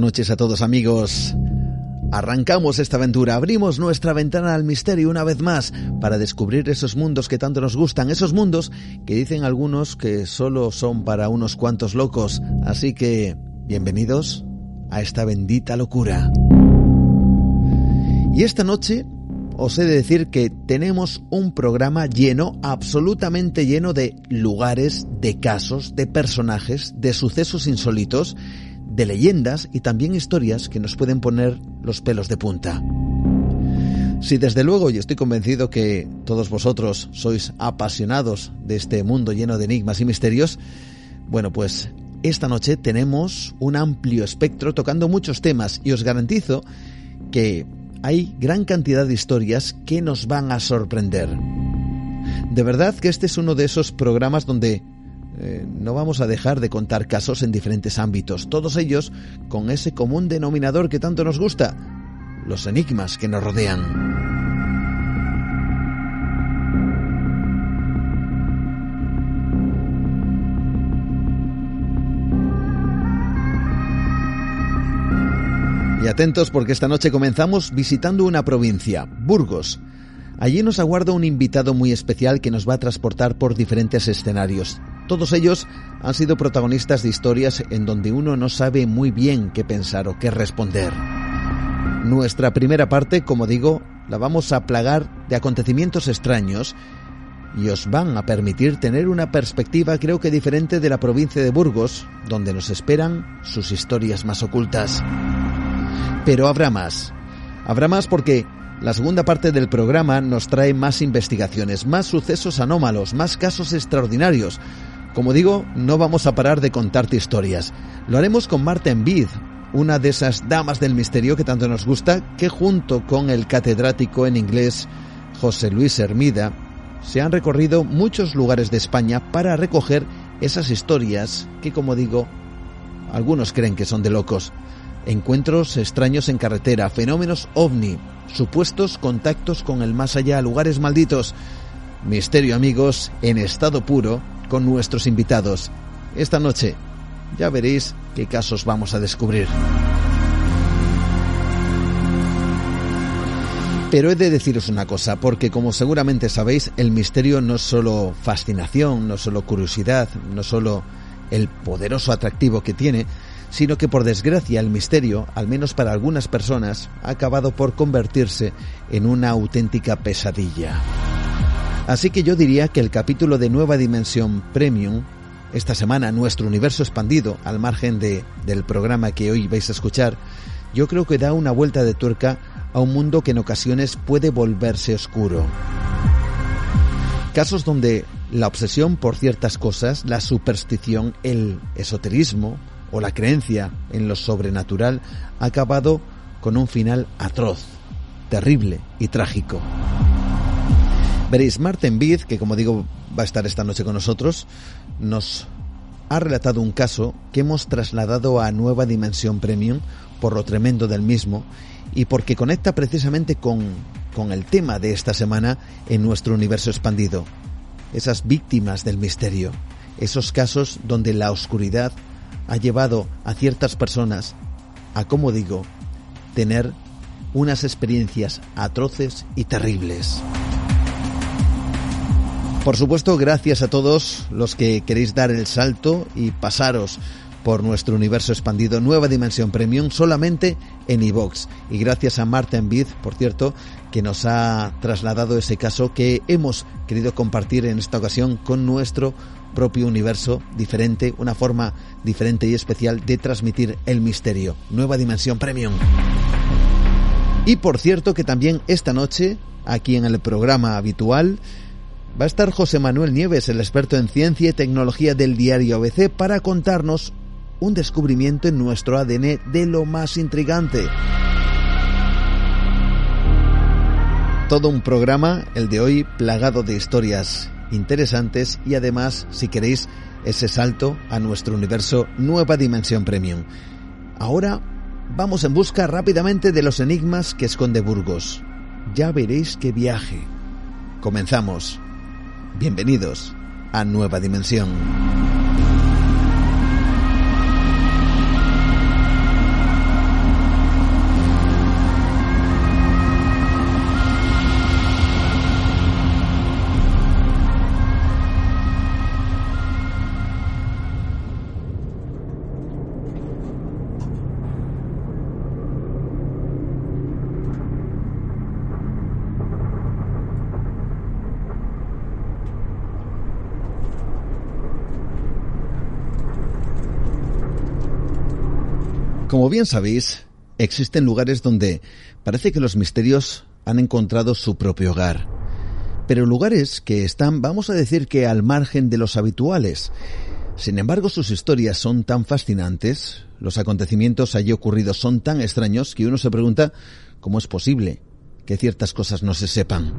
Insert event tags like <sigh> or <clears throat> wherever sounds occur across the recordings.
Noches a todos amigos. Arrancamos esta aventura, abrimos nuestra ventana al misterio una vez más para descubrir esos mundos que tanto nos gustan, esos mundos que dicen algunos que solo son para unos cuantos locos. Así que, bienvenidos a esta bendita locura. Y esta noche os he de decir que tenemos un programa lleno, absolutamente lleno de lugares, de casos, de personajes, de sucesos insólitos de leyendas y también historias que nos pueden poner los pelos de punta. Si desde luego, y estoy convencido que todos vosotros sois apasionados de este mundo lleno de enigmas y misterios, bueno, pues esta noche tenemos un amplio espectro tocando muchos temas y os garantizo que hay gran cantidad de historias que nos van a sorprender. De verdad que este es uno de esos programas donde eh, no vamos a dejar de contar casos en diferentes ámbitos, todos ellos con ese común denominador que tanto nos gusta, los enigmas que nos rodean. Y atentos porque esta noche comenzamos visitando una provincia, Burgos. Allí nos aguarda un invitado muy especial que nos va a transportar por diferentes escenarios. Todos ellos han sido protagonistas de historias en donde uno no sabe muy bien qué pensar o qué responder. Nuestra primera parte, como digo, la vamos a plagar de acontecimientos extraños y os van a permitir tener una perspectiva creo que diferente de la provincia de Burgos, donde nos esperan sus historias más ocultas. Pero habrá más. Habrá más porque la segunda parte del programa nos trae más investigaciones, más sucesos anómalos, más casos extraordinarios, como digo, no vamos a parar de contarte historias. Lo haremos con Marta Envid, una de esas damas del misterio que tanto nos gusta, que junto con el catedrático en inglés José Luis Hermida, se han recorrido muchos lugares de España para recoger esas historias que, como digo, algunos creen que son de locos. Encuentros extraños en carretera, fenómenos ovni, supuestos contactos con el más allá, lugares malditos. Misterio amigos, en estado puro, con nuestros invitados. Esta noche ya veréis qué casos vamos a descubrir. Pero he de deciros una cosa, porque como seguramente sabéis, el misterio no es solo fascinación, no es solo curiosidad, no es solo el poderoso atractivo que tiene, sino que por desgracia el misterio, al menos para algunas personas, ha acabado por convertirse en una auténtica pesadilla. Así que yo diría que el capítulo de Nueva Dimensión Premium, esta semana nuestro universo expandido, al margen de, del programa que hoy vais a escuchar, yo creo que da una vuelta de tuerca a un mundo que en ocasiones puede volverse oscuro. Casos donde la obsesión por ciertas cosas, la superstición, el esoterismo o la creencia en lo sobrenatural ha acabado con un final atroz, terrible y trágico. Veréis, Martin Bid, que como digo va a estar esta noche con nosotros, nos ha relatado un caso que hemos trasladado a Nueva Dimensión Premium por lo tremendo del mismo y porque conecta precisamente con, con el tema de esta semana en nuestro universo expandido. Esas víctimas del misterio, esos casos donde la oscuridad ha llevado a ciertas personas a, como digo, tener unas experiencias atroces y terribles. Por supuesto, gracias a todos los que queréis dar el salto y pasaros por nuestro universo expandido Nueva Dimensión Premium solamente en iVox. Y gracias a Martin Bid, por cierto, que nos ha trasladado ese caso que hemos querido compartir en esta ocasión con nuestro propio universo diferente, una forma diferente y especial de transmitir el misterio. Nueva Dimensión Premium. Y por cierto que también esta noche, aquí en el programa habitual, va a estar José Manuel Nieves, el experto en ciencia y tecnología del diario ABC, para contarnos un descubrimiento en nuestro ADN de lo más intrigante. Todo un programa, el de hoy, plagado de historias interesantes y además, si queréis, ese salto a nuestro universo Nueva Dimensión Premium. Ahora vamos en busca rápidamente de los enigmas que esconde Burgos. Ya veréis qué viaje. Comenzamos. Bienvenidos a Nueva Dimensión. Como bien sabéis, existen lugares donde parece que los misterios han encontrado su propio hogar. Pero lugares que están, vamos a decir que al margen de los habituales. Sin embargo, sus historias son tan fascinantes, los acontecimientos allí ocurridos son tan extraños que uno se pregunta cómo es posible que ciertas cosas no se sepan.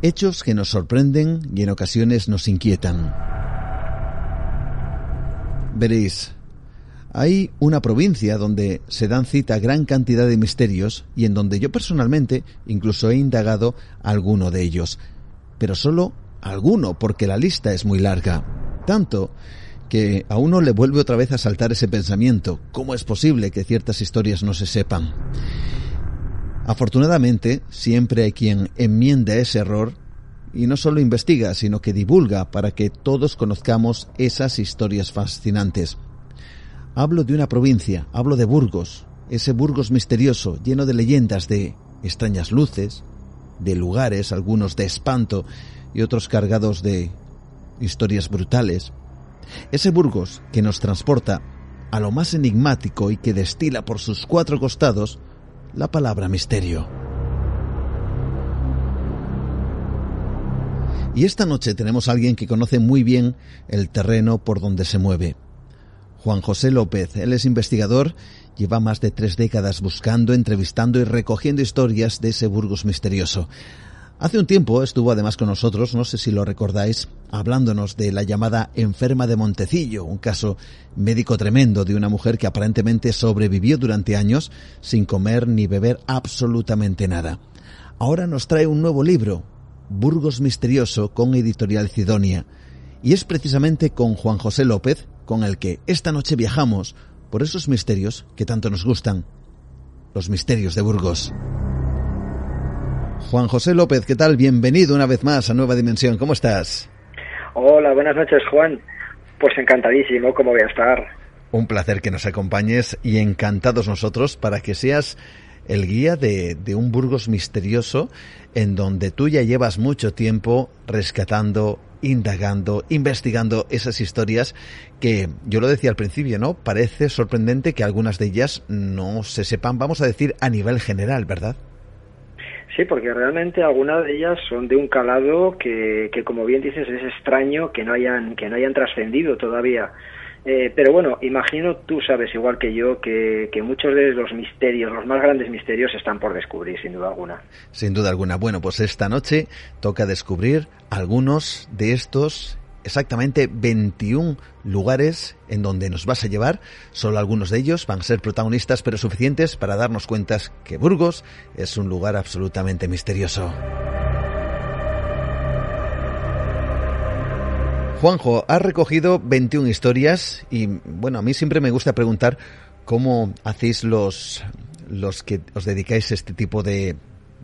Hechos que nos sorprenden y en ocasiones nos inquietan. Veréis, hay una provincia donde se dan cita gran cantidad de misterios y en donde yo personalmente incluso he indagado alguno de ellos. Pero solo alguno, porque la lista es muy larga. Tanto que a uno le vuelve otra vez a saltar ese pensamiento. ¿Cómo es posible que ciertas historias no se sepan? Afortunadamente, siempre hay quien enmienda ese error y no solo investiga, sino que divulga para que todos conozcamos esas historias fascinantes. Hablo de una provincia, hablo de Burgos, ese Burgos misterioso, lleno de leyendas de extrañas luces, de lugares, algunos de espanto y otros cargados de historias brutales. Ese Burgos que nos transporta a lo más enigmático y que destila por sus cuatro costados la palabra misterio. Y esta noche tenemos a alguien que conoce muy bien el terreno por donde se mueve. Juan José López. Él es investigador, lleva más de tres décadas buscando, entrevistando y recogiendo historias de ese Burgos misterioso. Hace un tiempo estuvo además con nosotros, no sé si lo recordáis, hablándonos de la llamada enferma de Montecillo, un caso médico tremendo de una mujer que aparentemente sobrevivió durante años sin comer ni beber absolutamente nada. Ahora nos trae un nuevo libro, Burgos Misterioso, con editorial Cidonia. Y es precisamente con Juan José López con el que esta noche viajamos por esos misterios que tanto nos gustan, los misterios de Burgos. Juan José López, ¿qué tal? Bienvenido una vez más a Nueva Dimensión. ¿Cómo estás? Hola, buenas noches, Juan. Pues encantadísimo, ¿cómo voy a estar? Un placer que nos acompañes y encantados nosotros para que seas el guía de, de, un Burgos misterioso en donde tú ya llevas mucho tiempo rescatando, indagando, investigando esas historias que yo lo decía al principio, ¿no? Parece sorprendente que algunas de ellas no se sepan, vamos a decir, a nivel general, ¿verdad? Sí, porque realmente algunas de ellas son de un calado que, que como bien dices, es extraño que no hayan, que no hayan trascendido todavía. Eh, pero bueno, imagino, tú sabes igual que yo, que, que, muchos de los misterios, los más grandes misterios, están por descubrir, sin duda alguna. Sin duda alguna. Bueno, pues esta noche toca descubrir algunos de estos exactamente 21 lugares en donde nos vas a llevar. Solo algunos de ellos van a ser protagonistas, pero suficientes para darnos cuenta que Burgos es un lugar absolutamente misterioso. Juanjo, has recogido 21 historias y bueno, a mí siempre me gusta preguntar cómo hacéis los, los que os dedicáis a este tipo de,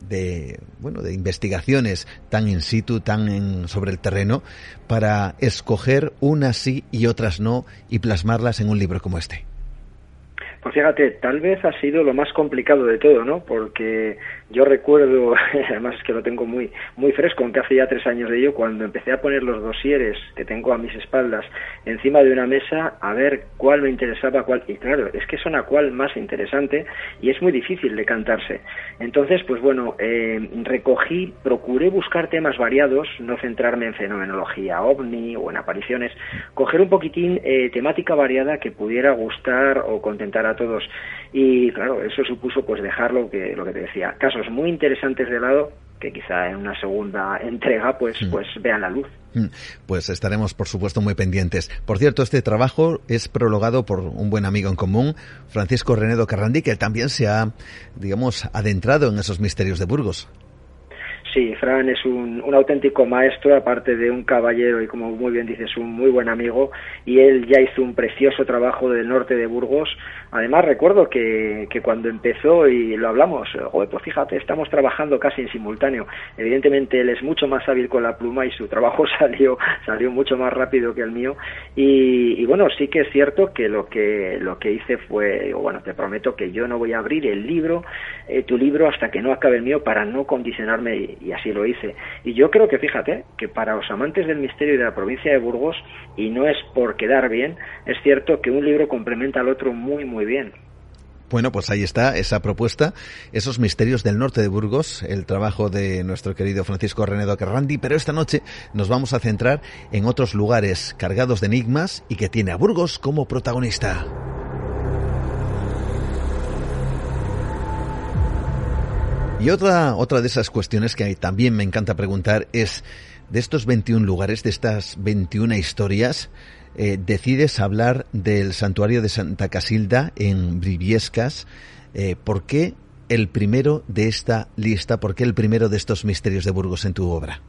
de, bueno, de investigaciones tan in situ, tan en, sobre el terreno, para escoger unas sí y otras no y plasmarlas en un libro como este? Pues fíjate, tal vez ha sido lo más complicado de todo, ¿no? Porque yo recuerdo, <laughs> además es que lo tengo muy, muy fresco, aunque hace ya tres años de ello, cuando empecé a poner los dosieres que tengo a mis espaldas encima de una mesa a ver cuál me interesaba, cuál. Y claro, es que son a cuál más interesante y es muy difícil decantarse. Entonces, pues bueno, eh, recogí, procuré buscar temas variados, no centrarme en fenomenología ovni o en apariciones, coger un poquitín eh, temática variada que pudiera gustar o contentar a todos. Y claro, eso supuso pues dejar lo que, lo que te decía, muy interesantes de lado que quizá en una segunda entrega pues, mm. pues vean la luz. Mm. Pues estaremos, por supuesto, muy pendientes. Por cierto, este trabajo es prologado por un buen amigo en común, Francisco Renedo Carrandi, que también se ha, digamos, adentrado en esos misterios de Burgos. Sí, Fran es un, auténtico maestro, aparte de un caballero y como muy bien dices, un muy buen amigo, y él ya hizo un precioso trabajo del norte de Burgos. Además, recuerdo que, que cuando empezó y lo hablamos, joder, pues fíjate, estamos trabajando casi en simultáneo. Evidentemente él es mucho más hábil con la pluma y su trabajo <laughs> salió, salió mucho más rápido que el mío. Y, y bueno, sí que es cierto que lo que, lo que hice fue, bueno, te prometo que yo no voy a abrir el libro, eh, tu libro, hasta que no acabe el mío para no condicionarme así lo hice. Y yo creo que, fíjate, que para los amantes del misterio y de la provincia de Burgos, y no es por quedar bien, es cierto que un libro complementa al otro muy, muy bien. Bueno, pues ahí está esa propuesta, esos misterios del norte de Burgos, el trabajo de nuestro querido Francisco Renedo Carrandi, pero esta noche nos vamos a centrar en otros lugares cargados de enigmas y que tiene a Burgos como protagonista. Y otra, otra de esas cuestiones que también me encanta preguntar es, de estos 21 lugares, de estas 21 historias, eh, decides hablar del santuario de Santa Casilda en Briviescas. Eh, ¿Por qué el primero de esta lista? ¿Por qué el primero de estos misterios de Burgos en tu obra?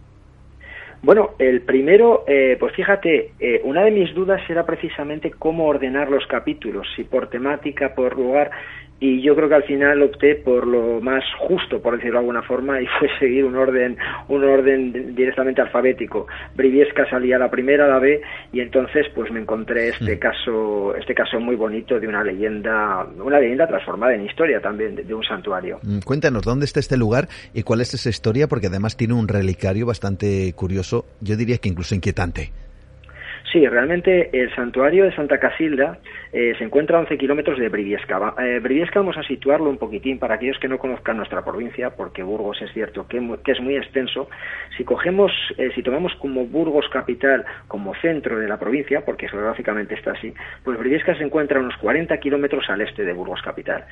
Bueno, el primero, eh, pues fíjate, una de mis dudas era precisamente cómo ordenar los capítulos, si por temática, por lugar y yo creo que al final opté por lo más justo, por decirlo de alguna forma, y fue seguir un orden, un orden directamente alfabético. Briviesca salía la primera, la B, y entonces pues me encontré este caso, este caso muy bonito de una leyenda, una leyenda transformada en historia también de, de un santuario. Mm, cuéntanos dónde está este lugar y cuál es esa historia, porque además tiene un relicario bastante curioso, yo diría que incluso inquietante. Sí, realmente el santuario de Santa Casilda eh, se encuentra a 11 kilómetros de Briviesca. Eh, Briviesca vamos a situarlo un poquitín para aquellos que no conozcan nuestra provincia, porque Burgos es cierto que, es muy extenso. Si cogemos, eh, si tomamos como Burgos capital como centro de la provincia, porque geográficamente está así, pues Briviesca se encuentra a unos 40 kilómetros al este de Burgos capital.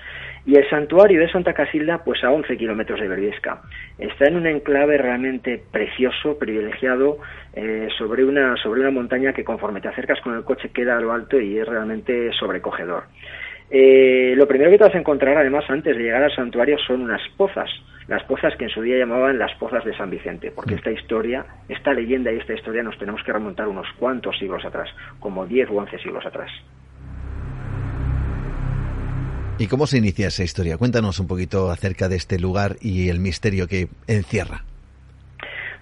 Y el santuario de Santa Casilda, pues a 11 kilómetros de Briviesca. Está en un enclave realmente precioso, privilegiado, eh, sobre, una, sobre una montaña que conforme te acercas con el coche queda a lo alto y es realmente sobrecogedor. Eh, lo primero que te vas a encontrar, además, antes de llegar al santuario, son unas pozas. Las pozas que en su día llamaban las pozas de San Vicente, porque esta historia, esta leyenda y esta historia nos tenemos que remontar unos cuantos siglos atrás, como 10 o 11 siglos atrás. ¿Y cómo se inicia esa historia? Cuéntanos un poquito acerca de este lugar y el misterio que encierra.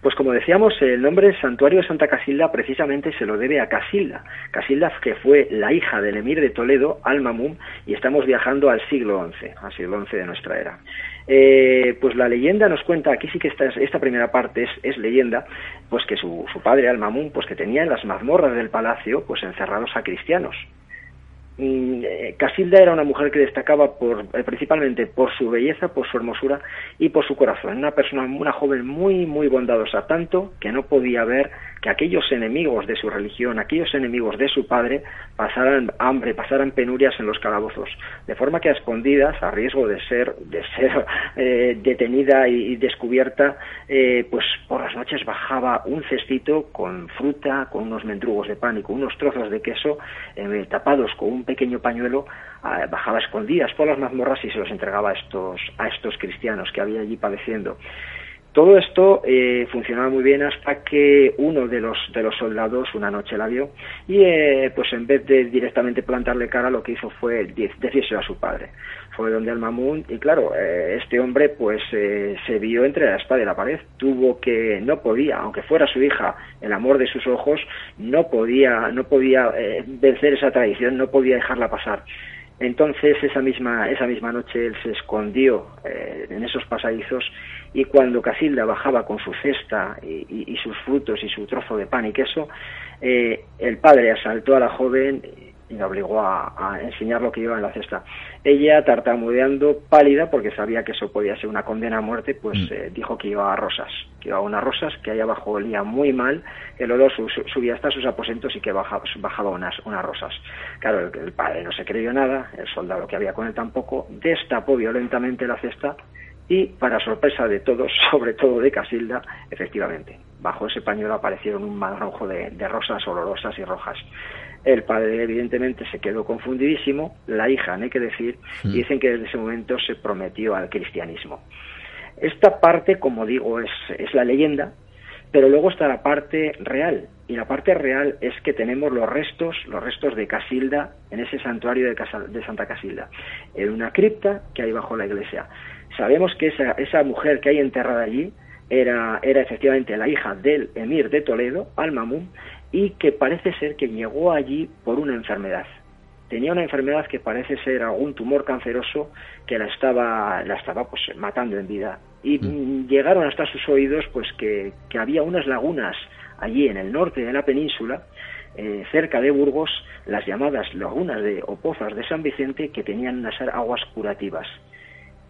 Pues como decíamos, el nombre Santuario de Santa Casilda precisamente se lo debe a Casilda. Casilda que fue la hija del emir de Toledo, Al-Mamum, y estamos viajando al siglo XI, al siglo XI de nuestra era. Eh, pues la leyenda nos cuenta, aquí sí que esta, primera parte es, leyenda, pues que su, padre Al-Mamum, pues que tenía en las mazmorras del palacio, pues encerrados a cristianos, Casilda era una mujer que destacaba por, eh, principalmente por su belleza, por su hermosura y por su corazón. Una persona, una joven muy, muy bondadosa, tanto que no podía ver que aquellos enemigos de su religión, aquellos enemigos de su padre, pasaran hambre, pasaran penurias en los calabozos, de forma que a escondidas, a riesgo de ser, de ser <laughs> eh, detenida y, descubierta, eh, pues por las noches bajaba un cestito con fruta, con unos mendrugos de pan y con unos trozos de queso eh, tapados con un pequeño pañuelo, bajaba a escondidas por las mazmorras y se los entregaba a estos, a estos cristianos que había allí padeciendo. Todo esto eh, funcionaba muy bien hasta que uno de los, de los soldados una noche la vio y eh, pues en vez de directamente plantarle cara lo que hizo fue decirse a su padre. Fue donde al Mamun y claro, eh, este hombre pues se vio entre la espada y la pared. Tuvo que, no podía, aunque fuera su hija, el amor de sus ojos, no podía, no podía vencer esa tradición, no podía dejarla pasar. Entonces esa misma, esa misma noche él se escondió en esos pasadizos y cuando Casilda bajaba con su cesta y, sus frutos y su trozo de pan y queso, eh, el padre asaltó a la joven y la obligó a, enseñar lo que llevaba en la cesta. Ella, tartamudeando, pálida, porque sabía que eso podía ser una condena a muerte, pues mm. eh, dijo que iba a rosas, que iba a unas rosas, que allá abajo olía muy mal, el olor subía hasta sus aposentos y que bajaba, bajaba unas, unas rosas. Claro, el, el padre no se creyó nada, el soldado que había con él tampoco, destapó violentamente la cesta y, para sorpresa de todos, <laughs> sobre todo de Casilda, efectivamente, bajo ese pañuelo aparecieron un manrojo de, rosas olorosas y rojas. El padre, evidentemente, se quedó confundidísimo, la hija, no hay que decir, y hmm. dicen que desde ese momento se prometió al cristianismo. Esta parte, como digo, es, es la leyenda, pero luego está la parte real, y la parte real es que tenemos los restos, los restos de Casilda en ese santuario de, de Santa Casilda, en una cripta que hay bajo la iglesia. Sabemos que esa, esa mujer que hay enterrada allí era, era efectivamente la hija del emir de Toledo, Al-Mamun, y que parece ser que llegó allí por una enfermedad. Tenía una enfermedad que parece ser algún tumor canceroso que la estaba, la estaba pues, matando en vida. Y mm. llegaron hasta sus oídos pues que, que, había unas lagunas allí en el norte de la península, eh, cerca de Burgos, las llamadas lagunas de, o pozas de San Vicente, que tenían unas aguas curativas.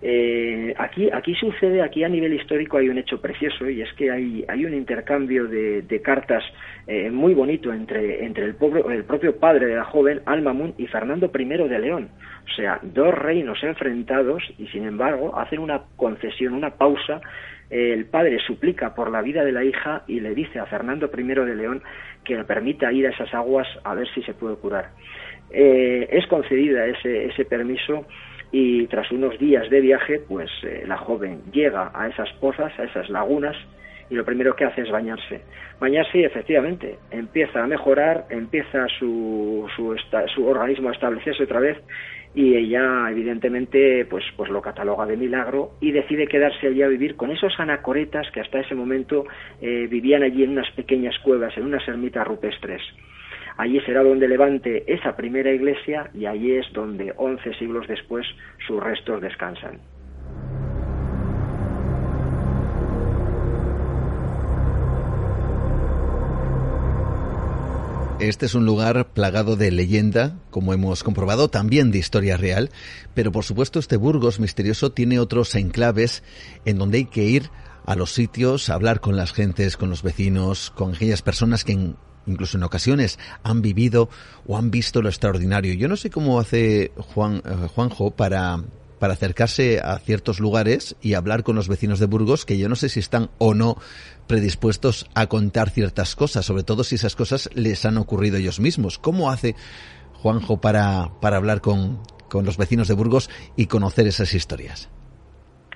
Eh, aquí, aquí sucede, aquí a nivel histórico hay un hecho precioso y es que hay, un intercambio de, cartas eh, muy bonito entre, entre el, el propio padre de la joven, Almamun, y Fernando I de León. O sea, dos reinos enfrentados y sin embargo hacen una concesión, una pausa. el padre suplica por la vida de la hija y le dice a Fernando I de León que le permita ir a esas aguas a ver si se puede curar. Eh, es concedida ese, ese permiso y tras unos días de viaje, pues eh, la joven llega a esas pozas, a esas lagunas, y lo primero que hace es bañarse. Bañarse efectivamente empieza a mejorar, empieza su, su, su organismo a establecerse otra vez y ella evidentemente pues, pues lo cataloga de milagro y decide quedarse allí a vivir con esos anacoretas que hasta ese momento eh, vivían allí en unas pequeñas cuevas, en unas ermitas rupestres. Allí será donde levante esa primera iglesia y allí es donde once siglos después sus restos descansan. Este es un lugar plagado de leyenda, como hemos comprobado, también de historia real, pero por supuesto este Burgos misterioso tiene otros enclaves en donde hay que ir a los sitios, a hablar con las gentes, con los vecinos, con aquellas personas que en incluso en ocasiones han vivido o han visto lo extraordinario. Yo no sé cómo hace Juan, eh, Juanjo para, para acercarse a ciertos lugares y hablar con los vecinos de Burgos, que yo no sé si están o no predispuestos a contar ciertas cosas, sobre todo si esas cosas les han ocurrido ellos mismos. ¿Cómo hace Juanjo para, para hablar con, con los vecinos de Burgos y conocer esas historias?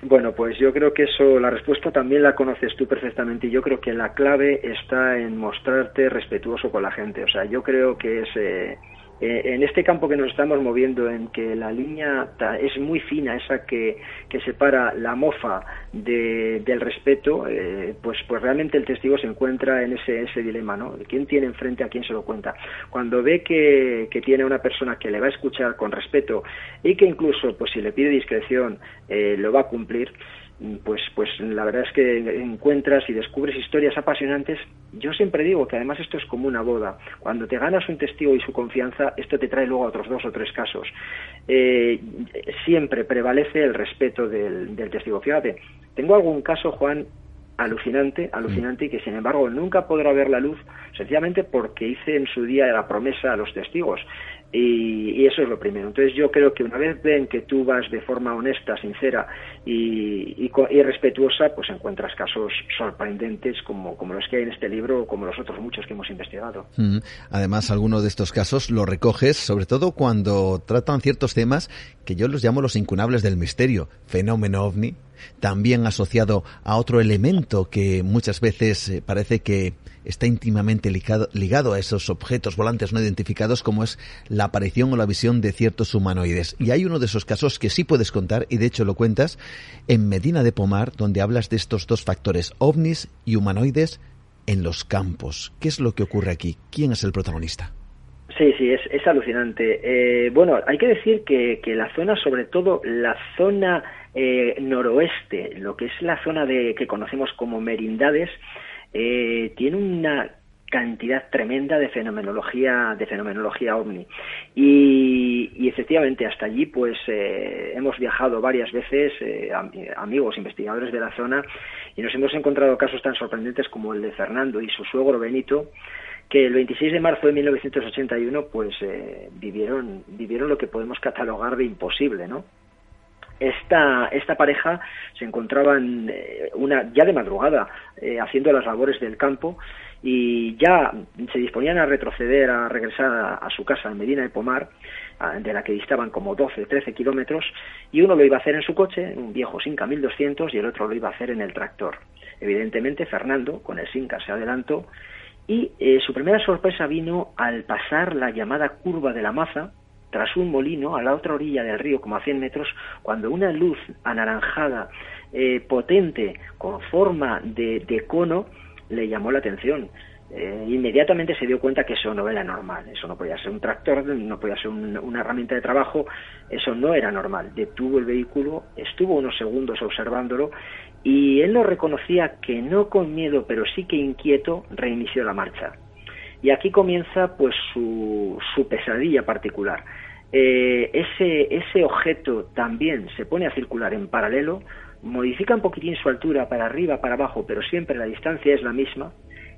Bueno, pues yo creo que eso, la respuesta también la conoces tú perfectamente y yo creo que la clave está en mostrarte respetuoso con la gente. O sea, yo creo que es eh, eh, en este campo que nos estamos moviendo, en que la línea es muy fina, esa que, que separa la mofa del respeto, eh, pues, pues realmente el testigo se encuentra en ese, ese dilema, ¿no? ¿Quién tiene enfrente a quién se lo cuenta? Cuando ve que, que tiene una persona que le va a escuchar con respeto y que incluso, pues si le pide discreción, eh, lo va a cumplir, pues, pues la verdad es que encuentras y descubres historias apasionantes. Yo siempre digo que además esto es como una boda. Cuando te ganas un testigo y su confianza, esto te trae luego a otros dos o tres casos. Eh, siempre prevalece el respeto del, del testigo. Fíjate, tengo algún caso, Juan, alucinante, alucinante y que sin embargo nunca podrá ver la luz sencillamente porque hice en su día la promesa a los testigos. Y, eso es lo primero. Entonces yo creo que una vez ven que tú vas de forma honesta, sincera y, y, respetuosa, pues encuentras casos sorprendentes como, como, los que hay en este libro o como los otros muchos que hemos investigado. Además, algunos de estos casos los recoges, sobre todo cuando tratan ciertos temas que yo los llamo los incunables del misterio. Fenómeno ovni, también asociado a otro elemento que muchas veces eh, parece que está íntimamente ligado, a esos objetos volantes no identificados como es la aparición o la visión de ciertos humanoides. Y hay uno de esos casos que sí puedes contar, y de hecho lo cuentas, en Medina de Pomar, donde hablas de estos dos factores, ovnis y humanoides en los campos. ¿Qué es lo que ocurre aquí? ¿Quién es el protagonista? Sí, sí, es, es alucinante. Eh, bueno, hay que decir que, que, la zona, sobre todo la zona eh, noroeste, lo que es la zona de que conocemos como merindades, eh, tiene una cantidad tremenda de fenomenología de fenomenología ovni y, efectivamente hasta allí pues eh, hemos viajado varias veces eh, amigos investigadores de la zona y nos hemos encontrado casos tan sorprendentes como el de Fernando y su suegro Benito que el 26 de marzo de 1981 pues eh, vivieron vivieron lo que podemos catalogar de imposible, ¿no? Esta, esta pareja se encontraban eh, una, ya de madrugada eh, haciendo las labores del campo y ya se disponían a retroceder, a regresar a, su casa en Medina de Pomar, de la que distaban como 12, 13 kilómetros, y uno lo iba a hacer en su coche, un viejo Sinca 1200, y el otro lo iba a hacer en el tractor. Evidentemente, Fernando, con el Sinca, se adelantó y eh, su primera sorpresa vino al pasar la llamada curva de la maza, tras un molino a la otra orilla del río, como a 100 metros, cuando una luz anaranjada eh, potente con forma de, de, cono le llamó la atención. Eh, inmediatamente se dio cuenta que eso no era normal, eso no podía ser un tractor, no podía ser una herramienta de trabajo, eso no era normal. Detuvo el vehículo, estuvo unos segundos observándolo y él lo reconocía que no con miedo, pero sí que inquieto, reinició la marcha. Y aquí comienza pues su, su pesadilla particular. Eh, ese, ese objeto también se pone a circular en paralelo, modifica un poquitín su altura para arriba, para abajo, pero siempre la distancia es la misma,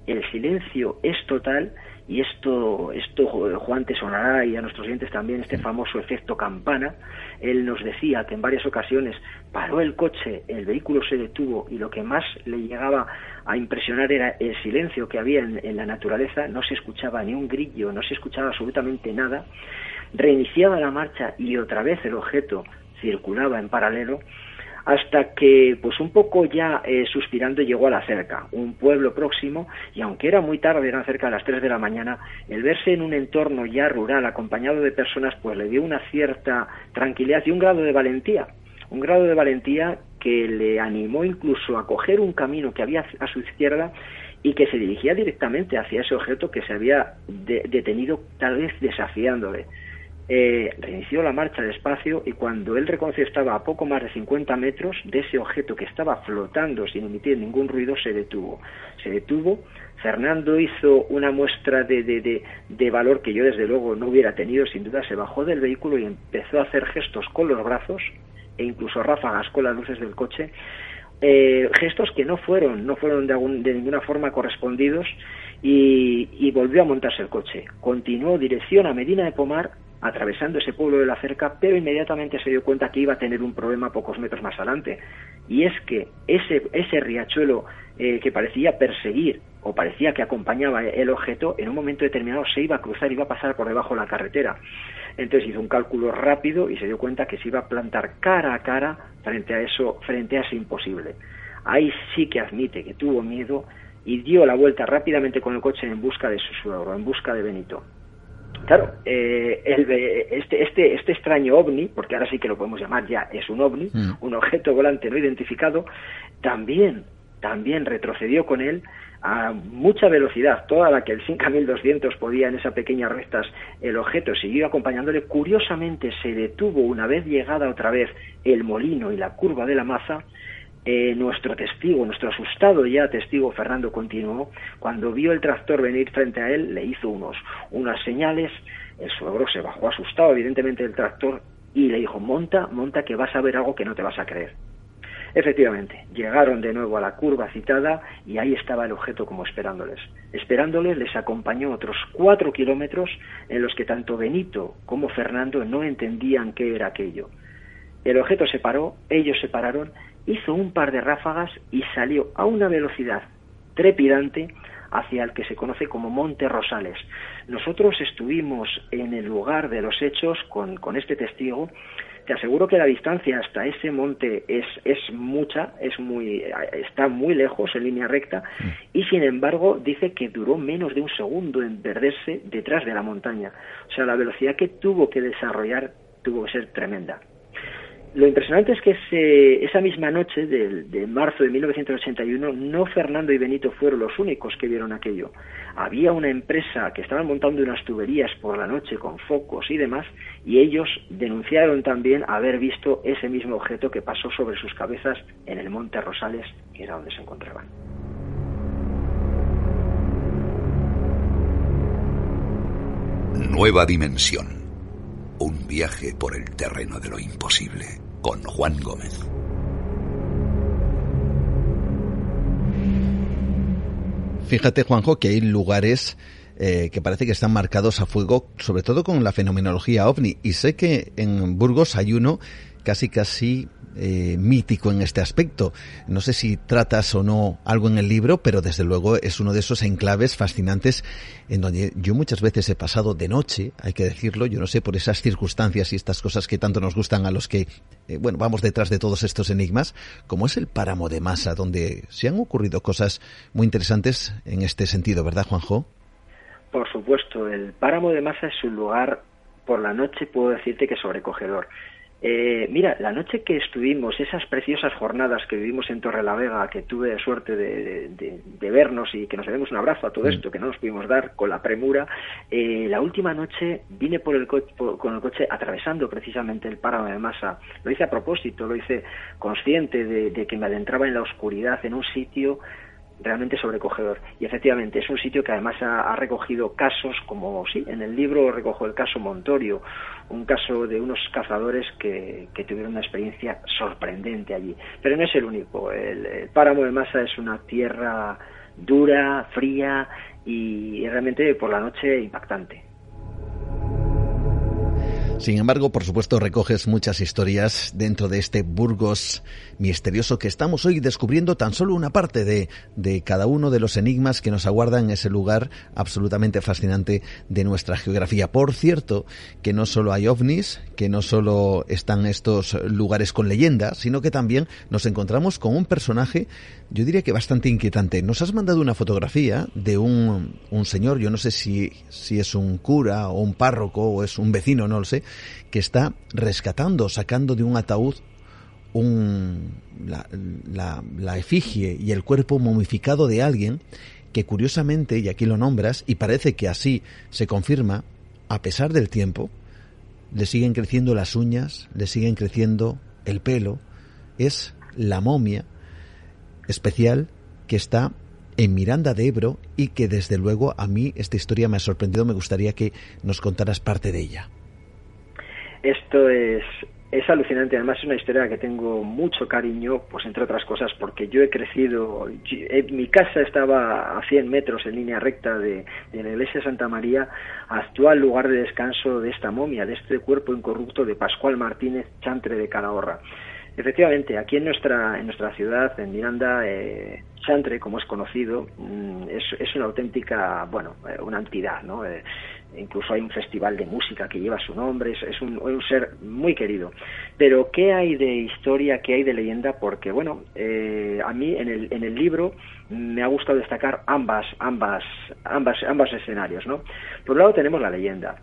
el silencio es total y esto, esto Juan te sonará y a nuestros oyentes también este famoso efecto campana. Él nos decía que en varias ocasiones paró el coche, el vehículo se detuvo y lo que más le llegaba a impresionar era el silencio que había en, la naturaleza, no se escuchaba ni un grillo, no se escuchaba absolutamente nada. Reiniciaba la marcha y otra vez el objeto circulaba en paralelo hasta que, pues un poco ya eh, suspirando, llegó a la cerca, un pueblo próximo, y aunque era muy tarde, eran cerca de las 3 de la mañana, el verse en un entorno ya rural, acompañado de personas, pues le dio una cierta tranquilidad y un grado de valentía, un grado de valentía que le animó incluso a coger un camino que había a su izquierda y que se dirigía directamente hacia ese objeto que se había detenido tal vez desafiándole eh, reinició la marcha despacio y cuando él reconoció estaba a poco más de 50 metros de ese objeto que estaba flotando sin emitir ningún ruido, se detuvo. Se detuvo. Fernando hizo una muestra de, de, de, valor que yo desde luego no hubiera tenido, sin duda se bajó del vehículo y empezó a hacer gestos con los brazos e incluso ráfagas con las luces del coche, eh, gestos que no fueron, no fueron de, de ninguna forma correspondidos y volvió a montarse el coche. Continuó dirección a Medina de Pomar atravesando ese pueblo de la cerca, pero inmediatamente se dio cuenta que iba a tener un problema pocos metros más adelante. Y es que ese, ese riachuelo eh, que parecía perseguir o parecía que acompañaba el objeto, en un momento determinado se iba a cruzar, iba a pasar por debajo de la carretera. Entonces hizo un cálculo rápido y se dio cuenta que se iba a plantar cara a cara frente a eso, frente a ese imposible. Ahí sí que admite que tuvo miedo y dio la vuelta rápidamente con el coche en busca de su suegro, en busca de Benito. Claro, eh, este, este, este extraño ovni, porque ahora sí que lo podemos llamar ya, es un ovni, mm. un objeto volante no identificado, también, también retrocedió con él a mucha velocidad, toda la que el 5200 podía en esas pequeñas rectas, el objeto siguió acompañándole. Curiosamente se detuvo una vez llegada otra vez el molino y la curva de la maza, eh, nuestro testigo, nuestro asustado ya testigo Fernando continuó, cuando vio el tractor venir frente a él, le hizo unos, unas señales, el suegro se bajó asustado evidentemente del tractor y le dijo, monta, monta que vas a ver algo que no te vas a creer. Efectivamente, llegaron de nuevo a la curva citada y ahí estaba el objeto como esperándoles. Esperándoles les acompañó otros cuatro kilómetros en los que tanto Benito como Fernando no entendían qué era aquello. El objeto se paró, ellos se pararon hizo un par de ráfagas y salió a una velocidad trepidante hacia el que se conoce como Monte Rosales. Nosotros estuvimos en el lugar de los hechos con, con este testigo, te aseguro que la distancia hasta ese monte es, es mucha, es muy, está muy lejos en línea recta mm. y sin embargo dice que duró menos de un segundo en perderse detrás de la montaña. O sea, la velocidad que tuvo que desarrollar tuvo que ser tremenda. Lo impresionante es que esa misma noche de, marzo de 1981 no Fernando y Benito fueron los únicos que vieron aquello. Había una empresa que estaba montando unas tuberías por la noche con focos y demás y ellos denunciaron también haber visto ese mismo objeto que pasó sobre sus cabezas en el Monte Rosales, que era donde se encontraban. Nueva dimensión. Un viaje por el terreno de lo imposible con Juan Gómez. Fíjate, Juanjo, que hay lugares eh, que parece que están marcados a fuego, sobre todo con la fenomenología ovni. Y sé que en Burgos hay uno casi casi eh, mítico en este aspecto. No sé si tratas o no algo en el libro, pero desde luego es uno de esos enclaves fascinantes en donde yo muchas veces he pasado de noche, hay que decirlo, yo no sé, por esas circunstancias y estas cosas que tanto nos gustan a los que, eh, bueno, vamos detrás de todos estos enigmas, como es el páramo de masa, donde se han ocurrido cosas muy interesantes en este sentido, ¿verdad, Juanjo? Por supuesto, el páramo de masa es un lugar por la noche, puedo decirte que sobrecogedor. Eh, mira, la noche que estuvimos, esas preciosas jornadas que vivimos en Torre la Vega, que tuve suerte de, vernos y que nos demos un abrazo a todo mm. esto, que no nos pudimos dar con la premura, eh, la última noche vine por el con el coche atravesando precisamente el páramo de masa. Lo hice a propósito, lo hice consciente de que me adentraba en la oscuridad, en un sitio realmente sobrecogedor. Y efectivamente es un sitio que además ha, recogido casos como, sí, en el libro recojo el caso Montorio, un caso de unos cazadores que, tuvieron una experiencia sorprendente allí. Pero no es el único. el páramo de Masa es una tierra dura, fría y realmente por la noche impactante. Sin embargo, por supuesto, recoges muchas historias dentro de este Burgos misterioso que estamos hoy descubriendo tan solo una parte de, de cada uno de los enigmas que nos aguardan en ese lugar absolutamente fascinante de nuestra geografía. Por cierto, que no solo hay ovnis, que no solo están estos lugares con leyendas, sino que también nos encontramos con un personaje, yo diría que bastante inquietante. Nos has mandado una fotografía de un, un señor, yo no sé si, si es un cura o un párroco o es un vecino, no lo sé, que está rescatando, sacando de un ataúd un, la, la, efigie y el cuerpo momificado de alguien que curiosamente, y aquí lo nombras, y parece que así se confirma, a pesar del tiempo, le siguen creciendo las uñas, le siguen creciendo el pelo, es la momia especial que está en Miranda de Ebro y que desde luego a mí esta historia me ha sorprendido, me gustaría que nos contaras parte de ella. Esto es, es alucinante, además es una historia que tengo mucho cariño, pues entre otras cosas, porque yo he crecido, mi casa estaba a 100 metros en línea recta de, de, la iglesia de Santa María, actual lugar de descanso de esta momia, de este cuerpo incorrupto de Pascual Martínez Chantre de Calahorra. Efectivamente, aquí en nuestra, en nuestra ciudad, en Miranda, eh, Chantre, como es conocido, mm, es, es, una auténtica, bueno, eh, una entidad, ¿no? Eh, incluso hay un festival de música que lleva su nombre, es, un, ser muy querido. Pero, ¿qué hay de historia, qué hay de leyenda? Porque, bueno, eh, a mí en el, en el libro me ha gustado destacar ambas, ambas, ambas, ambos escenarios, ¿no? Por un lado tenemos la leyenda.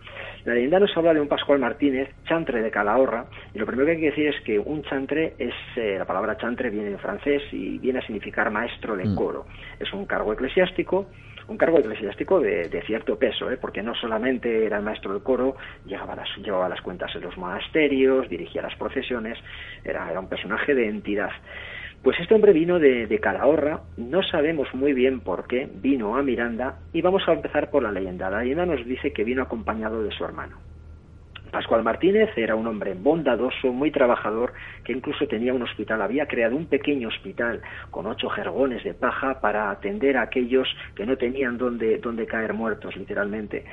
La leyenda nos habla de un Pascual Martínez, chantre de Calahorra, y lo primero que hay que decir es que un chantre es, eh, la palabra chantre viene en francés y viene a significar maestro de mm. coro. Es un cargo eclesiástico un cargo eclesiástico de, cierto peso, ¿eh? porque no solamente era el maestro del coro, llevaba las, llevaba las cuentas en los monasterios, dirigía las procesiones, era, era un personaje de entidad. Pues este hombre vino de, de, Calahorra, no sabemos muy bien por qué, vino a Miranda y vamos a empezar por la leyenda. La leyenda nos dice que vino acompañado de su hermano. Pascual Martínez era un hombre bondadoso, muy trabajador, que incluso tenía un hospital. Había creado un pequeño hospital con ocho jergones de paja para atender a aquellos que no tenían dónde, caer muertos, literalmente.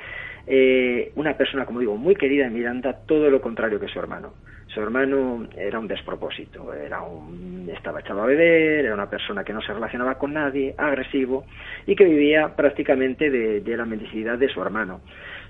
Eh, una persona, como digo, muy querida en Miranda, todo lo contrario que su hermano. Su hermano era un despropósito, era un, estaba echado a beber, era una persona que no se relacionaba con nadie, agresivo y que vivía prácticamente de, la mendicidad de su hermano.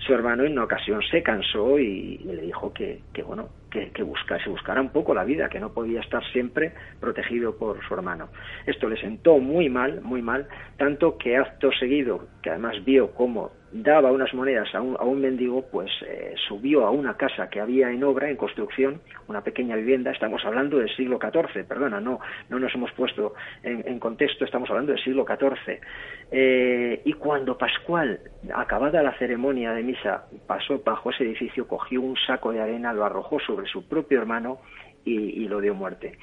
Su hermano en una ocasión se cansó y, le dijo que, bueno, que, que buscase, buscara un poco la vida, que no podía estar siempre protegido por su hermano. Esto le sentó muy mal, muy mal, tanto que acto seguido, que además vio cómo daba unas monedas a un, a un mendigo, pues eh, subió a una casa que había en obra, en construcción, una pequeña vivienda, estamos hablando del siglo XIV, perdona, no, no nos hemos puesto en, contexto, estamos hablando del siglo XIV. Eh, y cuando Pascual, acabada la ceremonia de misa, pasó bajo ese edificio, cogió un saco de arena, lo arrojó sobre su propio hermano y, lo dio muerte.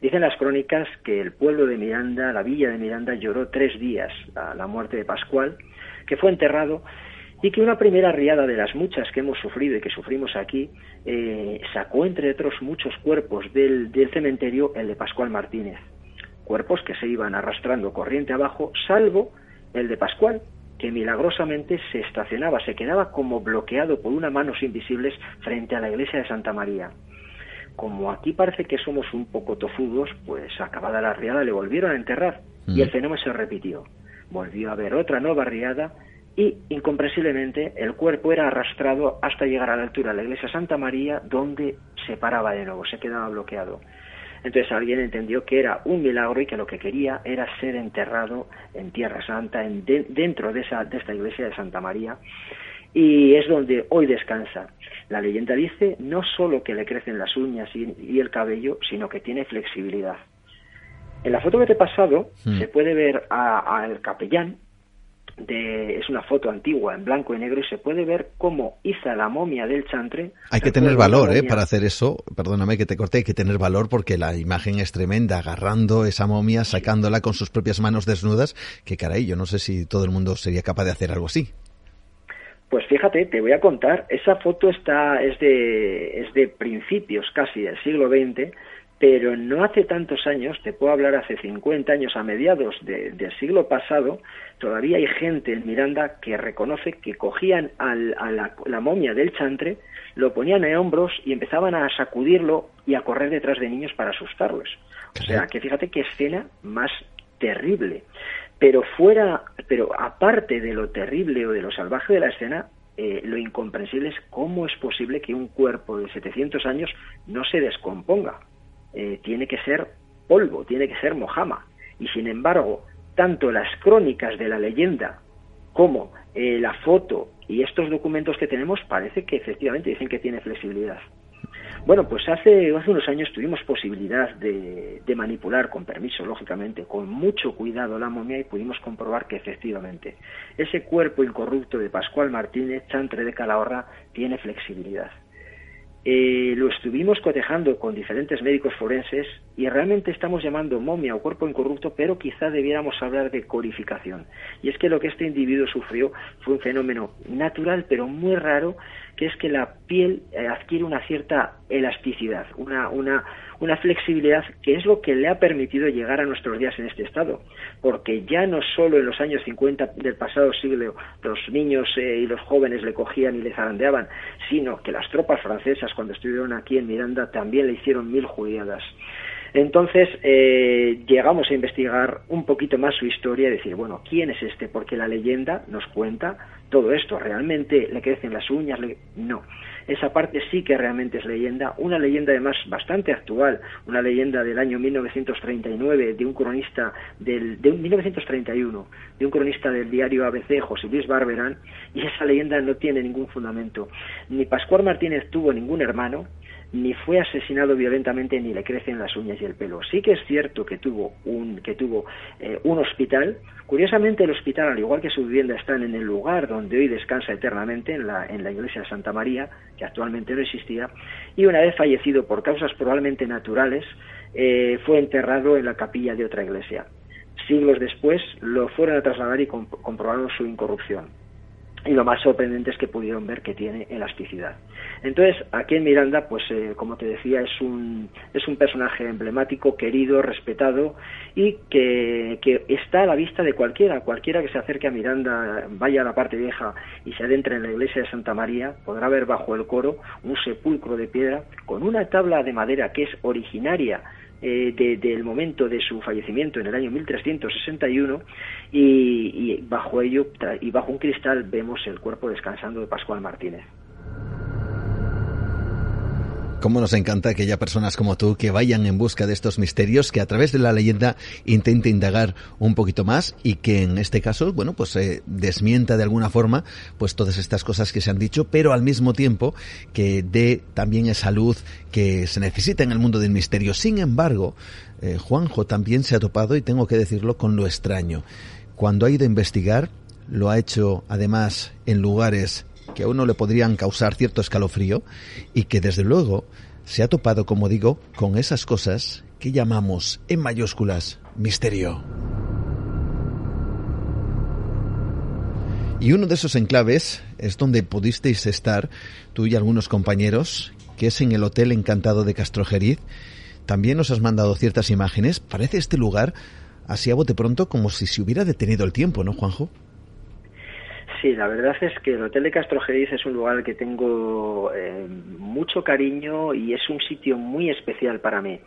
Dicen las crónicas que el pueblo de Miranda, la villa de Miranda, lloró tres días a la muerte de Pascual, que fue enterrado y que una primera riada de las muchas que hemos sufrido y que sufrimos aquí eh, sacó entre otros muchos cuerpos del, del cementerio el de Pascual Martínez. Cuerpos que se iban arrastrando corriente abajo, salvo el de Pascual, que milagrosamente se estacionaba, se quedaba como bloqueado por unas manos invisibles frente a la iglesia de Santa María. Como aquí parece que somos un poco tofudos, pues acabada la riada le volvieron a enterrar y el mm. fenómeno se repitió. Volvió a haber otra nueva riada y, incomprensiblemente, el cuerpo era arrastrado hasta llegar a la altura de la iglesia Santa María, donde se paraba de nuevo, se quedaba bloqueado. Entonces alguien entendió que era un milagro y que lo que quería era ser enterrado en Tierra Santa, en dentro de, esa, de esta iglesia de Santa María, y es donde hoy descansa. La leyenda dice no solo que le crecen las uñas y, el cabello, sino que tiene flexibilidad. En la foto que te he pasado hmm. se puede ver al capellán, es una foto antigua en blanco y negro y se puede ver cómo hizo la momia del chantre. Hay que tener valor, ¿eh? Para hacer eso, perdóname que te corte, hay que tener valor porque la imagen es tremenda, agarrando esa momia, sacándola con sus propias manos desnudas, que caray, yo no sé si todo el mundo sería capaz de hacer algo así. Pues fíjate, te voy a contar, esa foto está, es de, es de principios casi del siglo XX, pero no hace tantos años, te puedo hablar hace 50 años, a mediados del siglo pasado, todavía hay gente en Miranda que reconoce que cogían a la, momia del chantre, lo ponían en hombros y empezaban a sacudirlo y a correr detrás de niños para asustarlos. O sea, que fíjate qué escena más terrible. Pero fuera, pero aparte de lo terrible o de lo salvaje de la escena, eh, lo incomprensible es cómo es posible que un cuerpo de 700 años no se descomponga. Eh, tiene que ser polvo, tiene que ser mojama. Y sin embargo, tanto las crónicas de la leyenda como eh, la foto y estos documentos que tenemos parece que efectivamente dicen que tiene flexibilidad. Bueno, pues hace, unos años tuvimos posibilidad de, de, manipular, con permiso, lógicamente, con mucho cuidado la momia y pudimos comprobar que efectivamente ese cuerpo incorrupto de Pascual Martínez, chantre de Calahorra, tiene flexibilidad. Eh, lo estuvimos cotejando con diferentes médicos forenses y realmente estamos llamando momia o cuerpo incorrupto, pero quizá debiéramos hablar de corificación. Y es que lo que este individuo sufrió fue un fenómeno natural, pero muy raro, que es que la piel eh, adquiere una cierta elasticidad, una, una, una flexibilidad que es lo que le ha permitido llegar a nuestros días en este estado. Porque ya no solo en los años 50 del pasado siglo los niños eh, y los jóvenes le cogían y le zarandeaban, sino que las tropas francesas cuando estuvieron aquí en Miranda también le hicieron mil judiadas. Entonces eh, llegamos a investigar un poquito más su historia y decir, bueno, ¿quién es este? Porque la leyenda nos cuenta todo esto. ¿Realmente le crecen las uñas? No. Esa parte sí que realmente es leyenda. Una leyenda además bastante actual. Una leyenda del año 1939 de un cronista del... de 1931 de un cronista del diario ABC, José Luis Barberán. Y esa leyenda no tiene ningún fundamento. Ni Pascual Martínez tuvo ningún hermano ni fue asesinado violentamente ni le crecen las uñas y el pelo. Sí que es cierto que tuvo un, que tuvo, eh, un hospital. Curiosamente el hospital, al igual que su vivienda, están en el lugar donde hoy descansa eternamente, en la, en la iglesia de Santa María, que actualmente no existía, y una vez fallecido por causas probablemente naturales, eh, fue enterrado en la capilla de otra iglesia. Siglos después lo fueron a trasladar y comprobaron su incorrupción. Y lo más sorprendente es que pudieron ver que tiene elasticidad. Entonces, aquí en Miranda, pues eh, como te decía, es un, es un personaje emblemático, querido, respetado y que, que, está a la vista de cualquiera, cualquiera que se acerque a Miranda, vaya a la parte vieja y se adentre en la iglesia de Santa María, podrá ver bajo el coro un sepulcro de piedra con una tabla de madera que es originaria eh, del momento de su fallecimiento en el año 1361 y, y bajo ello y bajo un cristal vemos el cuerpo descansando de Pascual Martínez. Cómo nos encanta que haya personas como tú que vayan en busca de estos misterios, que a través de la leyenda intente indagar un poquito más y que en este caso, bueno, pues eh, desmienta de alguna forma pues todas estas cosas que se han dicho, pero al mismo tiempo que dé también esa luz que se necesita en el mundo del misterio. Sin embargo, eh, Juanjo también se ha topado, y tengo que decirlo, con lo extraño. Cuando ha ido a investigar, lo ha hecho además en lugares que a uno le podrían causar cierto escalofrío y que desde luego se ha topado, como digo, con esas cosas que llamamos en mayúsculas misterio. Y uno de esos enclaves es donde pudisteis estar tú y algunos compañeros, que es en el Hotel Encantado de Castrojeriz. También nos has mandado ciertas imágenes. Parece este lugar, así a bote pronto, como si se hubiera detenido el tiempo, ¿no, Juanjo? Sí, la verdad es que el Hotel de Castrojeriz es un lugar que tengo eh, mucho cariño y es un sitio muy especial para mí.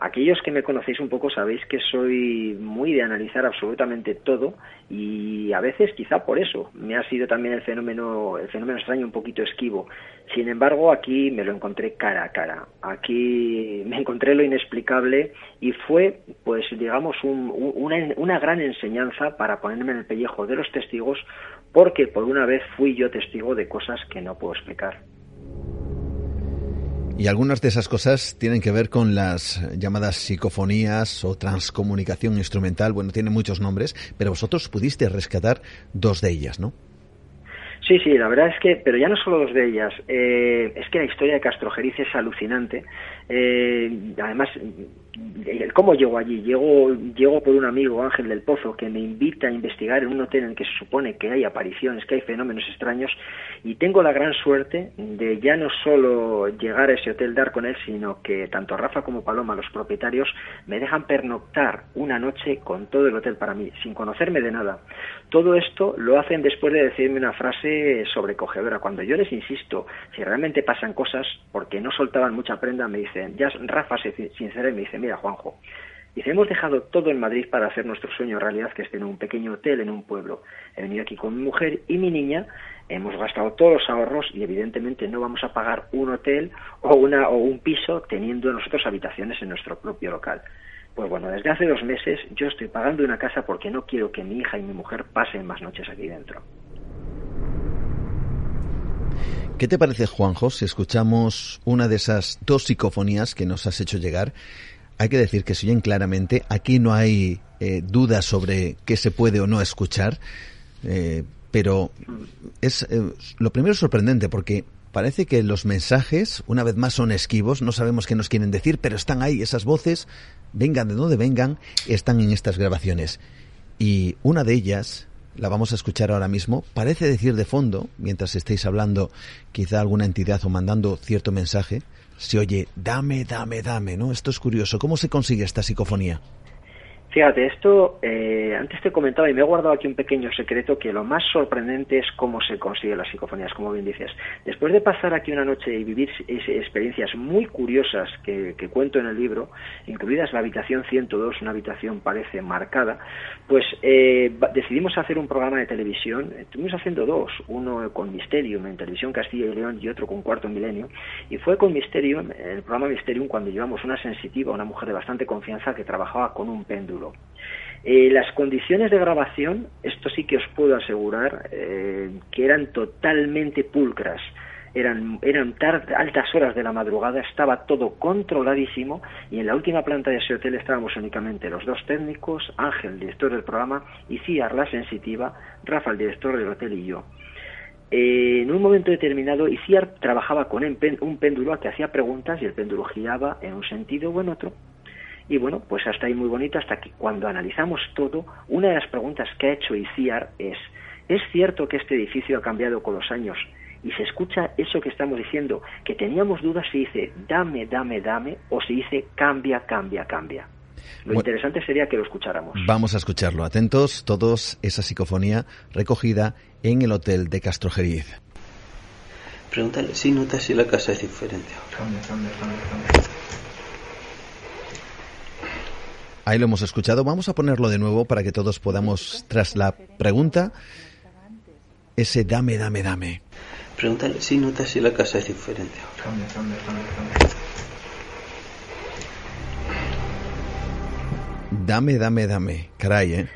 Aquellos que me conocéis un poco sabéis que soy muy de analizar absolutamente todo y a veces quizá por eso me ha sido también el fenómeno el fenómeno extraño un poquito esquivo. Sin embargo, aquí me lo encontré cara a cara. Aquí me encontré lo inexplicable y fue pues digamos una, una gran enseñanza para ponerme en el pellejo de los testigos porque por una vez fui yo testigo de cosas que no puedo explicar. Y algunas de esas cosas tienen que ver con las llamadas psicofonías o transcomunicación instrumental. Bueno, tiene muchos nombres, pero vosotros pudiste rescatar dos de ellas, ¿no? Sí, sí, la verdad es que, pero ya no solo dos de ellas, eh, es que la historia de Castrojeriz es alucinante. Eh, además, ¿Cómo llego allí? Llego, llego por un amigo, Ángel del Pozo, que me invita a investigar en un hotel en que se supone que hay apariciones, que hay fenómenos extraños, y tengo la gran suerte de ya no solo llegar a ese hotel, dar con él, sino que tanto Rafa como Paloma, los propietarios, me dejan pernoctar una noche con todo el hotel para mí, sin conocerme de nada. Todo esto lo hacen después de decirme una frase sobrecogedora. Cuando yo les insisto, si realmente pasan cosas, porque no soltaban mucha prenda, me dicen, ya Rafa se sincera y me dice, mira Juanjo, dice, hemos dejado todo en Madrid para hacer nuestro sueño realidad, que es en un pequeño hotel en un pueblo. He venido aquí con mi mujer y mi niña, hemos gastado todos los ahorros y evidentemente no vamos a pagar un hotel o, una, o un piso teniendo nosotros habitaciones en nuestro propio local. Pues bueno, desde hace dos meses yo estoy pagando una casa porque no quiero que mi hija y mi mujer pasen más noches aquí dentro. ¿Qué te parece, Juanjo, si escuchamos una de esas dos psicofonías que nos has hecho llegar? Hay que decir que se oyen claramente. Aquí no hay eh, dudas sobre qué se puede o no escuchar, eh, pero es eh, lo primero sorprendente porque parece que los mensajes, una vez más, son esquivos. No sabemos qué nos quieren decir, pero están ahí. Esas voces, vengan de donde vengan, están en estas grabaciones. Y una de ellas la vamos a escuchar ahora mismo, parece decir de fondo, mientras estéis hablando quizá alguna entidad o mandando cierto mensaje, se oye dame, dame, dame, ¿no? Esto es curioso. ¿Cómo se consigue esta psicofonía? Fíjate, esto eh, antes te comentaba y me he guardado aquí un pequeño secreto que lo más sorprendente es cómo se consigue las psicofonías, como bien dices. Después de pasar aquí una noche y vivir experiencias muy curiosas que, cuento en el libro, incluidas la habitación 102, una habitación parece marcada, pues eh, decidimos hacer un programa de televisión. Estuvimos haciendo dos, uno con Mysterium en Televisión Castilla y León y otro con Cuarto Milenio. Y fue con Mysterium, el programa Mysterium, cuando llevamos una sensitiva, una mujer de bastante confianza que trabajaba con un péndulo eh, las condiciones de grabación, esto sí que os puedo asegurar, eh, que eran totalmente pulcras. Eran, eran altas horas de la madrugada, estaba todo controladísimo y en la última planta de ese hotel estábamos únicamente los dos técnicos, Ángel, director del programa, y Ciar, la sensitiva, Rafa, el director del hotel y yo. Eh, en un momento determinado, Iciar trabajaba con un péndulo que hacía preguntas y el péndulo giraba en un sentido o en otro y bueno, pues hasta ahí muy bonito, hasta que cuando analizamos todo, una de las preguntas que ha hecho Iciar es, Es cierto que este edificio ha cambiado con los años y se escucha eso que estamos diciendo, que teníamos dudas si dice dame, dame, dame o si dice cambia, cambia, cambia. Lo interesante sería que lo escucháramos. Vamos a escucharlo. Atentos todos, esa psicofonía recogida en el hotel de Castrojeriz. Pregúntale si notas si la casa es diferente Ahí lo hemos escuchado. Vamos a ponerlo de nuevo para que todos podamos, tras la pregunta, ese dame, dame, dame. Pregúntale si notas si la casa es diferente Dame, dame, dame. Caray, ¿eh?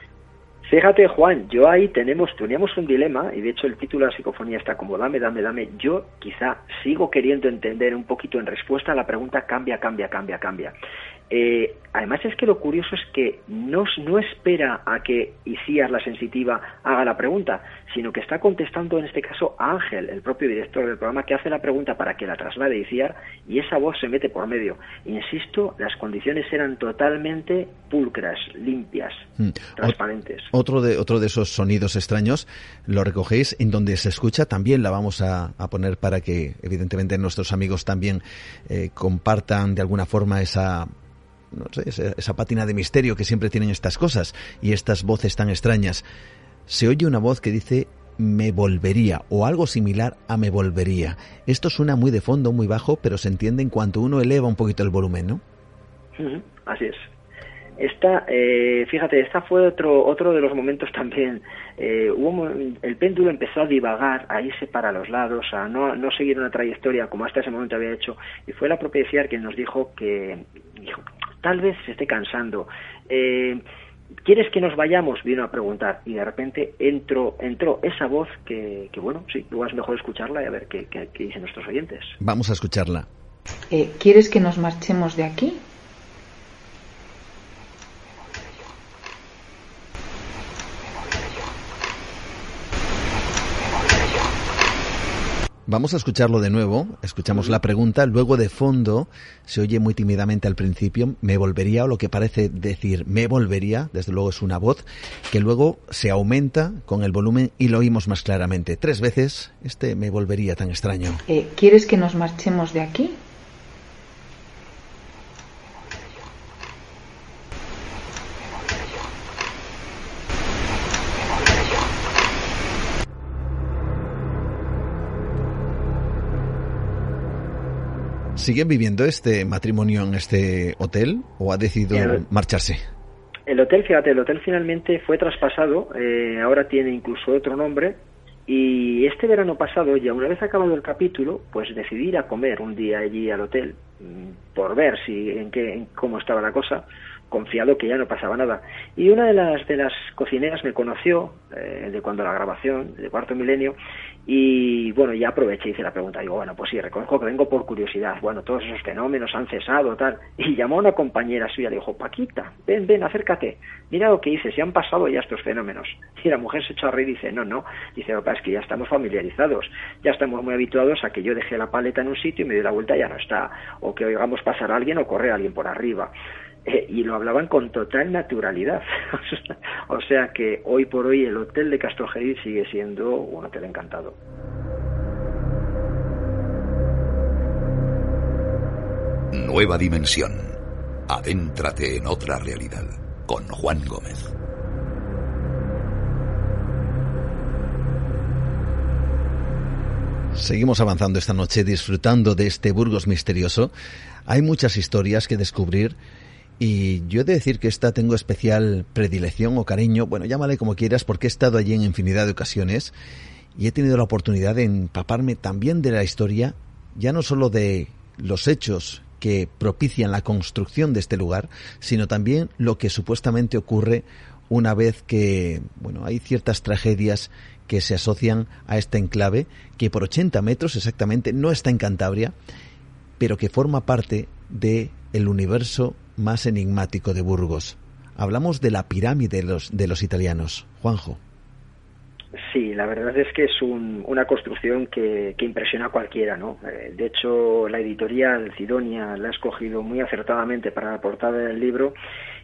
Fíjate, Juan, yo ahí tenemos, teníamos un dilema, y de hecho el título de la psicofonía está como dame, dame, dame. Yo quizá sigo queriendo entender un poquito en respuesta a la pregunta cambia, cambia, cambia, cambia. Eh, además es que lo curioso es que no, no espera a que Isías, la sensitiva, haga la pregunta, sino que está contestando en este caso a Ángel, el propio director del programa, que hace la pregunta para que la traslade Isías y esa voz se mete por medio. Insisto, las condiciones eran totalmente pulcras, limpias, hmm. transparentes. Otro de, otro de esos sonidos extraños lo recogéis en donde se escucha, también la vamos a, poner para que evidentemente nuestros amigos también eh, compartan de alguna forma esa no sé, esa, pátina de misterio que siempre tienen estas cosas y estas voces tan extrañas. Se oye una voz que dice me volvería o algo similar a me volvería. Esto suena muy de fondo, muy bajo, pero se entiende en cuanto uno eleva un poquito el volumen, ¿no? Así es. Esta, eh, fíjate, esta fue otro otro de los momentos también. Eh, hubo, el péndulo empezó a divagar, a irse para los lados, a no, no seguir una trayectoria como hasta ese momento había hecho. Y fue la propia Ciar quien nos dijo que, dijo, tal vez se esté cansando. Eh, ¿Quieres que nos vayamos? Vino a preguntar y de repente entró, entró esa voz que, bueno, sí, luego es mejor escucharla y a ver qué, qué, dicen nuestros oyentes. Vamos a escucharla. Eh, ¿Quieres que nos marchemos de aquí? Vamos a escucharlo de nuevo. Escuchamos la pregunta. Luego de fondo se oye muy tímidamente al principio, me volvería, o lo que parece decir me volvería, desde luego es una voz, que luego se aumenta con el volumen y lo oímos más claramente. Tres veces este me volvería tan extraño. Eh, ¿Quieres que nos marchemos de aquí? ¿Siguen viviendo este matrimonio en este hotel o ha decidido marcharse? El hotel, fíjate, el hotel finalmente fue traspasado, eh, ahora tiene incluso otro nombre, y este verano pasado, ya una vez acabado el capítulo, pues decidí ir a comer un día allí al hotel, mm, por ver si en qué, en cómo estaba la cosa, confiado que ya no pasaba nada. Y una de las de las cocineras me conoció eh, de cuando la grabación de Cuarto Milenio y bueno, ya aproveché y hice la pregunta. Digo, bueno, pues sí, reconozco que vengo por curiosidad. Bueno, todos esos fenómenos han cesado, tal. <laughs> Y llamó a una compañera suya, le dijo, Paquita, ven, ven, acércate. Mira lo que hice, se han pasado ya estos fenómenos. <laughs> Y la mujer se echó a reír y dice, no, no. Dice, que es que ya estamos familiarizados. Ya estamos muy habituados a que yo dejé la paleta en un sitio y me doy la vuelta y ya no está. O que oigamos pasar a alguien o correr a alguien por arriba. Eh, y lo hablaban con total naturalidad. <laughs> o sea que hoy por hoy el hotel de Castrojeriz sigue siendo un hotel encantado. Nueva dimensión. Adéntrate en otra realidad con Juan Gómez. Seguimos avanzando esta noche disfrutando de este Burgos misterioso. Hay muchas historias que descubrir y yo he de decir que esta tengo especial predilección o cariño, bueno, llámale como quieras, porque he estado allí en infinidad de ocasiones y he tenido la oportunidad de empaparme también de la historia, ya no solo de los hechos que propician la construcción de este lugar, sino también lo que supuestamente ocurre una vez que, bueno, hay ciertas tragedias que se asocian a este enclave, que por 80 metros exactamente no está en Cantabria, pero que forma parte de el universo más enigmático de Burgos. Hablamos de la pirámide de los, de los italianos. Juanjo. Sí, la verdad es que es una construcción que, impresiona a cualquiera, ¿no? Eh, de hecho, la editorial Cidonia la ha escogido muy acertadamente para la portada del libro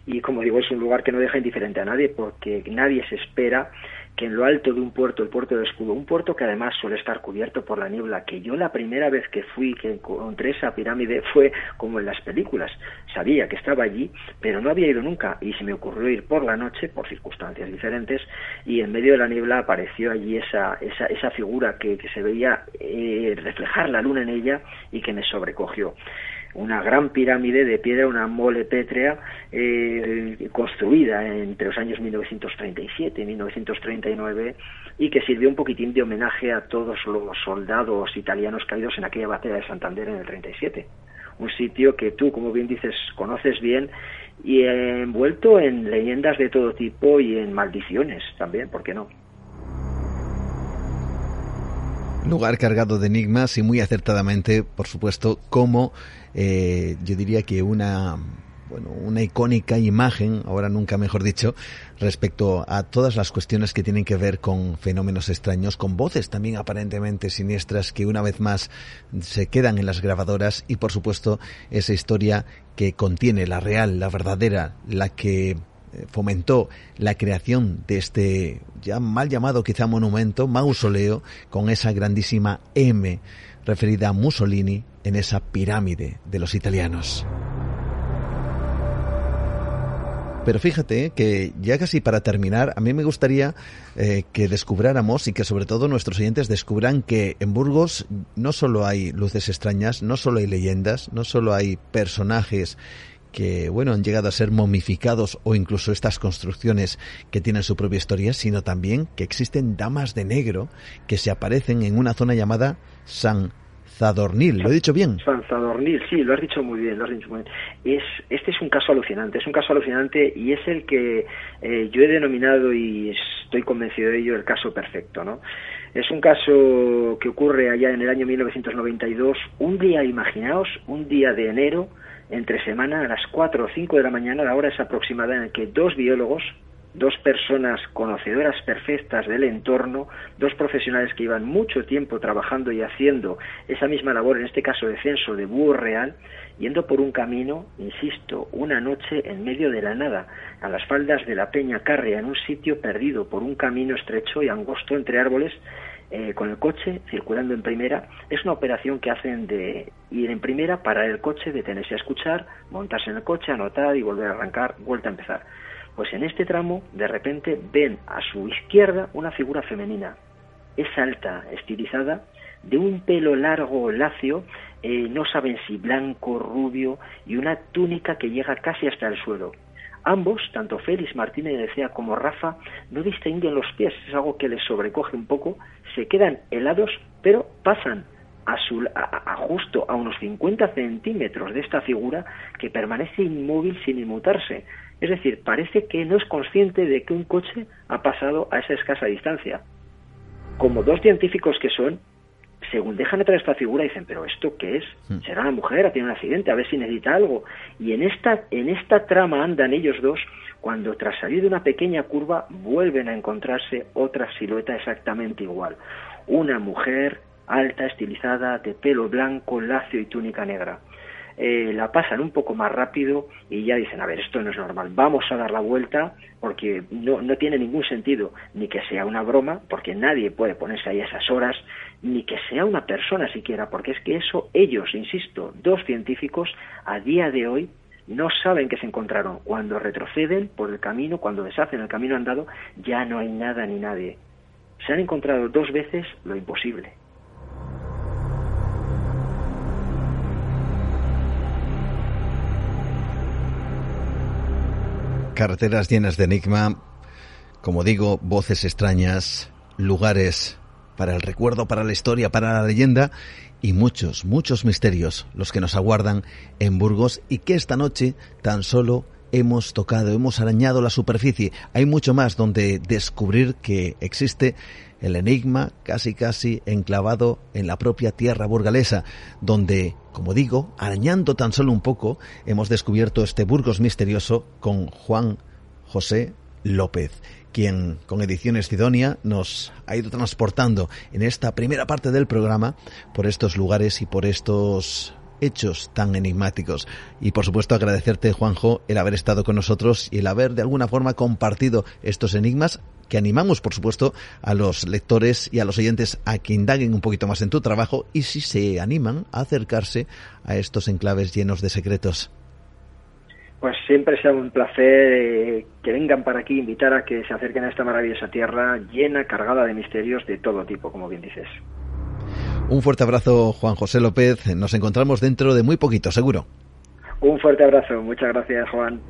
y, como digo, es un lugar que no deja indiferente a nadie porque nadie se espera que en lo alto de un puerto, el puerto de Escudo, un puerto que además suele estar cubierto por la niebla, que yo la primera vez que fui, que encontré esa pirámide <laughs> fue como en las películas. Sabía que estaba allí, pero no había ido nunca y se me ocurrió ir por la noche, por circunstancias diferentes, y en medio de la niebla apareció allí esa, esa, esa figura que, que se veía eh, reflejar la luna en ella y que me sobrecogió una gran pirámide de piedra, una mole pétrea eh, construida entre los años 1937 y 1939 y que sirvió un poquitín de homenaje a todos los soldados italianos caídos en aquella batalla de Santander en el 37. Un sitio que tú, como bien dices, conoces bien y envuelto en leyendas de todo tipo y en maldiciones también, ¿por qué no? Lugar cargado de enigmas y muy acertadamente, por supuesto, como eh, yo diría que una bueno, una icónica imagen, ahora nunca mejor dicho, respecto a todas las cuestiones que tienen que ver con fenómenos extraños, con voces también aparentemente siniestras que una vez más se quedan en las grabadoras y por supuesto esa historia que contiene la real, la verdadera, la que fomentó la creación de este ya mal llamado quizá monumento, mausoleo, con esa grandísima M referida a Mussolini en esa pirámide de los italianos. Pero fíjate que ya casi para terminar, a mí me gustaría eh, que descubráramos y que sobre todo nuestros oyentes descubran que en Burgos no solo hay luces extrañas, no solo hay leyendas, no solo hay personajes que, bueno, han llegado a ser momificados o incluso estas construcciones que tienen su propia historia, sino también que existen damas de negro que se aparecen en una zona llamada San Zadornil, ¿lo he dicho bien? San Zadornil, sí, lo has dicho muy bien, lo has dicho muy bien. Es, este es un caso alucinante, es un caso alucinante y es el que eh, yo he denominado y estoy convencido de ello el caso perfecto, ¿no? Es un caso que ocurre allá en el año 1992, un día, imaginaos, un día de enero, entre semana, a las 4 o 5 de la mañana, la hora es aproximada en la que dos biólogos, dos personas conocedoras perfectas del entorno, dos profesionales que iban mucho tiempo trabajando y haciendo esa misma labor, en este caso de censo de búho real, yendo por un camino, insisto, una noche en medio de la nada, a las faldas de la Peña Carria, en un sitio perdido por un camino estrecho y angosto entre árboles, eh, con el coche circulando en primera. Es una operación que hacen de ir en primera, parar el coche, detenerse a escuchar, montarse en el coche, anotar y volver a arrancar, vuelta a empezar pues en este tramo, de repente, ven a su izquierda una figura femenina. Es alta, estilizada, de un pelo largo, lacio, eh, no saben si blanco, rubio, y una túnica que llega casi hasta el suelo. Ambos, tanto Félix Martínez decía como Rafa, no distinguen los pies, es algo que les sobrecoge un poco, se quedan helados, pero pasan a, su, a, justo a unos 50 centímetros de esta figura que permanece inmóvil sin inmutarse. Es decir, parece que no es consciente de que un coche ha pasado a esa escasa distancia. Como dos científicos que son, según dejan entrar esta figura dicen, pero ¿esto qué es? Hmm. ¿Será una mujer? ¿Ha tenido un accidente? A ver si necesita algo. Y en esta, en esta trama andan ellos dos cuando tras salir de una pequeña curva vuelven a encontrarse otra silueta exactamente igual. Una mujer alta, estilizada, de pelo blanco, lacio y túnica negra. Eh, la pasan un poco más rápido y ya dicen, a ver, esto no es normal, vamos a dar la vuelta porque no, no tiene ningún sentido ni que sea una broma, porque nadie puede ponerse ahí a esas horas, ni que sea una persona siquiera, porque es que eso ellos, insisto, dos científicos, a día de hoy no saben que se encontraron. Cuando retroceden por el camino, cuando deshacen el camino andado, ya no hay nada ni nadie. Se han encontrado dos veces lo imposible. Carreteras llenas de enigma, como digo, voces extrañas, lugares para el recuerdo, para la historia, para la leyenda y muchos, muchos misterios los que nos aguardan en Burgos y que esta noche tan solo hemos tocado, hemos arañado la superficie. Hay mucho más donde descubrir que existe el enigma casi casi enclavado en la propia tierra burgalesa, donde, como digo, arañando tan solo un poco, hemos descubierto este Burgos misterioso con Juan José López, quien con Ediciones Sidonia nos ha ido transportando en esta primera parte del programa por estos lugares y por estos hechos tan enigmáticos. Y por supuesto agradecerte, Juanjo, el haber estado con nosotros y el haber de alguna forma compartido estos enigmas que animamos, por supuesto, a los lectores y a los oyentes a que indaguen un poquito más en tu trabajo y si se animan a acercarse a estos enclaves llenos de secretos. Pues siempre sea un placer eh, que vengan para aquí, invitar a que se acerquen a esta maravillosa tierra llena, cargada de misterios de todo tipo, como bien dices. Un fuerte abrazo, Juan José López. Nos encontramos dentro de muy poquito, seguro. Un fuerte abrazo. Muchas gracias, Juan.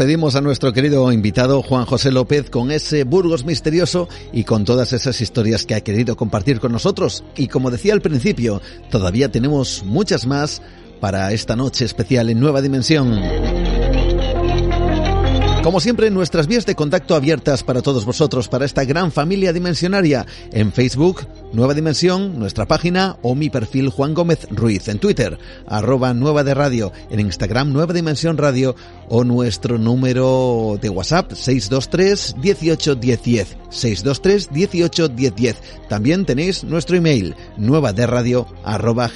Despedimos a nuestro querido invitado Juan José López con ese Burgos misterioso y con todas esas historias que ha querido compartir con nosotros. Y como decía al principio, todavía tenemos muchas más para esta noche especial en Nueva Dimensión. Como siempre, nuestras vías de contacto abiertas para todos vosotros, para esta gran familia dimensionaria. En Facebook, Nueva Dimensión, nuestra página o mi perfil Juan Gómez Ruiz. En Twitter, arroba Nueva de Radio. En Instagram, Nueva Dimensión Radio o nuestro número de WhatsApp 623 18 10 623 18 10 También tenéis nuestro email nueva de radio arroba.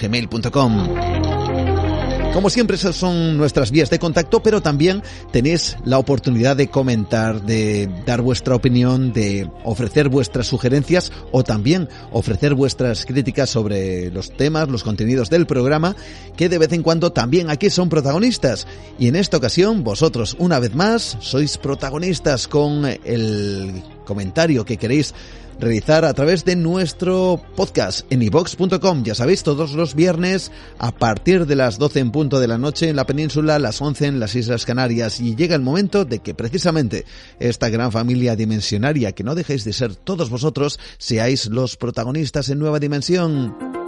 Como siempre, esas son nuestras vías de contacto, pero también tenéis la oportunidad de comentar, de dar vuestra opinión, de ofrecer vuestras sugerencias o también ofrecer vuestras críticas sobre los temas, los contenidos del programa, que de vez en cuando también aquí son protagonistas. Y en esta ocasión, vosotros, una vez más, sois protagonistas con el comentario que queréis realizar a través de nuestro podcast en ivox.com. Ya sabéis, todos los viernes a partir de las 12 en punto de la noche en la península, las 11 en las Islas Canarias. Y llega el momento de que precisamente esta gran familia dimensionaria, que no dejéis de ser todos vosotros, seáis los protagonistas en Nueva Dimensión.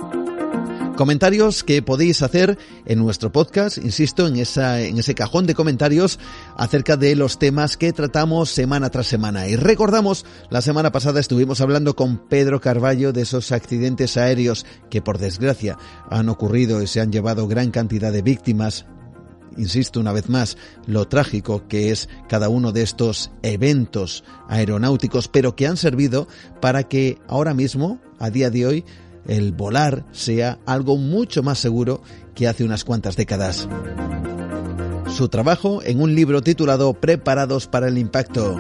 Comentarios que podéis hacer en nuestro podcast, insisto, en, esa, en ese cajón de comentarios acerca de los temas que tratamos semana tras semana. Y recordamos, la semana pasada estuvimos hablando con Pedro Carballo de esos accidentes aéreos que por desgracia han ocurrido y se han llevado gran cantidad de víctimas insisto una vez más, lo trágico que es cada uno de estos eventos aeronáuticos, pero que han servido para que ahora mismo, a día de hoy, el volar sea algo mucho más seguro que hace unas cuantas décadas. Su trabajo en un libro titulado Preparados para el Impacto.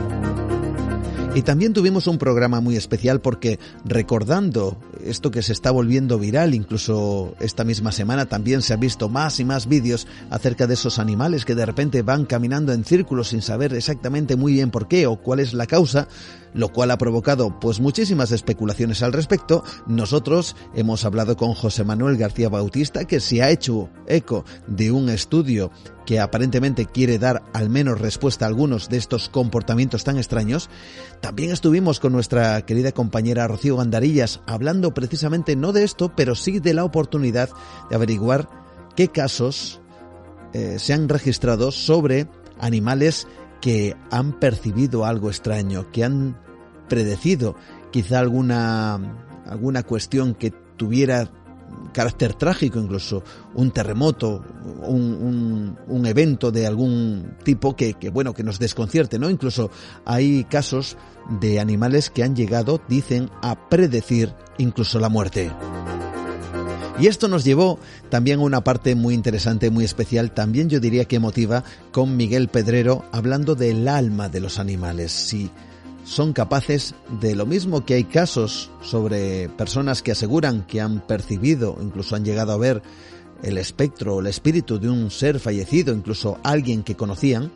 Y también tuvimos un programa muy especial porque recordando esto que se está volviendo viral, incluso esta misma semana también se han visto más y más vídeos acerca de esos animales que de repente van caminando en círculos sin saber exactamente muy bien por qué o cuál es la causa, lo cual ha provocado pues muchísimas especulaciones al respecto. Nosotros hemos hablado con José Manuel García Bautista que se ha hecho eco de un estudio que aparentemente quiere dar al menos respuesta a algunos de estos comportamientos tan extraños. También estuvimos con nuestra querida compañera Rocío Gandarillas hablando precisamente no de esto, pero sí de la oportunidad de averiguar qué casos eh, se han registrado sobre animales que han percibido algo extraño, que han predecido quizá alguna, alguna cuestión que tuviera carácter trágico, incluso un terremoto, un, un, evento de algún tipo que, que, bueno, que nos desconcierte, ¿no? Incluso hay casos de animales que han llegado, dicen, a predecir incluso la muerte. Y esto nos llevó también a una parte muy interesante, muy especial, también yo diría que emotiva, con Miguel Pedrero hablando del alma de los animales. Si son capaces de lo mismo que hay casos sobre personas que aseguran que han percibido, incluso han llegado a ver el espectro o el espíritu de un ser fallecido, incluso alguien que conocían,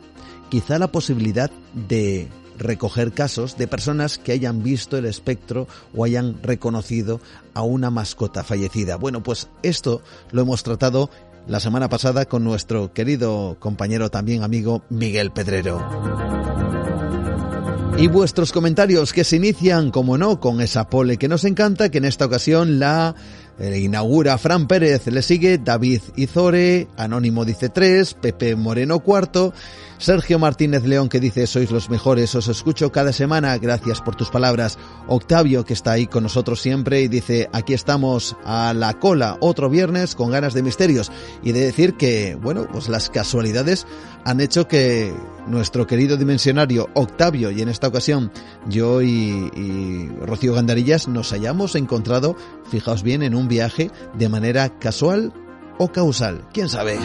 quizá la posibilidad de recoger casos de personas que hayan visto el espectro o hayan reconocido a una mascota fallecida. Bueno, pues esto lo hemos tratado la semana pasada con nuestro querido compañero también amigo Miguel Pedrero. Y vuestros comentarios que se inician, como no, con esa pole que nos encanta, que en esta ocasión la eh, inaugura Fran Pérez, le sigue David Izore, Anónimo dice 3, Pepe Moreno cuarto, Sergio Martínez León que dice sois los mejores, os escucho cada semana, gracias por tus palabras. Octavio que está ahí con nosotros siempre y dice aquí estamos a la cola otro viernes con ganas de misterios y de decir que, bueno, pues las casualidades han hecho que nuestro querido dimensionario Octavio y en esta ocasión yo y, Rocío Gandarillas nos hayamos encontrado, fijaos bien, en un viaje de manera casual o causal, quién sabe.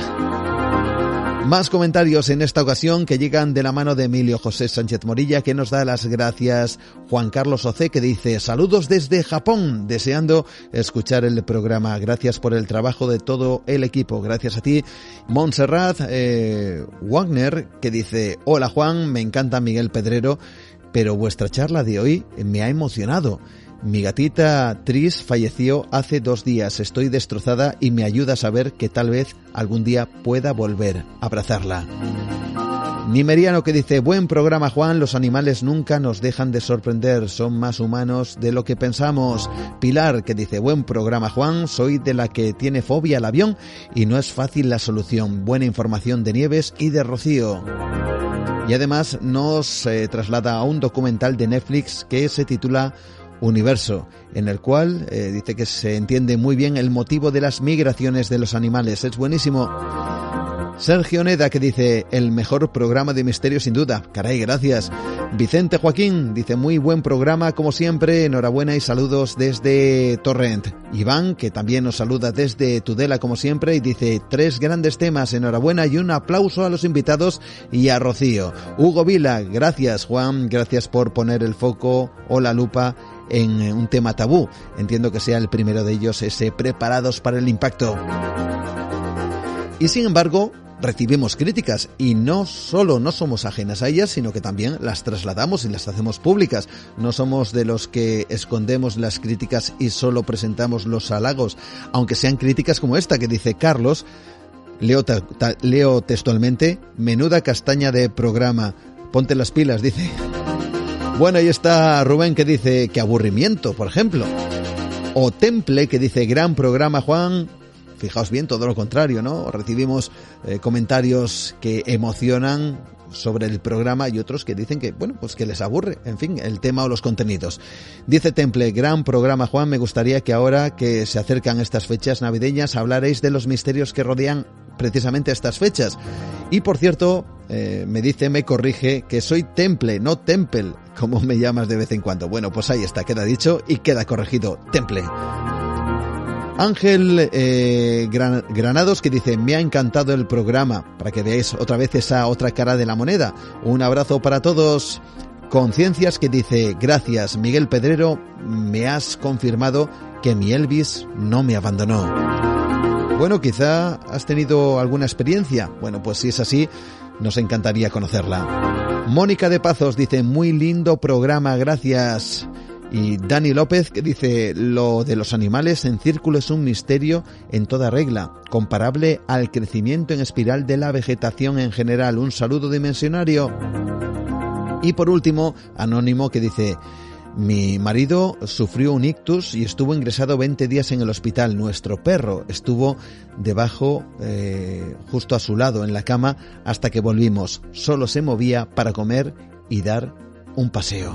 Más comentarios en esta ocasión que llegan de la mano de Emilio José Sánchez Morilla que nos da las gracias. Juan Carlos Oce que dice saludos desde Japón, deseando escuchar el programa. Gracias por el trabajo de todo el equipo. Gracias a ti. Montserrat eh, Wagner que dice hola Juan, me encanta Miguel Pedrero, pero vuestra charla de hoy me ha emocionado. Mi gatita Tris falleció hace dos días. Estoy destrozada y me ayuda a saber que tal vez algún día pueda volver a abrazarla. Nimeriano que dice, buen programa Juan, los animales nunca nos dejan de sorprender, son más humanos de lo que pensamos. Pilar que dice, buen programa Juan, soy de la que tiene fobia al avión y no es fácil la solución. Buena información de Nieves y de Rocío. Y además nos eh, traslada a un documental de Netflix que se titula universo, en el cual eh, dice que se entiende muy bien el motivo de las migraciones de los animales. Es buenísimo. Sergio Neda que dice el mejor programa de misterio sin duda. Caray, gracias. Vicente Joaquín dice muy buen programa como siempre. Enhorabuena y saludos desde Torrent. Iván que también nos saluda desde Tudela como siempre y dice tres grandes temas. Enhorabuena y un aplauso a los invitados y a Rocío. Hugo Vila, gracias Juan, gracias por poner el foco o la lupa en un tema tabú. Entiendo que sea el primero de ellos ese preparados para el impacto. Y sin embargo, recibimos críticas y no solo no somos ajenas a ellas, sino que también las trasladamos y las hacemos públicas. No somos de los que escondemos las críticas y solo presentamos los halagos, aunque sean críticas como esta que dice Carlos, leo, leo textualmente, menuda castaña de programa, ponte las pilas, dice. Bueno, ahí está Rubén que dice que aburrimiento, por ejemplo. O Temple que dice gran programa Juan. Fijaos bien, todo lo contrario, ¿no? Recibimos eh, comentarios que emocionan sobre el programa y otros que dicen que, bueno, pues que les aburre, en fin, el tema o los contenidos. Dice Temple, gran programa Juan, me gustaría que ahora que se acercan estas fechas navideñas hablaréis de los misterios que rodean precisamente estas fechas. Y por cierto, eh, me dice, me corrige, que soy Temple, no Temple, como me llamas de vez en cuando. Bueno, pues ahí está, queda dicho y queda corregido, Temple. Ángel eh, Granados que dice, me ha encantado el programa, para que veáis otra vez esa otra cara de la moneda. Un abrazo para todos. Conciencias que dice, gracias Miguel Pedrero, me has confirmado que mi Elvis no me abandonó. Bueno, quizá has tenido alguna experiencia. Bueno, pues si es así, nos encantaría conocerla. Mónica de Pazos dice, muy lindo programa, gracias. Y Dani López que dice, lo de los animales en círculo es un misterio en toda regla, comparable al crecimiento en espiral de la vegetación en general. Un saludo dimensionario. Y por último, Anónimo que dice, mi marido sufrió un ictus y estuvo ingresado 20 días en el hospital. Nuestro perro estuvo debajo, eh, justo a su lado, en la cama, hasta que volvimos. Solo se movía para comer y dar un paseo.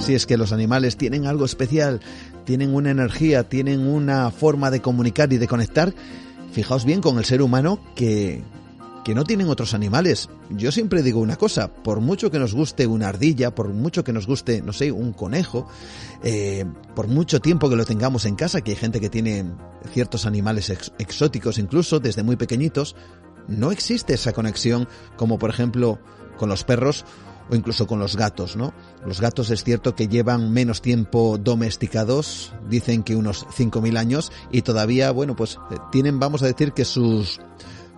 Si es que los animales tienen algo especial, tienen una energía, tienen una forma de comunicar y de conectar, fijaos bien con el ser humano que, que no tienen otros animales. Yo siempre digo una cosa, por mucho que nos guste una ardilla, por mucho que nos guste, no sé, un conejo, eh, por mucho tiempo que lo tengamos en casa, que hay gente que tiene ciertos animales exóticos incluso desde muy pequeñitos, no existe esa conexión como por ejemplo con los perros o incluso con los gatos, ¿no? Los gatos es cierto que llevan menos tiempo domesticados, dicen que unos 5.000 años, y todavía, bueno, pues eh, tienen, vamos a decir que sus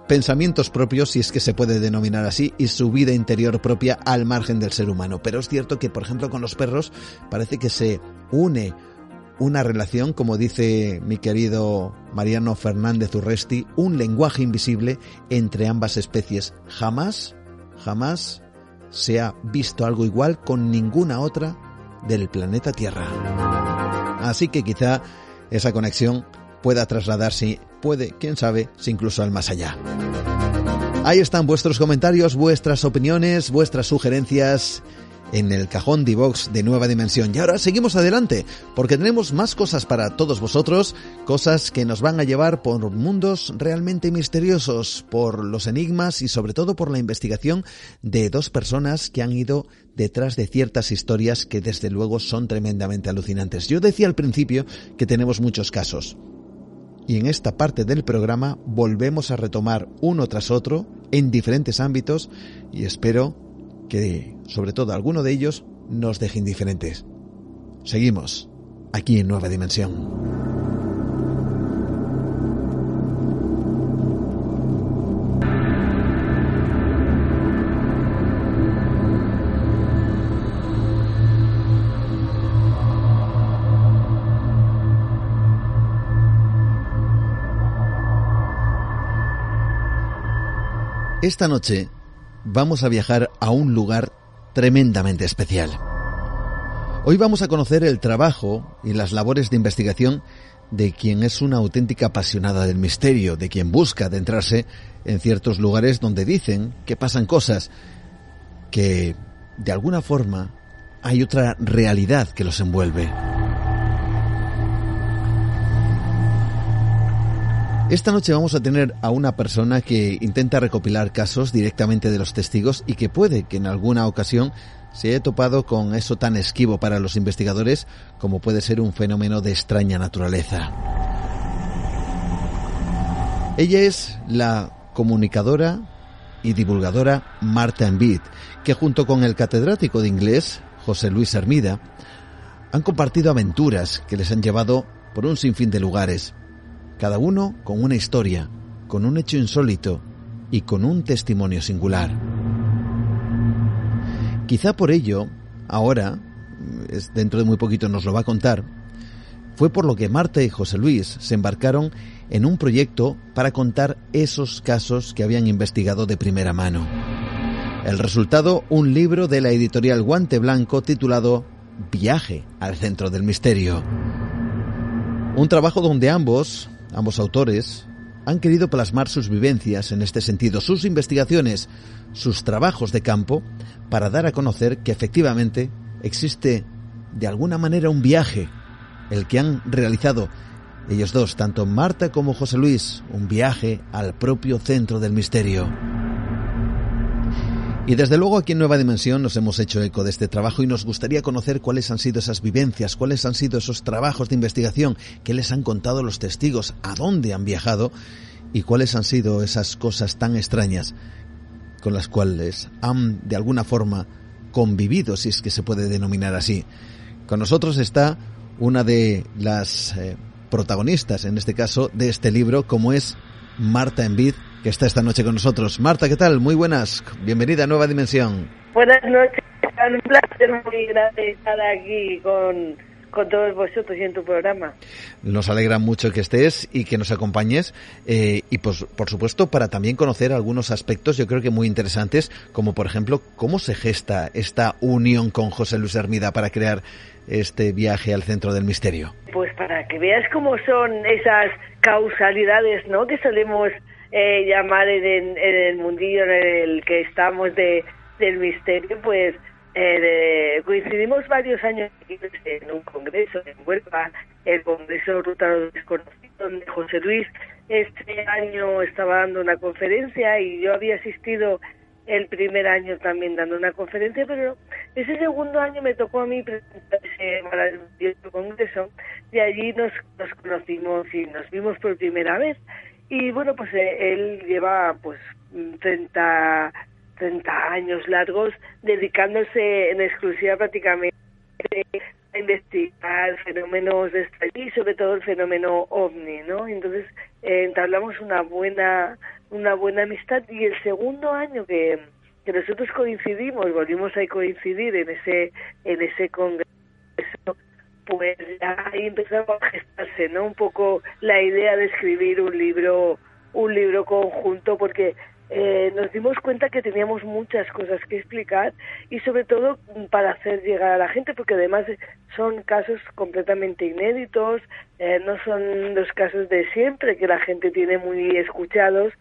pensamientos propios, si es que se puede denominar así, y su vida interior propia al margen del ser humano. Pero es cierto que, por ejemplo, con los perros parece que se une una relación, como dice mi querido Mariano Fernández Urresti, un lenguaje invisible entre ambas especies. Jamás, jamás se ha visto algo igual con ninguna otra del planeta Tierra. Así que quizá esa conexión pueda trasladarse, puede, quién sabe, si incluso al más allá. Ahí están vuestros comentarios, vuestras opiniones, vuestras sugerencias en el cajón de de Nueva Dimensión. Y ahora seguimos adelante, porque tenemos más cosas para todos vosotros, cosas que nos van a llevar por mundos realmente misteriosos, por los enigmas y sobre todo por la investigación de dos personas que han ido detrás de ciertas historias que desde luego son tremendamente alucinantes. Yo decía al principio que tenemos muchos casos. Y en esta parte del programa volvemos a retomar uno tras otro en diferentes ámbitos y espero que, sobre todo alguno de ellos, nos deje indiferentes. Seguimos aquí en Nueva Dimensión. Esta noche vamos a viajar a un lugar tremendamente especial. Hoy vamos a conocer el trabajo y las labores de investigación de quien es una auténtica apasionada del misterio, de quien busca adentrarse en ciertos lugares donde dicen que pasan cosas, que de alguna forma hay otra realidad que los envuelve. Esta noche vamos a tener a una persona que intenta recopilar casos directamente de los testigos y que puede que en alguna ocasión se haya topado con eso tan esquivo para los investigadores como puede ser un fenómeno de extraña naturaleza. Ella es la comunicadora y divulgadora Marta Envid, que junto con el catedrático de inglés, José Luis Hermida, han compartido aventuras que les han llevado por un sinfín de lugares, cada uno con una historia, con un hecho insólito y con un testimonio singular. Quizá por ello, ahora, dentro de muy poquito nos lo va a contar, fue por lo que Marta y José Luis se embarcaron en un proyecto para contar esos casos que habían investigado de primera mano. El resultado, un libro de la editorial Guante Blanco titulado Viaje al centro del misterio. Un trabajo donde ambos Ambos autores han querido plasmar sus vivencias en este sentido, sus investigaciones, sus trabajos de campo, para dar a conocer que efectivamente existe de alguna manera un viaje, el que han realizado ellos dos, tanto Marta como José Luis, un viaje al propio centro del misterio. Y desde luego aquí en Nueva Dimensión nos hemos hecho eco de este trabajo y nos gustaría conocer cuáles han sido esas vivencias, cuáles han sido esos trabajos de investigación, qué les han contado los testigos, a dónde han viajado y cuáles han sido esas cosas tan extrañas con las cuales han de alguna forma convivido, si es que se puede denominar así. Con nosotros está una de las eh, protagonistas, en este caso, de este libro, como es Marta Envid, que está esta noche con nosotros. Marta, ¿qué tal? Muy buenas. Bienvenida a Nueva Dimensión. Buenas noches. Es un placer muy grande estar aquí con, con todos vosotros y en tu programa. Nos alegra mucho que estés y que nos acompañes eh, y pues, por supuesto para también conocer algunos aspectos yo creo que muy interesantes como por ejemplo cómo se gesta esta unión con José Luis Hermida para crear este viaje al centro del misterio. Pues para que veas cómo son esas causalidades ¿no? que solemos eh, llamar en, el mundillo en el que estamos de, del misterio, pues eh, coincidimos varios años en un congreso en Huelva, el Congreso Ruta de Desconocidos, donde José Luis este año estaba dando una conferencia y yo había asistido el primer año también dando una conferencia, pero ese segundo año me tocó a mí presentar ese maravilloso congreso y allí nos, nos conocimos y nos vimos por primera vez. Y bueno, pues eh, él lleva pues 30, 30 años largos dedicándose en exclusiva prácticamente a investigar fenómenos de y sobre todo el fenómeno ovni, ¿no? Entonces eh, entablamos una buena una buena amistad y el segundo año que, que nosotros coincidimos, volvimos a coincidir en ese en ese congreso pues ahí empezó a gestarse, ¿no? Un poco la idea de escribir un libro, un libro conjunto, porque eh, nos dimos cuenta que teníamos muchas cosas que explicar y sobre todo para hacer llegar a la gente, porque además son casos completamente inéditos, eh, no son los casos de siempre que la gente tiene muy escuchados,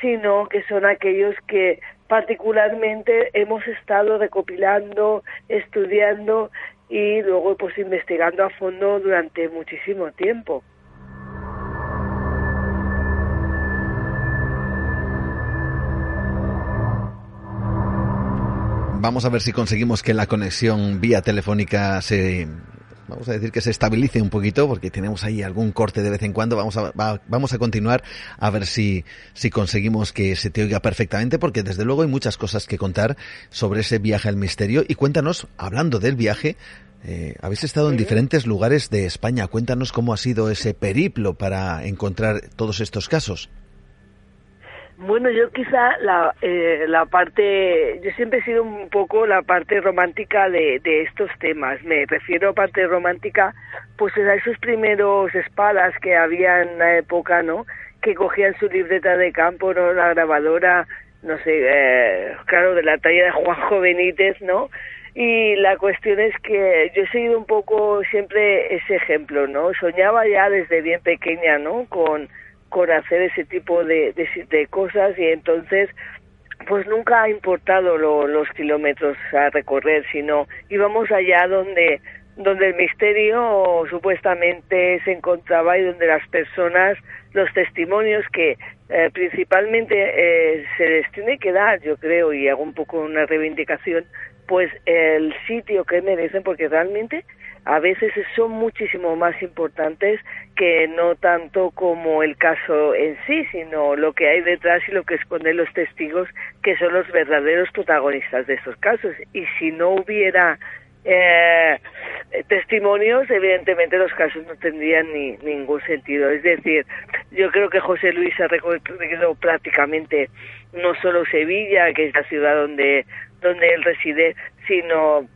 sino que son aquellos que particularmente hemos estado recopilando, estudiando y luego pues investigando a fondo durante muchísimo tiempo. Vamos a ver si conseguimos que la conexión vía telefónica se vamos a decir que se estabilice un poquito porque tenemos ahí algún corte de vez en cuando. Vamos a, vamos a continuar a ver si, si conseguimos que se te oiga perfectamente porque desde luego hay muchas cosas que contar sobre ese viaje al misterio y cuéntanos, hablando del viaje, eh, habéis estado en diferentes lugares de España. Cuéntanos cómo ha sido ese periplo para encontrar todos estos casos. Bueno, yo quizá la, eh, la parte, yo siempre he sido un poco la parte romántica de, de estos temas. Me refiero a parte romántica, pues a esos primeros espadas que había en la época, ¿no? Que cogían su libreta de campo, ¿no? La grabadora, no sé, eh, claro, de la talla de Juanjo Benítez, ¿no? Y la cuestión es que yo he seguido un poco siempre ese ejemplo, ¿no? Soñaba ya desde bien pequeña, ¿no? Con con hacer ese tipo de, de, cosas y entonces pues nunca ha importado los kilómetros a recorrer, sino íbamos allá donde donde el misterio supuestamente se encontraba y donde las personas, los testimonios que eh, principalmente eh, se les tiene que dar, yo creo, y hago un poco una reivindicación, pues el sitio que merecen, porque realmente a veces son muchísimo más importantes que no tanto como el caso en sí, sino lo que hay detrás y lo que esconden los testigos, que son los verdaderos protagonistas de estos casos. Y si no hubiera eh, testimonios, evidentemente los casos no tendrían ni ningún sentido. Es decir, yo creo que José Luis ha recorrido prácticamente no solo Sevilla, que es la ciudad donde donde él reside, sino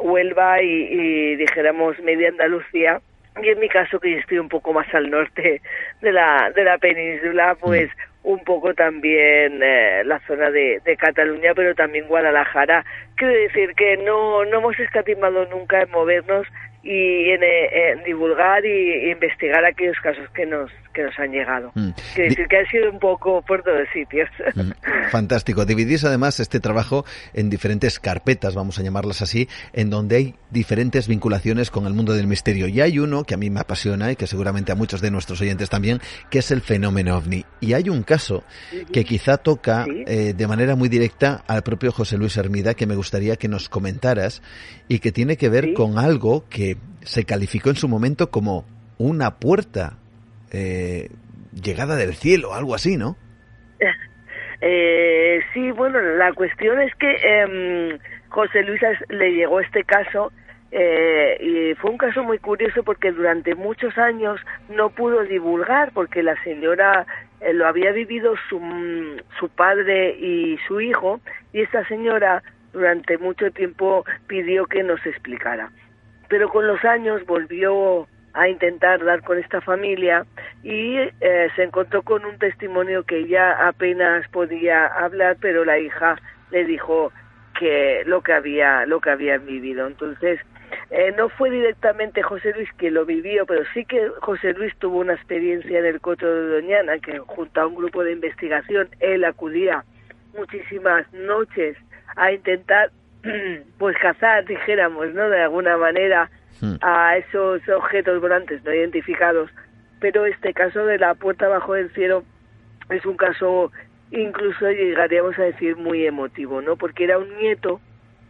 Huelva y, dijéramos media Andalucía y en mi caso que yo estoy un poco más al norte de la de la península pues mm. un poco también eh, la zona de, de, Cataluña pero también Guadalajara quiero decir que no no hemos escatimado nunca en movernos y eh, en, divulgar y, investigar aquellos casos que nos que nos han llegado. Mm. Quiere decir que ha sido un poco por todos sitios. Mm. Fantástico. Dividís además este trabajo en diferentes carpetas, vamos a llamarlas así, en donde hay diferentes vinculaciones con el mundo del misterio. Y hay uno que a mí me apasiona y que seguramente a muchos de nuestros oyentes también, que es el fenómeno ovni. Y hay un caso que quizá toca eh, de manera muy directa al propio José Luis Hermida, que me gustaría que nos comentaras y que tiene que ver con algo que se calificó en su momento como una puerta eh, llegada del cielo, algo así, ¿no? <laughs> Eh, sí, bueno, la cuestión es que eh, José Luis le llegó este caso eh, y fue un caso muy curioso porque durante muchos años no pudo divulgar porque la señora eh, lo había vivido su, su padre y su hijo y esta señora durante mucho tiempo pidió que nos explicara pero con los años volvió a intentar dar con esta familia y eh, se encontró con un testimonio que ya apenas podía hablar, pero la hija le dijo que lo que había lo que habían vivido. Entonces eh, no fue directamente José Luis que lo vivió, pero sí que José Luis tuvo una experiencia en el Coto de Doñana, que junto a un grupo de investigación él acudía muchísimas noches a intentar <clears throat> pues cazar, dijéramos, ¿no? De alguna manera hmm. a esos objetos volantes no identificados. Pero este caso de la puerta bajo el cielo es un caso incluso llegaríamos a decir muy emotivo, ¿no? Porque era un nieto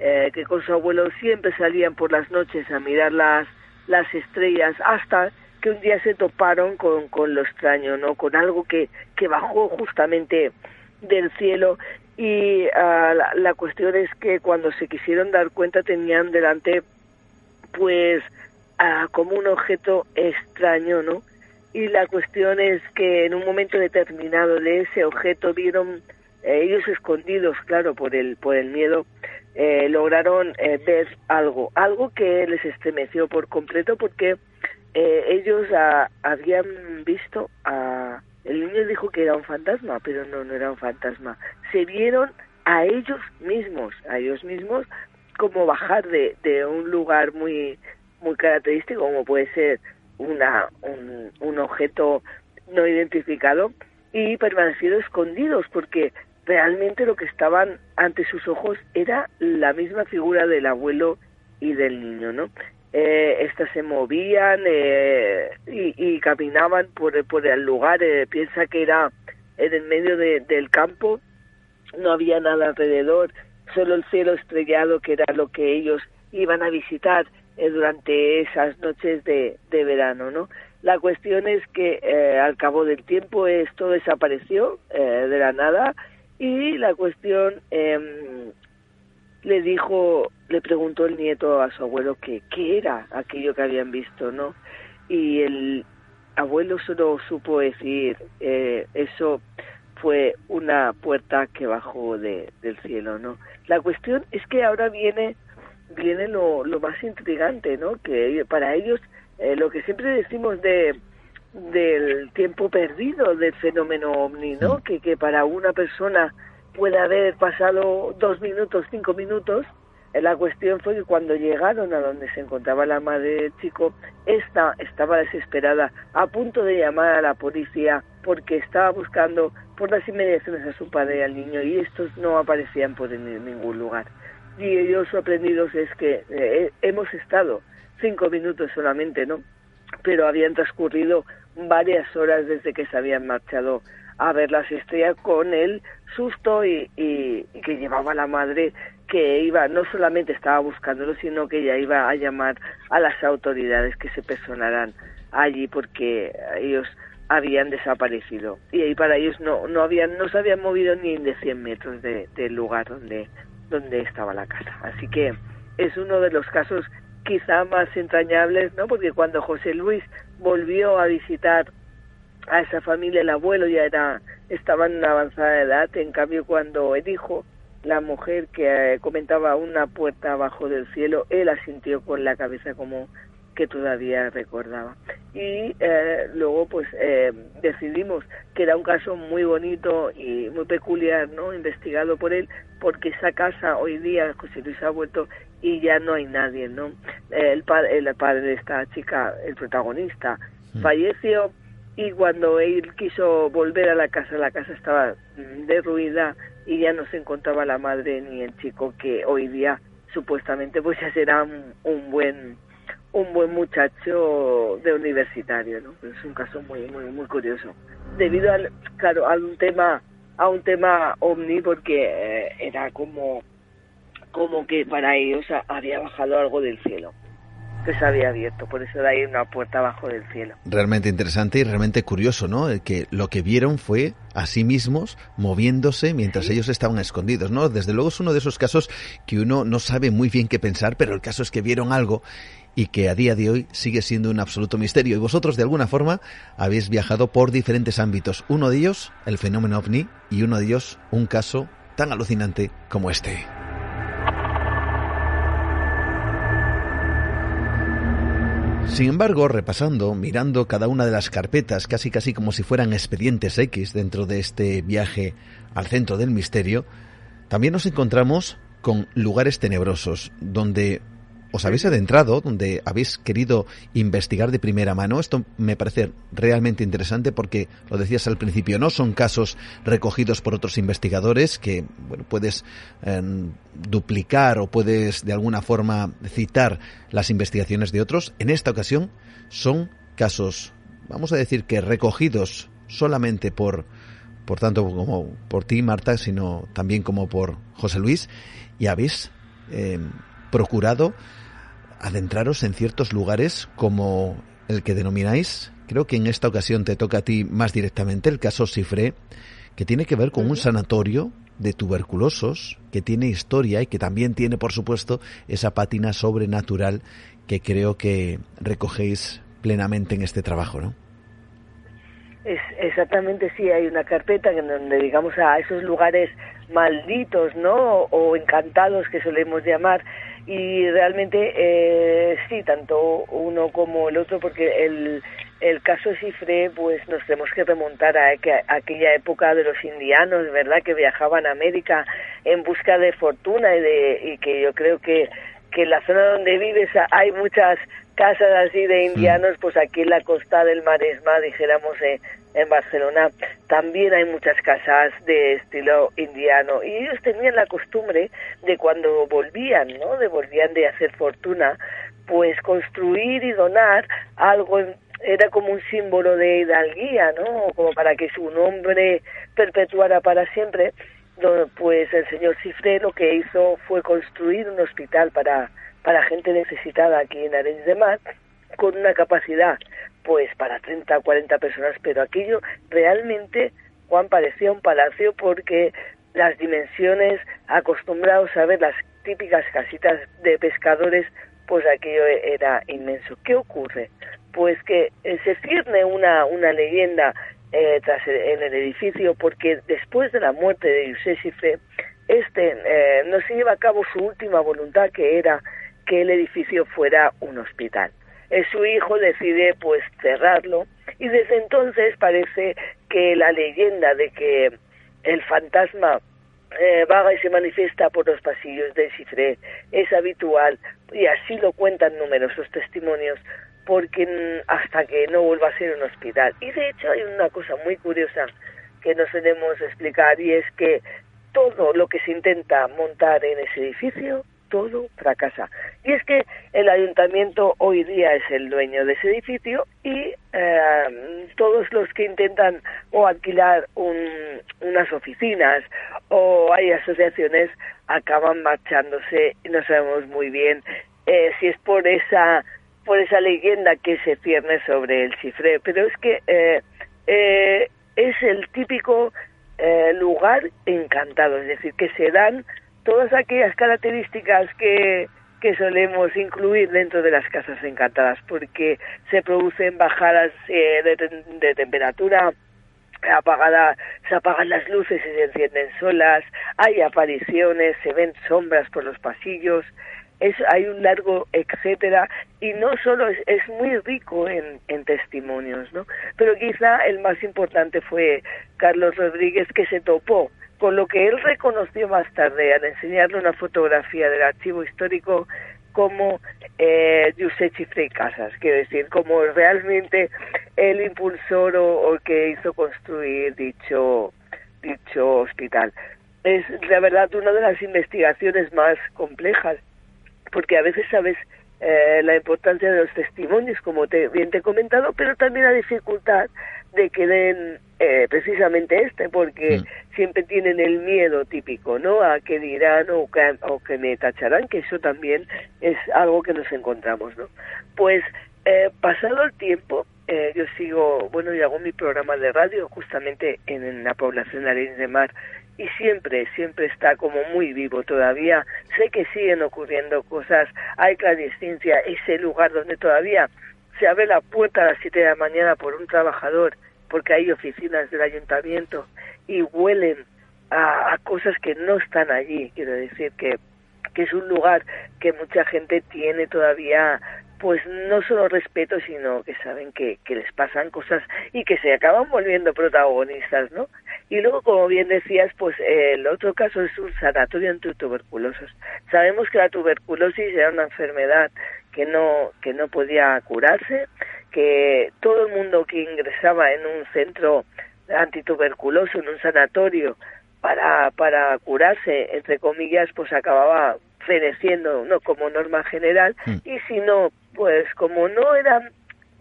eh, que con su abuelo siempre salían por las noches a mirar las, las estrellas hasta que un día se toparon con, con lo extraño, ¿no? Con algo que, que bajó justamente del cielo y uh, la, la, cuestión es que cuando se quisieron dar cuenta tenían delante pues uh, como un objeto extraño, ¿no? Y la cuestión es que en un momento determinado de ese objeto vieron eh, ellos escondidos, claro, por el por el miedo, eh, lograron eh, ver algo, algo que les estremeció por completo porque ellos uh, habían visto a El niño dijo que era un fantasma, pero no, no era un fantasma. Se vieron a ellos mismos, a ellos mismos, como bajar de, un lugar muy, muy característico, como puede ser una, un, objeto no identificado, y permanecido escondidos, porque realmente lo que estaban ante sus ojos era la misma figura del abuelo y del niño, ¿no? Eh, estas se movían eh, y, y, caminaban por, por el lugar, eh, piensa que era en el medio de, del campo, no había nada alrededor, solo el cielo estrellado que era lo que ellos iban a visitar eh, durante esas noches de, de verano, ¿no? La cuestión es que eh, al cabo del tiempo esto desapareció eh, de la nada y la cuestión eh, le dijo, le preguntó el nieto a su abuelo que qué era aquello que habían visto, ¿no? Y el abuelo solo supo decir, eh, eso fue una puerta que bajó de, del cielo, ¿no? La cuestión es que ahora viene viene lo, lo más intrigante, ¿no? Que para ellos eh, lo que siempre decimos de del tiempo perdido del fenómeno ovni, ¿no? Que, que para una persona puede haber pasado dos minutos, cinco minutos. La cuestión fue que cuando llegaron a donde se encontraba la madre del chico, esta estaba desesperada, a punto de llamar a la policía porque estaba buscando por las inmediaciones a su padre y al niño y estos no aparecían por ningún lugar. Y ellos sorprendidos es que eh, hemos estado cinco minutos solamente, ¿no? Pero habían transcurrido varias horas desde que se habían marchado a ver las estrellas con el susto y, y, que llevaba la madre que iba, no solamente estaba buscándolo, sino que ya iba a llamar a las autoridades que se personaran allí porque ellos habían desaparecido. Y ahí para ellos no no habían no se habían movido ni de 100 metros de, del lugar donde donde estaba la casa. Así que es uno de los casos quizá más entrañables no porque cuando José Luis volvió a visitar a esa familia el abuelo ya era estaba en una avanzada edad en cambio cuando el hijo la mujer que eh, comentaba una puerta abajo del cielo él asintió con la cabeza como que todavía recordaba. Y eh, luego pues eh, decidimos que era un caso muy bonito y muy peculiar no investigado por él porque esa casa hoy día José Luis ha vuelto y ya no hay nadie no el padre el padre de esta chica el protagonista mm. falleció y cuando él quiso volver a la casa la casa estaba derruida y ya no se encontraba la madre ni el chico que hoy día supuestamente pues ya será un, un buen un buen muchacho de universitario, ¿no? Es un caso muy muy muy curioso. Debido al claro a un tema a un tema ovni porque eh, era como como que para ellos había bajado algo del cielo que se había abierto, por eso de ahí una puerta abajo del cielo. Realmente interesante y realmente curioso, ¿no? Que lo que vieron fue a sí mismos moviéndose mientras ¿Sí? ellos estaban escondidos, ¿no? Desde luego es uno de esos casos que uno no sabe muy bien qué pensar, pero el caso es que vieron algo y que a día de hoy sigue siendo un absoluto misterio. Y vosotros, de alguna forma, habéis viajado por diferentes ámbitos. Uno de ellos, el fenómeno ovni, y uno de ellos, un caso tan alucinante como este. Sin embargo, repasando, mirando cada una de las carpetas, casi casi como si fueran expedientes X dentro de este viaje al centro del misterio, también nos encontramos con lugares tenebrosos, donde os habéis adentrado, donde habéis querido investigar de primera mano. Esto me parece realmente interesante porque, lo decías al principio, no son casos recogidos por otros investigadores que, bueno, puedes eh, duplicar o puedes de alguna forma citar las investigaciones de otros. En esta ocasión son casos, vamos a decir que recogidos solamente por, por tanto como por ti, Marta, sino también como por José Luis, y habéis eh, procurado adentraros en ciertos lugares como el que denomináis, creo que en esta ocasión te toca a ti más directamente, el caso Cifré, que tiene que ver con un sanatorio de tuberculosos que tiene historia y que también tiene, por supuesto, esa pátina sobrenatural que creo que recogéis plenamente en este trabajo, ¿no? Es, exactamente, sí, hay una carpeta en donde, digamos, a esos lugares malditos, ¿no? O encantados que solemos llamar, y realmente eh, sí, tanto uno como el otro, porque el, el caso Cifré, pues nos tenemos que remontar a, aquella época de los indianos, ¿verdad? Que viajaban a América en busca de fortuna y, de, y que yo creo que, que en la zona donde vives hay muchas casas así de indianos, pues aquí en la costa del Maresma, dijéramos, eh, en Barcelona, también hay muchas casas de estilo indiano. Y ellos tenían la costumbre de cuando volvían, ¿no? De volvían de hacer fortuna, pues construir y donar algo era como un símbolo de hidalguía, ¿no? Como para que su nombre perpetuara para siempre. Pues el señor Cifré lo que hizo fue construir un hospital para para gente necesitada aquí en Arenys de Mar con una capacidad pues para 30 o 40 personas, pero aquello realmente, Juan, parecía un palacio porque las dimensiones, acostumbrados a ver las típicas casitas de pescadores, pues aquello era inmenso. ¿Qué ocurre? Pues que eh, se cierne una, una leyenda eh, tras en el edificio porque después de la muerte de José este eh, no se lleva a cabo su última voluntad que era que el edificio fuera un hospital. Eh, su hijo decide pues cerrarlo y desde entonces parece que la leyenda de que el fantasma eh, vaga y se manifiesta por los pasillos de Cifré es habitual y así lo cuentan numerosos testimonios porque hasta que no vuelva a ser un hospital. Y de hecho hay una cosa muy curiosa que nos debemos explicar y es que todo lo que se intenta montar en ese edificio todo fracasa. Y es que el ayuntamiento hoy día es el dueño de ese edificio y eh, todos los que intentan o alquilar unas oficinas o hay asociaciones acaban marchándose y no sabemos muy bien eh, si es por esa por esa leyenda que se cierne sobre el cifre, pero es que eh, es el típico lugar encantado, es decir, que se dan todas aquellas características que, que solemos incluir dentro de las casas encantadas, porque se producen bajadas eh, de, temperatura, apagada, se apagan las luces y se encienden solas, hay apariciones, se ven sombras por los pasillos, es, hay un largo etcétera y no solo es, es muy rico en, testimonios, ¿no? Pero quizá el más importante fue Carlos Rodríguez que se topó con lo que él reconoció más tarde al enseñarle una fotografía del archivo histórico como eh, Chifre Casas, quiero decir, como realmente el impulsor o, que hizo construir dicho, dicho hospital. Es la verdad una de las investigaciones más complejas, porque a veces sabes eh, la importancia de los testimonios, como te, bien te he comentado, pero también la dificultad de que den eh, precisamente este, porque mm. siempre tienen el miedo típico, ¿no? A que dirán o que, o que me tacharán, que eso también es algo que nos encontramos, ¿no? Pues eh, pasado el tiempo, eh, yo sigo, bueno, y hago mi programa de radio justamente en, la población de Arenas de Mar y siempre, siempre está como muy vivo todavía. Sé que siguen ocurriendo cosas, hay clandestincia, ese lugar donde todavía se abre la puerta a las 7 de la mañana por un trabajador porque hay oficinas del ayuntamiento y huelen a, cosas que no están allí. Quiero decir que, que es un lugar que mucha gente tiene todavía pues no solo respeto, sino que saben que, que les pasan cosas y que se acaban volviendo protagonistas, ¿no? Y luego, como bien decías, pues el otro caso es un sanatorio entre. Sabemos que la tuberculosis era una enfermedad que no, que no podía curarse, que todo el mundo que ingresaba en un centro antituberculoso, en un sanatorio, para, para curarse, entre comillas, pues acababa feneciendo, no como norma general, hmm. y si no, pues como no eran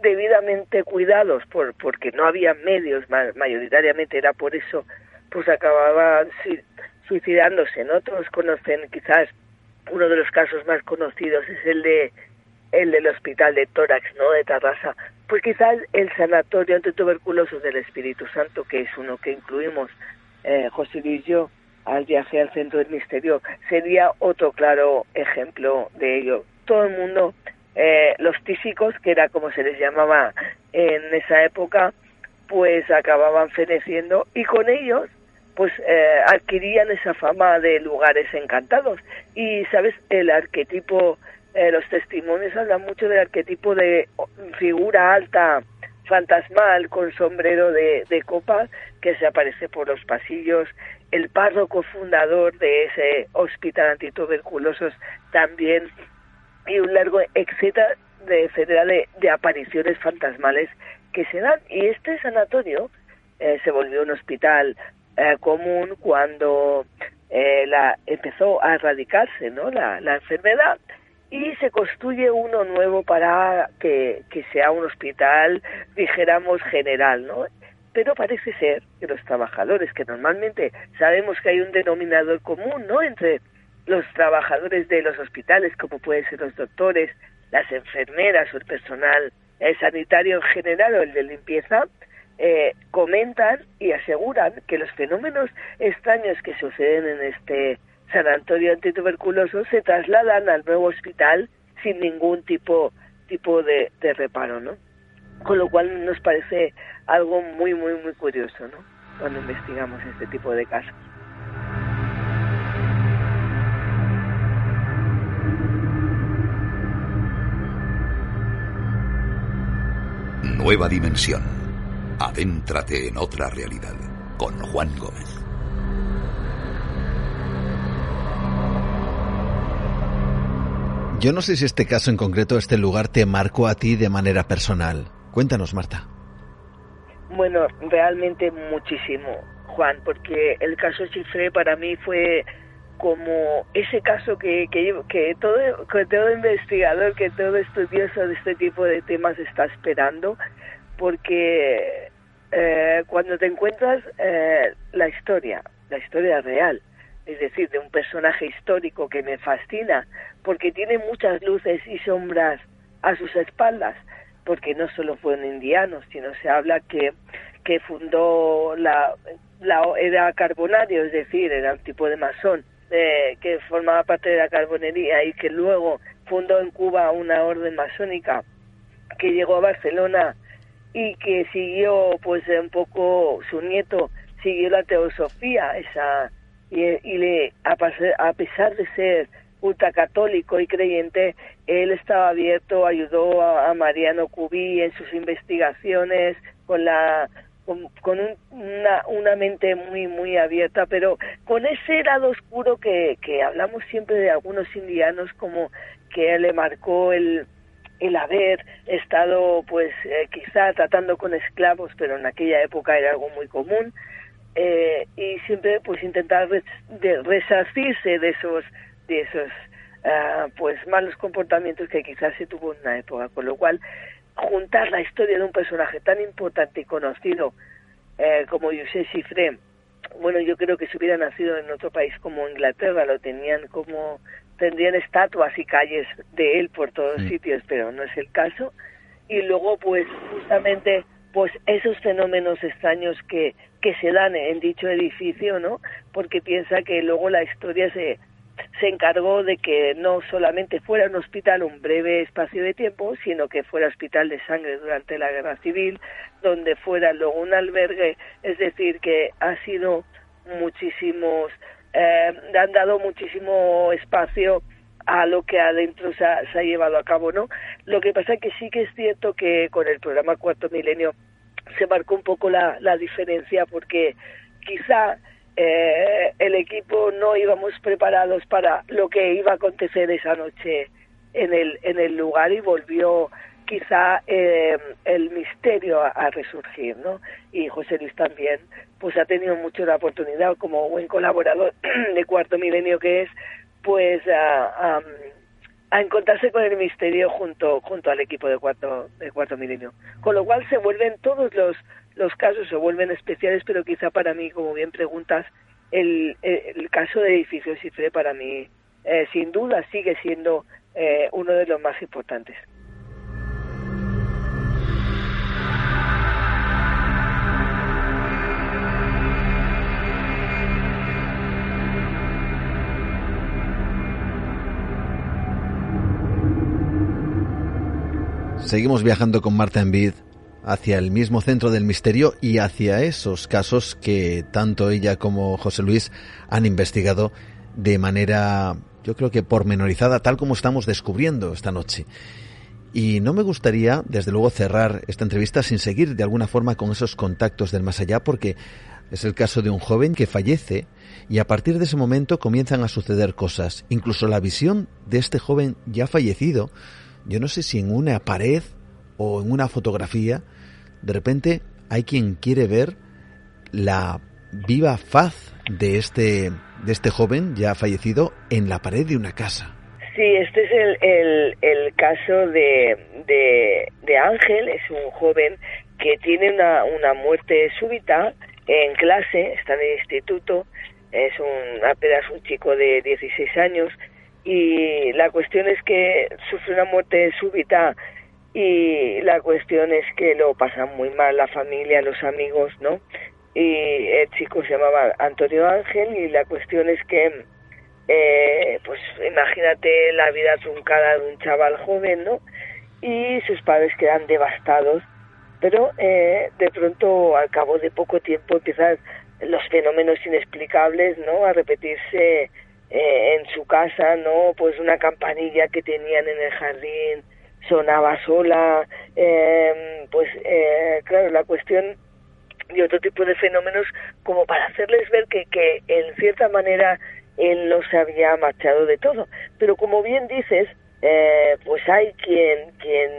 debidamente cuidados por porque no había medios mayoritariamente era por eso pues acababan suicidándose no todos conocen quizás uno de los casos más conocidos es el de el del hospital de tórax, ¿no? De Tarrasa. Pues quizás el sanatorio antituberculoso del Espíritu Santo, que es uno que incluimos eh, José Luis y yo al viaje al centro del misterio, sería otro claro ejemplo de ello. Todo el mundo, eh, los tísicos, que era como se les llamaba en esa época, pues acababan feneciendo y con ellos pues eh, adquirían esa fama de lugares encantados. Y, ¿sabes? El arquetipo eh, los testimonios hablan mucho del arquetipo de figura alta fantasmal con sombrero de, de copa que se aparece por los pasillos, el párroco fundador de ese hospital antituberculosos también, y un largo etcétera de, de, de apariciones fantasmales que se dan. Y este sanatorio eh, se volvió un hospital eh, común cuando eh, la, empezó a erradicarse ¿no? la, la enfermedad y se construye uno nuevo para que, que sea un hospital, dijéramos, general, ¿no? Pero parece ser que los trabajadores, que normalmente sabemos que hay un denominador común, ¿no? Entre los trabajadores de los hospitales, como pueden ser los doctores, las enfermeras o el personal sanitario en general o el de limpieza, eh, comentan y aseguran que los fenómenos extraños que suceden en este sanatorio antituberculoso se trasladan al nuevo hospital sin ningún tipo tipo de, de reparo, ¿no? Con lo cual nos parece algo muy muy muy curioso, ¿no? Cuando investigamos este tipo de casos. Nueva dimensión. Adéntrate en otra realidad con Juan Gómez. Yo no sé si este caso en concreto, este lugar, te marcó a ti de manera personal. Cuéntanos, Marta. Bueno, realmente muchísimo, Juan, porque el caso Chifré para mí fue como ese caso que, que, todo, que todo investigador, que todo estudioso de este tipo de temas está esperando, porque eh, cuando te encuentras eh, la historia, la historia real, es decir, de un personaje histórico que me fascina, porque tiene muchas luces y sombras a sus espaldas, porque no solo fueron indianos, sino se habla que, que fundó la, la era carbonario, es decir, era un tipo de masón, eh, que formaba parte de la carbonería y que luego fundó en Cuba una orden masónica que llegó a Barcelona y que siguió pues un poco su nieto siguió la teosofía esa y, le, a, a pesar de ser ultracatólico y creyente, él estaba abierto, ayudó a, Mariano Cubí en sus investigaciones con la con, una, una mente muy muy abierta, pero con ese lado oscuro que, hablamos siempre de algunos indianos como que le marcó el, el haber estado pues eh, quizá tratando con esclavos, pero en aquella época era algo muy común, eh, y siempre pues intentar resarcirse de esos de esos uh, pues malos comportamientos que quizás se tuvo en una época con lo cual juntar la historia de un personaje tan importante y conocido eh, como José Cifré bueno yo creo que si hubiera nacido en otro país como Inglaterra lo tenían como tendrían estatuas y calles de él por todos sitios pero no es el caso y luego pues justamente pues esos fenómenos extraños que, que se dan en dicho edificio, ¿no? Porque piensa que luego la historia se, se encargó de que no solamente fuera un hospital un breve espacio de tiempo, sino que fuera hospital de sangre durante la guerra civil, donde fuera luego un albergue, es decir, que ha sido muchísimos, eh, han dado muchísimo espacio a lo que adentro se ha, llevado a cabo, ¿no? Lo que pasa es que sí que es cierto que con el programa Cuarto Milenio se marcó un poco la diferencia porque quizá eh, el equipo no íbamos preparados para lo que iba a acontecer esa noche en el, en el lugar y volvió quizá eh, el misterio a, resurgir, ¿no? Y José Luis también, pues ha tenido mucho la oportunidad como buen colaborador <clears throat> de Cuarto Milenio que es, pues a, a, encontrarse con el misterio junto junto al equipo de cuarto de cuarto milenio con lo cual se vuelven todos los los casos se vuelven especiales pero quizá para mí como bien preguntas el, caso de edificio Cifre para mí eh, sin duda sigue siendo eh, uno de los más importantes. Seguimos viajando con Marta Envid hacia el mismo centro del misterio y hacia esos casos que tanto ella como José Luis han investigado de manera, yo creo que pormenorizada, tal como estamos descubriendo esta noche. Y no me gustaría, desde luego, cerrar esta entrevista sin seguir de alguna forma con esos contactos del más allá, porque es el caso de un joven que fallece y a partir de ese momento comienzan a suceder cosas. Incluso la visión de este joven ya fallecido, yo no sé si en una pared o en una fotografía, de repente hay quien quiere ver la viva faz de este, de este joven ya fallecido en la pared de una casa. Sí, este es el, el, caso de, de, de, Ángel, es un joven que tiene una, una muerte súbita en clase, está en el instituto, es un, apenas un chico de 16 años. Y la cuestión es que sufre una muerte súbita y la cuestión es que lo pasan muy mal la familia, los amigos, ¿no? Y el chico se llamaba Antonio Ángel y la cuestión es que eh, pues imagínate la vida truncada de un chaval joven, ¿no? Y sus padres quedan devastados, pero eh, de pronto, al cabo de poco tiempo, empiezan los fenómenos inexplicables, ¿no? A repetirse eh, en su casa, ¿no? Pues una campanilla que tenían en el jardín sonaba sola, eh, pues eh, claro, la cuestión y otro tipo de fenómenos como para hacerles ver que, que en cierta manera él no se había marchado de todo. Pero como bien dices, eh, pues hay quien, quien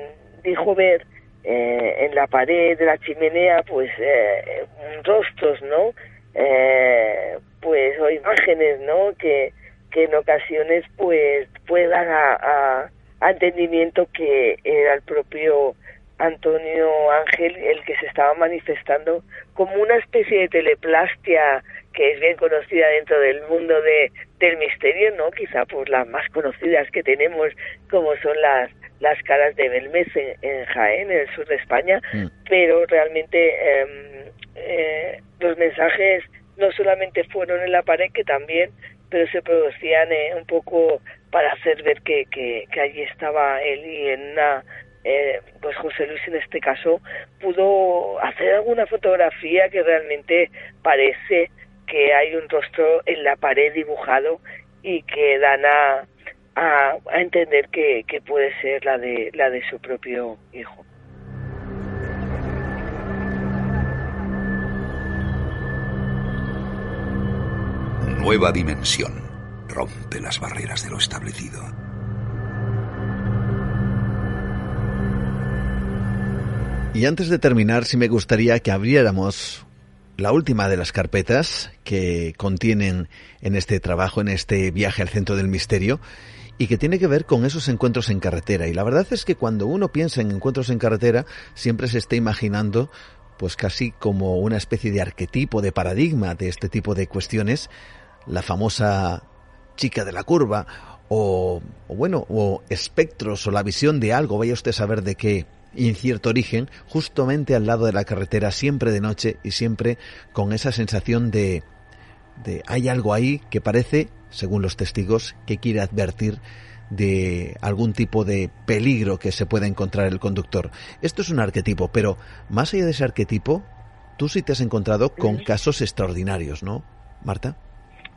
dijo ver eh, en la pared de la chimenea, pues eh, rostros, ¿no? Eh, pues o imágenes, ¿no? Que, que en ocasiones pues puedan a, a, entendimiento que era el propio Antonio Ángel el que se estaba manifestando como una especie de teleplastia que es bien conocida dentro del mundo de, del misterio, ¿no? Quizá por las más conocidas que tenemos, como son las, las caras de Belmez en, Jaén, en el sur de España, mm. pero realmente eh, eh, los mensajes no solamente fueron en la pared, que también, pero se producían eh, un poco para hacer ver que, que, allí estaba él y en una eh, pues José Luis en este caso pudo hacer alguna fotografía que realmente parece que hay un rostro en la pared dibujado y que dan a, a, entender que, que puede ser la de, la de su propio hijo. Nueva dimensión. Rompe las barreras de lo establecido. Y antes de terminar, sí me gustaría que abriéramos la última de las carpetas que contienen en este trabajo, en este viaje al centro del misterio, y que tiene que ver con esos encuentros en carretera. Y la verdad es que cuando uno piensa en encuentros en carretera, siempre se está imaginando pues casi como una especie de arquetipo, de paradigma de este tipo de cuestiones, la famosa chica de la curva, o, o bueno, o espectros, o la visión de algo, vaya usted a saber de qué incierto origen, justamente al lado de la carretera, siempre de noche y siempre con esa sensación de, de hay algo ahí que parece, según los testigos, que quiere advertir de algún tipo de peligro que se pueda encontrar el conductor. Esto es un arquetipo, pero más allá de ese arquetipo, tú sí te has encontrado con casos extraordinarios, ¿no, Marta?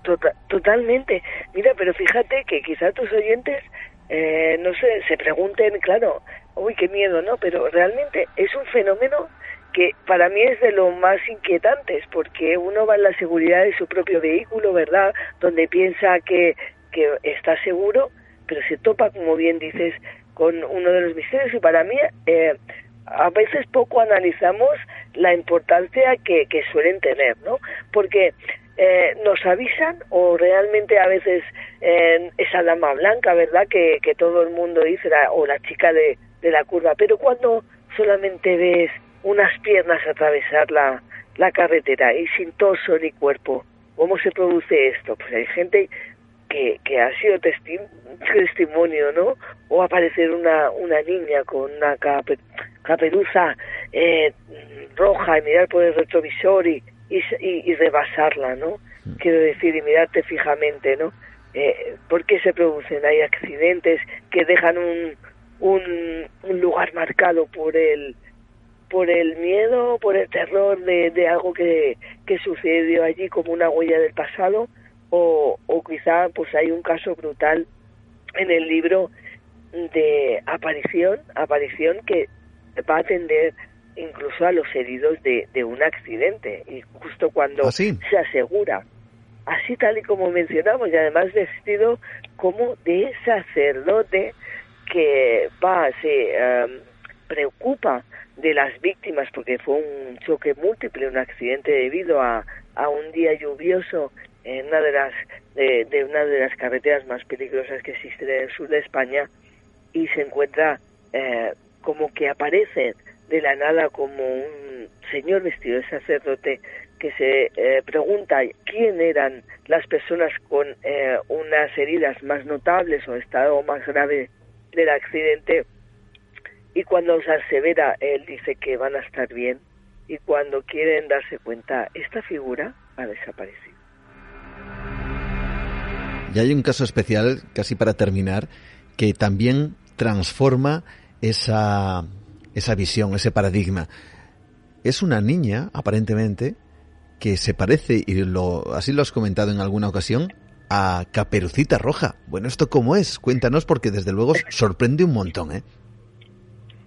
Tota-, totalmente. Mira, pero fíjate que quizá tus oyentes, eh, no sé, se pregunten, claro, uy, qué miedo, ¿no? Pero realmente es un fenómeno que para mí es de lo más inquietantes, porque uno va en la seguridad de su propio vehículo, ¿verdad? Donde piensa que, que está seguro, pero se topa, como bien dices, con uno de los misterios y para mí eh, a veces poco analizamos la importancia que, que suelen tener, ¿no? Porque eh, nos avisan o realmente a veces eh, esa dama blanca, ¿verdad? Que, todo el mundo dice, o la chica de, de la curva, pero cuando solamente ves unas piernas atravesar la, la carretera y sin torso ni cuerpo, ¿cómo se produce esto? Pues hay gente que, que ha sido testimonio, ¿no? O aparecer una, una niña con una caperuza eh, roja y mirar por el retrovisor y, y, y, rebasarla, ¿no? Mm. Quiero decir, y mirarte fijamente, ¿no? Eh, ¿Por qué se producen? Hay accidentes que dejan un, un, un lugar marcado por el por el miedo, por el terror de, de algo que, que sucedió allí como una huella del pasado o, o quizá pues hay un caso brutal en el libro de aparición, aparición que va a atender incluso a los heridos de, de un accidente y justo cuando ¿Ah, se asegura. Así tal y como mencionamos y además vestido como de sacerdote que va se em, preocupa de las víctimas porque fue un choque múltiple un accidente debido a, a un día lluvioso en una de las de, de una de las carreteras más peligrosas que existen en el sur de España y se encuentra eh, como que aparece de la nada como un señor vestido de sacerdote que se eh, pregunta quién eran las personas con eh, unas heridas más notables o estado más grave del accidente y cuando se asevera él dice que van a estar bien y cuando quieren darse cuenta esta figura ha desaparecido. Y hay un caso especial, casi para terminar, que también transforma esa, esa visión, ese paradigma. Es una niña, aparentemente, que se parece, y lo, así lo has comentado en alguna ocasión, a Caperucita Roja. Bueno, ¿esto cómo es? Cuéntanos porque desde luego sorprende un montón, ¿eh?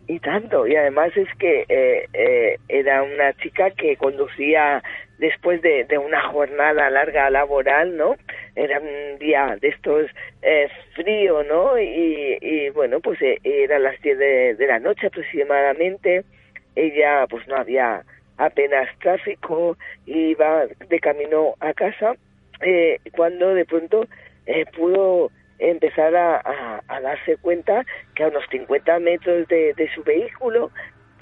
Y tanto, y además es que eh, eh, era una chica que conducía después de, una jornada larga laboral, ¿no? Era un día de estos eh, frío, ¿no? Y, bueno, pues eh, era las 10 de, la noche aproximadamente. Ella, pues no había apenas tráfico, iba de camino a casa, eh, cuando de pronto eh, pudo empezar a, darse cuenta que a unos 50 metros de, de su vehículo,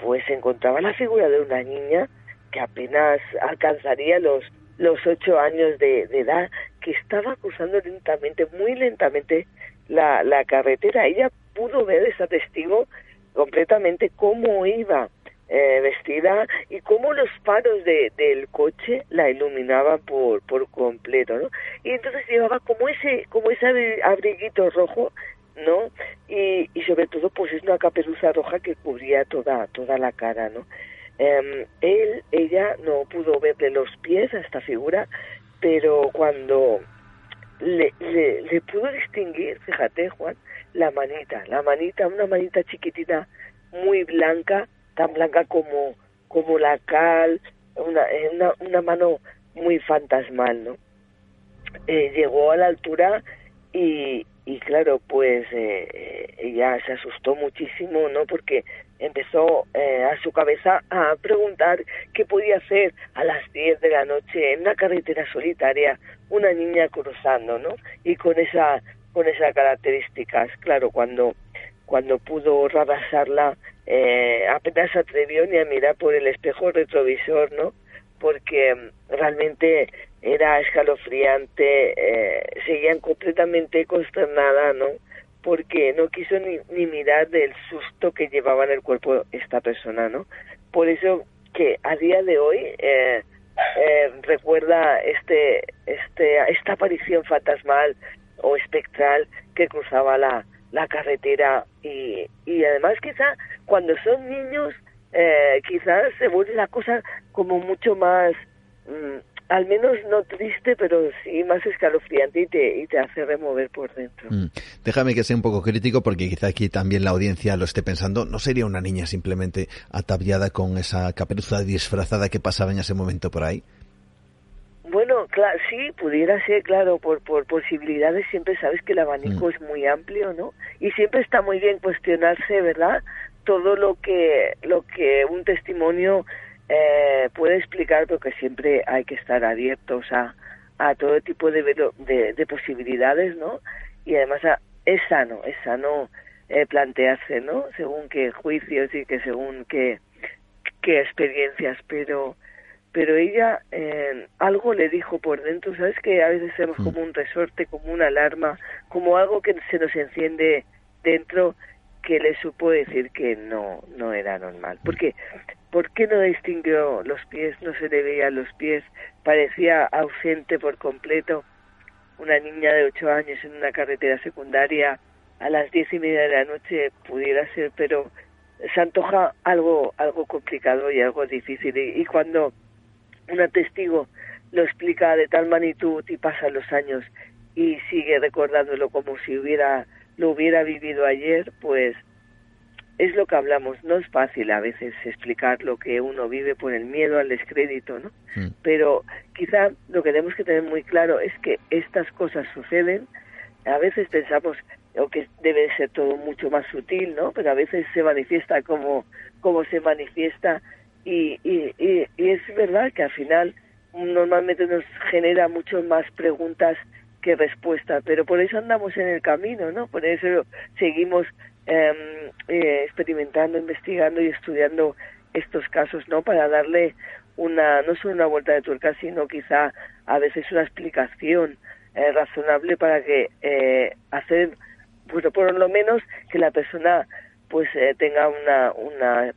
pues se encontraba la figura de una niña que apenas alcanzaría los los ocho años de, de, edad, que estaba cruzando lentamente, muy lentamente la, la carretera. Ella pudo ver, esa testigo, completamente cómo iba eh, vestida y cómo los faros de, del coche la iluminaban por, por completo, ¿no? Y entonces llevaba como ese, como ese abriguito rojo, ¿no? Y, y sobre todo, pues es una caperuza roja que cubría toda, toda la cara, ¿no? Eh, él, ella no pudo verle los pies a esta figura, pero cuando le, le, le, pudo distinguir, fíjate Juan, la manita, la manita, una manita chiquitita, muy blanca, tan blanca como, como la cal, una, una, una mano muy fantasmal, ¿no? Eh, llegó a la altura y, y claro, pues eh, ella se asustó muchísimo, ¿no? Porque empezó eh, a su cabeza a preguntar qué podía hacer a las 10 de la noche en una carretera solitaria una niña cruzando, ¿no? Y con esa con esas características, claro, cuando cuando pudo rebasarla eh, apenas atrevió ni a mirar por el espejo retrovisor, ¿no? Porque realmente era escalofriante, eh, seguían completamente consternada, ¿no? Porque no quiso ni, ni mirar del susto que llevaba en el cuerpo esta persona, ¿no? Por eso que a día de hoy eh, eh, recuerda este, este, esta aparición fantasmal o espectral que cruzaba la, la carretera y, y además quizá cuando son niños eh, quizás se vuelve la cosa como mucho más mm, al menos no triste, pero sí más escalofriante y te, y te hace remover por dentro. Mm. Déjame que sea un poco crítico porque quizá aquí también la audiencia lo esté pensando. ¿No sería una niña simplemente ataviada con esa caperuza disfrazada que pasaba en ese momento por ahí? Bueno, claro, sí, pudiera ser, claro, por, por posibilidades siempre sabes que el abanico mm. es muy amplio, ¿no? Y siempre está muy bien cuestionarse, ¿verdad? Todo lo que, lo que un testimonio eh, puede explicar, porque siempre hay que estar abiertos a, a todo tipo de, de, de posibilidades, ¿no? Y además a, es sano, es sano eh, plantearse, ¿no? Según qué juicios y que según qué, qué experiencias, pero pero ella eh, algo le dijo por dentro, ¿sabes? Que a veces somos como un resorte, como una alarma, como algo que se nos enciende dentro que le supo decir que no no era normal. Porque ¿Por qué no distinguió los pies? No se le veía los pies. Parecía ausente por completo. Una niña de ocho años en una carretera secundaria a las diez y media de la noche pudiera ser, pero se antoja algo, algo complicado y algo difícil. Y, cuando un testigo lo explica de tal magnitud y pasan los años y sigue recordándolo como si hubiera lo hubiera vivido ayer, pues es lo que hablamos. No es fácil a veces explicar lo que uno vive por el miedo al descrédito, ¿no? Mm. Pero quizá lo que tenemos que tener muy claro es que estas cosas suceden. A veces pensamos o que debe ser todo mucho más sutil, ¿no? Pero a veces se manifiesta como, como se manifiesta y, y, y, y es verdad que al final normalmente nos genera mucho más preguntas que respuestas, pero por eso andamos en el camino, ¿no? Por eso seguimos eh, experimentando, investigando y estudiando estos casos, ¿no? Para darle una, no solo una vuelta de tuerca, sino quizá a veces una explicación eh, razonable para que eh, hacer, pues por lo menos que la persona pues eh, tenga una, una,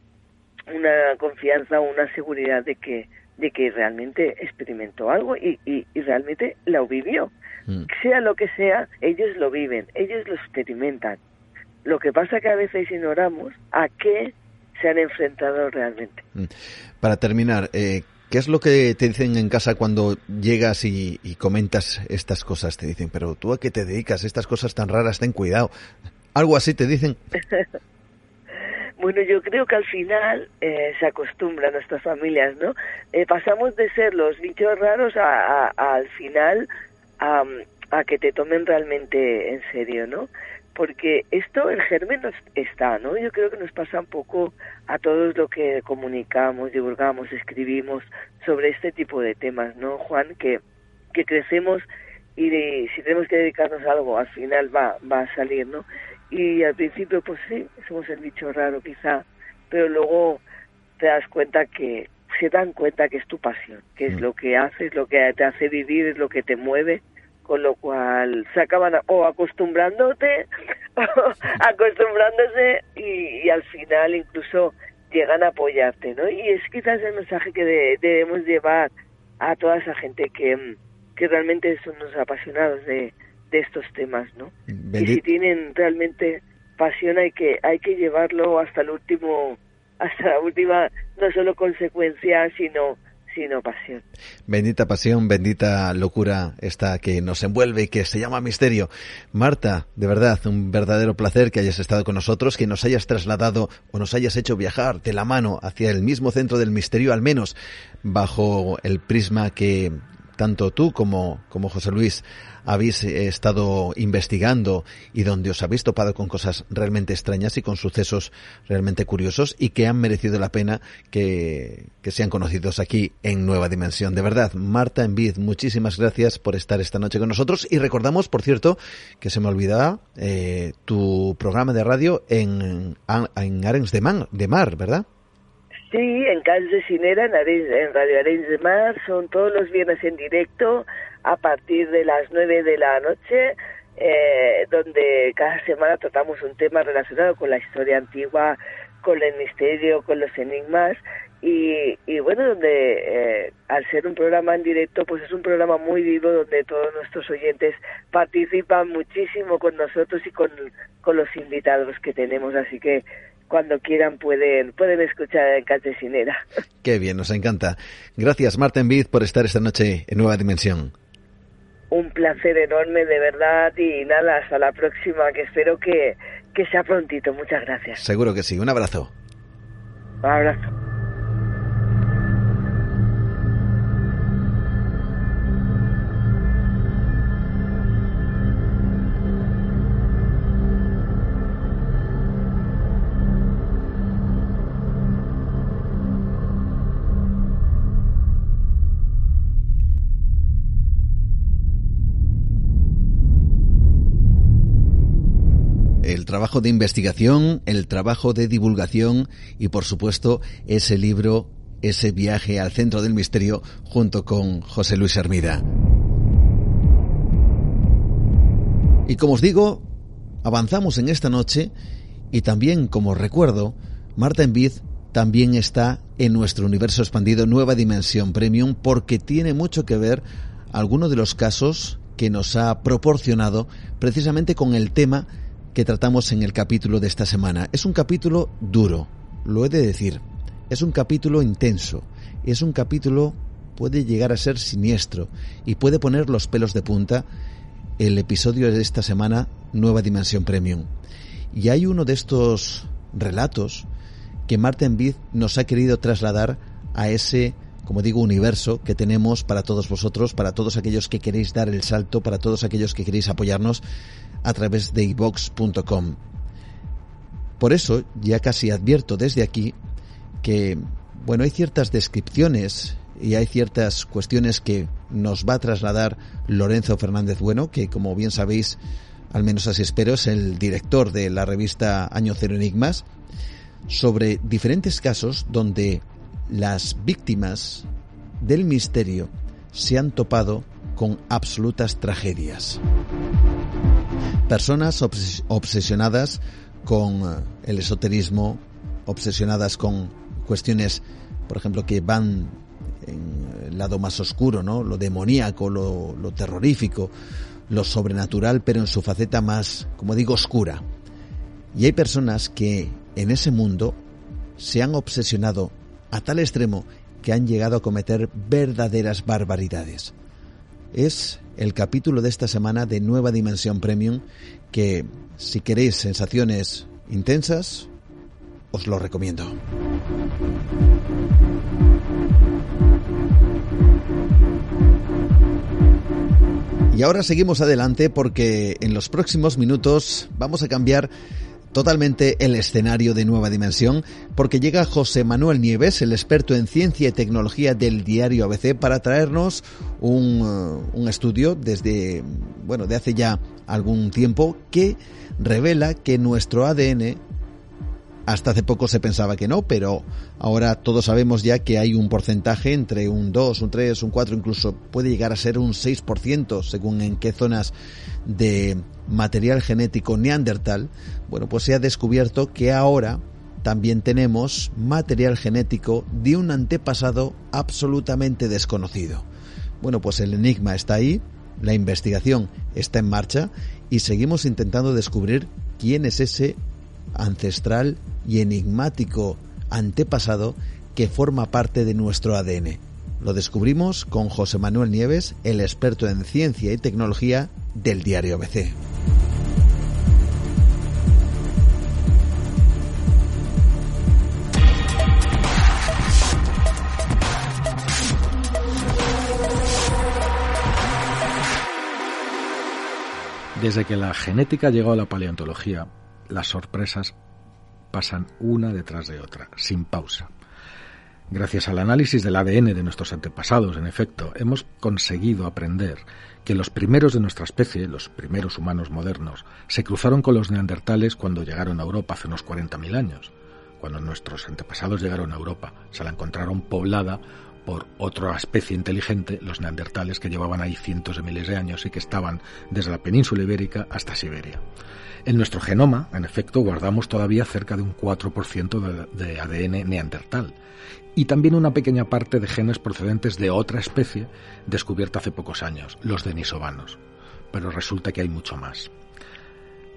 una confianza, una seguridad de que de que realmente experimentó algo y, y, y realmente lo vivió. Mm. Sea lo que sea, ellos lo viven, ellos lo experimentan. Lo que pasa que a veces ignoramos a qué se han enfrentado realmente. Mm. Para terminar, eh, ¿qué es lo que te dicen en casa cuando llegas y, y comentas estas cosas? Te dicen, pero tú a qué te dedicas, estas cosas tan raras, ten cuidado. Algo así te dicen. <laughs> Bueno, yo creo que al final eh, se acostumbran nuestras familias, ¿no? Eh, pasamos de ser los bichos raros a, a- a, al final a, a que te tomen realmente en serio, ¿no? Porque esto, el germen nos está, ¿no? Yo creo que nos pasa un poco a todos lo que comunicamos, divulgamos, escribimos sobre este tipo de temas, ¿no, Juan? Que, que crecemos y de- si tenemos que dedicarnos a algo, al final va, va a salir, ¿no? Y al principio, pues sí, somos el bicho raro quizá, pero luego te das cuenta que se dan cuenta que es tu pasión, que es Mm. lo que haces, lo que te hace vivir, es lo que te mueve, con lo cual se acaban o acostumbrándote, <laughs> acostumbrándose y, y al final incluso llegan a apoyarte, ¿no? Y es quizás el mensaje que de- debemos llevar a toda esa gente que, mm, que realmente son los apasionados de, de estos temas, ¿no? Y si tienen realmente pasión hay que hay que llevarlo hasta el último hasta la última no solo consecuencia sino sino pasión. Bendita pasión, bendita locura esta que nos envuelve y que se llama misterio. Marta, de verdad, un verdadero placer que hayas estado con nosotros, que nos hayas trasladado o nos hayas hecho viajar de la mano hacia el mismo centro del misterio, al menos bajo el prisma que tanto tú como, como José Luis habéis estado investigando y donde os habéis topado con cosas realmente extrañas y con sucesos realmente curiosos y que han merecido la pena que, que sean conocidos aquí en Nueva Dimensión. De verdad, Marta Envid, muchísimas gracias por estar esta noche con nosotros y recordamos, por cierto, que se me olvidaba eh, tu programa de radio en, en Arens de, Man, de Mar, ¿verdad? Sí, en Calles de Sinera, en, en Radio Arenys de Mar, son todos los viernes en directo a partir de las 9 de la noche, eh, donde cada semana tratamos un tema relacionado con la historia antigua, con el misterio, con los enigmas. Y, y bueno, donde eh, al ser un programa en directo, pues es un programa muy vivo donde todos nuestros oyentes participan muchísimo con nosotros y con, con los invitados que tenemos. Así que cuando quieran pueden pueden escuchar en Catesinera. <laughs> Qué bien, nos encanta. Gracias, Marta Envid, por estar esta noche en Nueva Dimensión. Un placer enorme, de verdad, y nada, hasta la próxima, que espero que, que sea prontito. Muchas gracias. Seguro que sí. Un abrazo. Un abrazo. Trabajo de investigación, el trabajo de divulgación y, por supuesto, ese libro, ese viaje al centro del misterio junto con José Luis Hermida. Y como os digo, avanzamos en esta noche y también, como recuerdo, Marta Envid también está en nuestro universo expandido Nueva Dimensión Premium porque tiene mucho que ver alguno de los casos que nos ha proporcionado precisamente con el tema que tratamos en el capítulo de esta semana. Es un capítulo duro, lo he de decir. Es un capítulo intenso. Es un capítulo puede llegar a ser siniestro y puede poner los pelos de punta el episodio de esta semana, Nueva Dimensión Premium. Y hay uno de estos relatos que Martin Bid nos ha querido trasladar a ese, como digo, universo que tenemos para todos vosotros, para todos aquellos que queréis dar el salto, para todos aquellos que queréis apoyarnos a través de ibox.com. Por eso, ya casi advierto desde aquí que, bueno, hay ciertas descripciones y hay ciertas cuestiones que nos va a trasladar Lorenzo Fernández Bueno, que como bien sabéis, al menos así espero, es el director de la revista Año Cero Enigmas, sobre diferentes casos donde las víctimas del misterio se han topado con absolutas tragedias. Personas obsesionadas con eh, el esoterismo, obsesionadas con cuestiones, por ejemplo, que van en el lado más oscuro, ¿no? Lo demoníaco, lo, lo terrorífico, lo sobrenatural, pero en su faceta más, como digo, oscura. Y hay personas que en ese mundo se han obsesionado a tal extremo que han llegado a cometer verdaderas barbaridades. Es el capítulo de esta semana de Nueva Dimensión Premium que si queréis sensaciones intensas, os lo recomiendo. Y ahora seguimos adelante porque en los próximos minutos vamos a cambiar totalmente el escenario de Nueva Dimensión, porque llega José Manuel Nieves, el experto en ciencia y tecnología del diario ABC, para traernos un, uh, un, estudio desde, bueno, de hace ya algún tiempo que revela que nuestro ADN hasta hace poco se pensaba que no, pero ahora todos sabemos ya que hay un porcentaje entre un 2, un 3, un 4, incluso puede llegar a ser un 6% según en qué zonas de material genético neandertal. Bueno, pues se ha descubierto que ahora también tenemos material genético de un antepasado absolutamente desconocido. Bueno, pues el enigma está ahí, la investigación está en marcha y seguimos intentando descubrir quién es ese ancestral y enigmático antepasado que forma parte de nuestro ADN. Lo descubrimos con José Manuel Nieves, el experto en ciencia y tecnología del diario ABC. Desde que la genética llegó a la paleontología, las sorpresas pasan una detrás de otra, sin pausa. Gracias al análisis del ADN de nuestros antepasados, en efecto, hemos conseguido aprender que los primeros de nuestra especie, los primeros humanos modernos, se cruzaron con los neandertales cuando llegaron a Europa hace unos 40.000 años. Cuando nuestros antepasados llegaron a Europa, se la encontraron poblada por otra especie inteligente, los neandertales, que llevaban ahí cientos de miles de años y que estaban desde la península ibérica hasta Siberia. En nuestro genoma, en efecto, guardamos todavía cerca de un 4% de, ADN neandertal y también una pequeña parte de genes procedentes de otra especie descubierta hace pocos años, los denisovanos. Pero resulta que hay mucho más.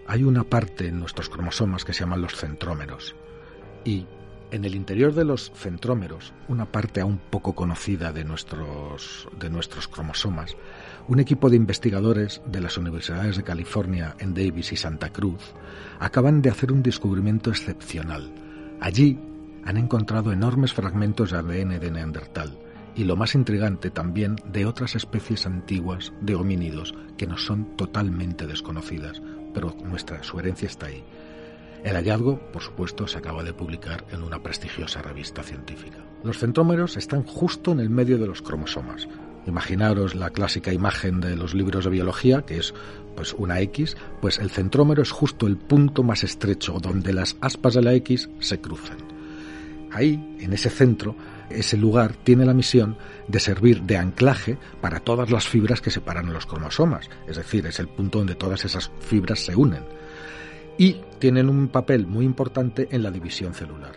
Hay una parte en nuestros cromosomas que se llaman los centrómeros y en el interior de los centrómeros, una parte aún poco conocida de nuestros, de nuestros cromosomas, un equipo de investigadores de las universidades de California en Davis y Santa Cruz acaban de hacer un descubrimiento excepcional. Allí han encontrado enormes fragmentos de ADN de Neandertal y lo más intrigante también de otras especies antiguas de homínidos que nos son totalmente desconocidas, pero nuestra su herencia está ahí. El hallazgo, por supuesto, se acaba de publicar en una prestigiosa revista científica. Los centrómeros están justo en el medio de los cromosomas. Imaginaros la clásica imagen de los libros de biología, que es pues una X, pues el centrómero es justo el punto más estrecho donde las aspas de la X se cruzan. Ahí, en ese centro, ese lugar tiene la misión de servir de anclaje para todas las fibras que separan los cromosomas, es decir, es el punto donde todas esas fibras se unen y tienen un papel muy importante en la división celular.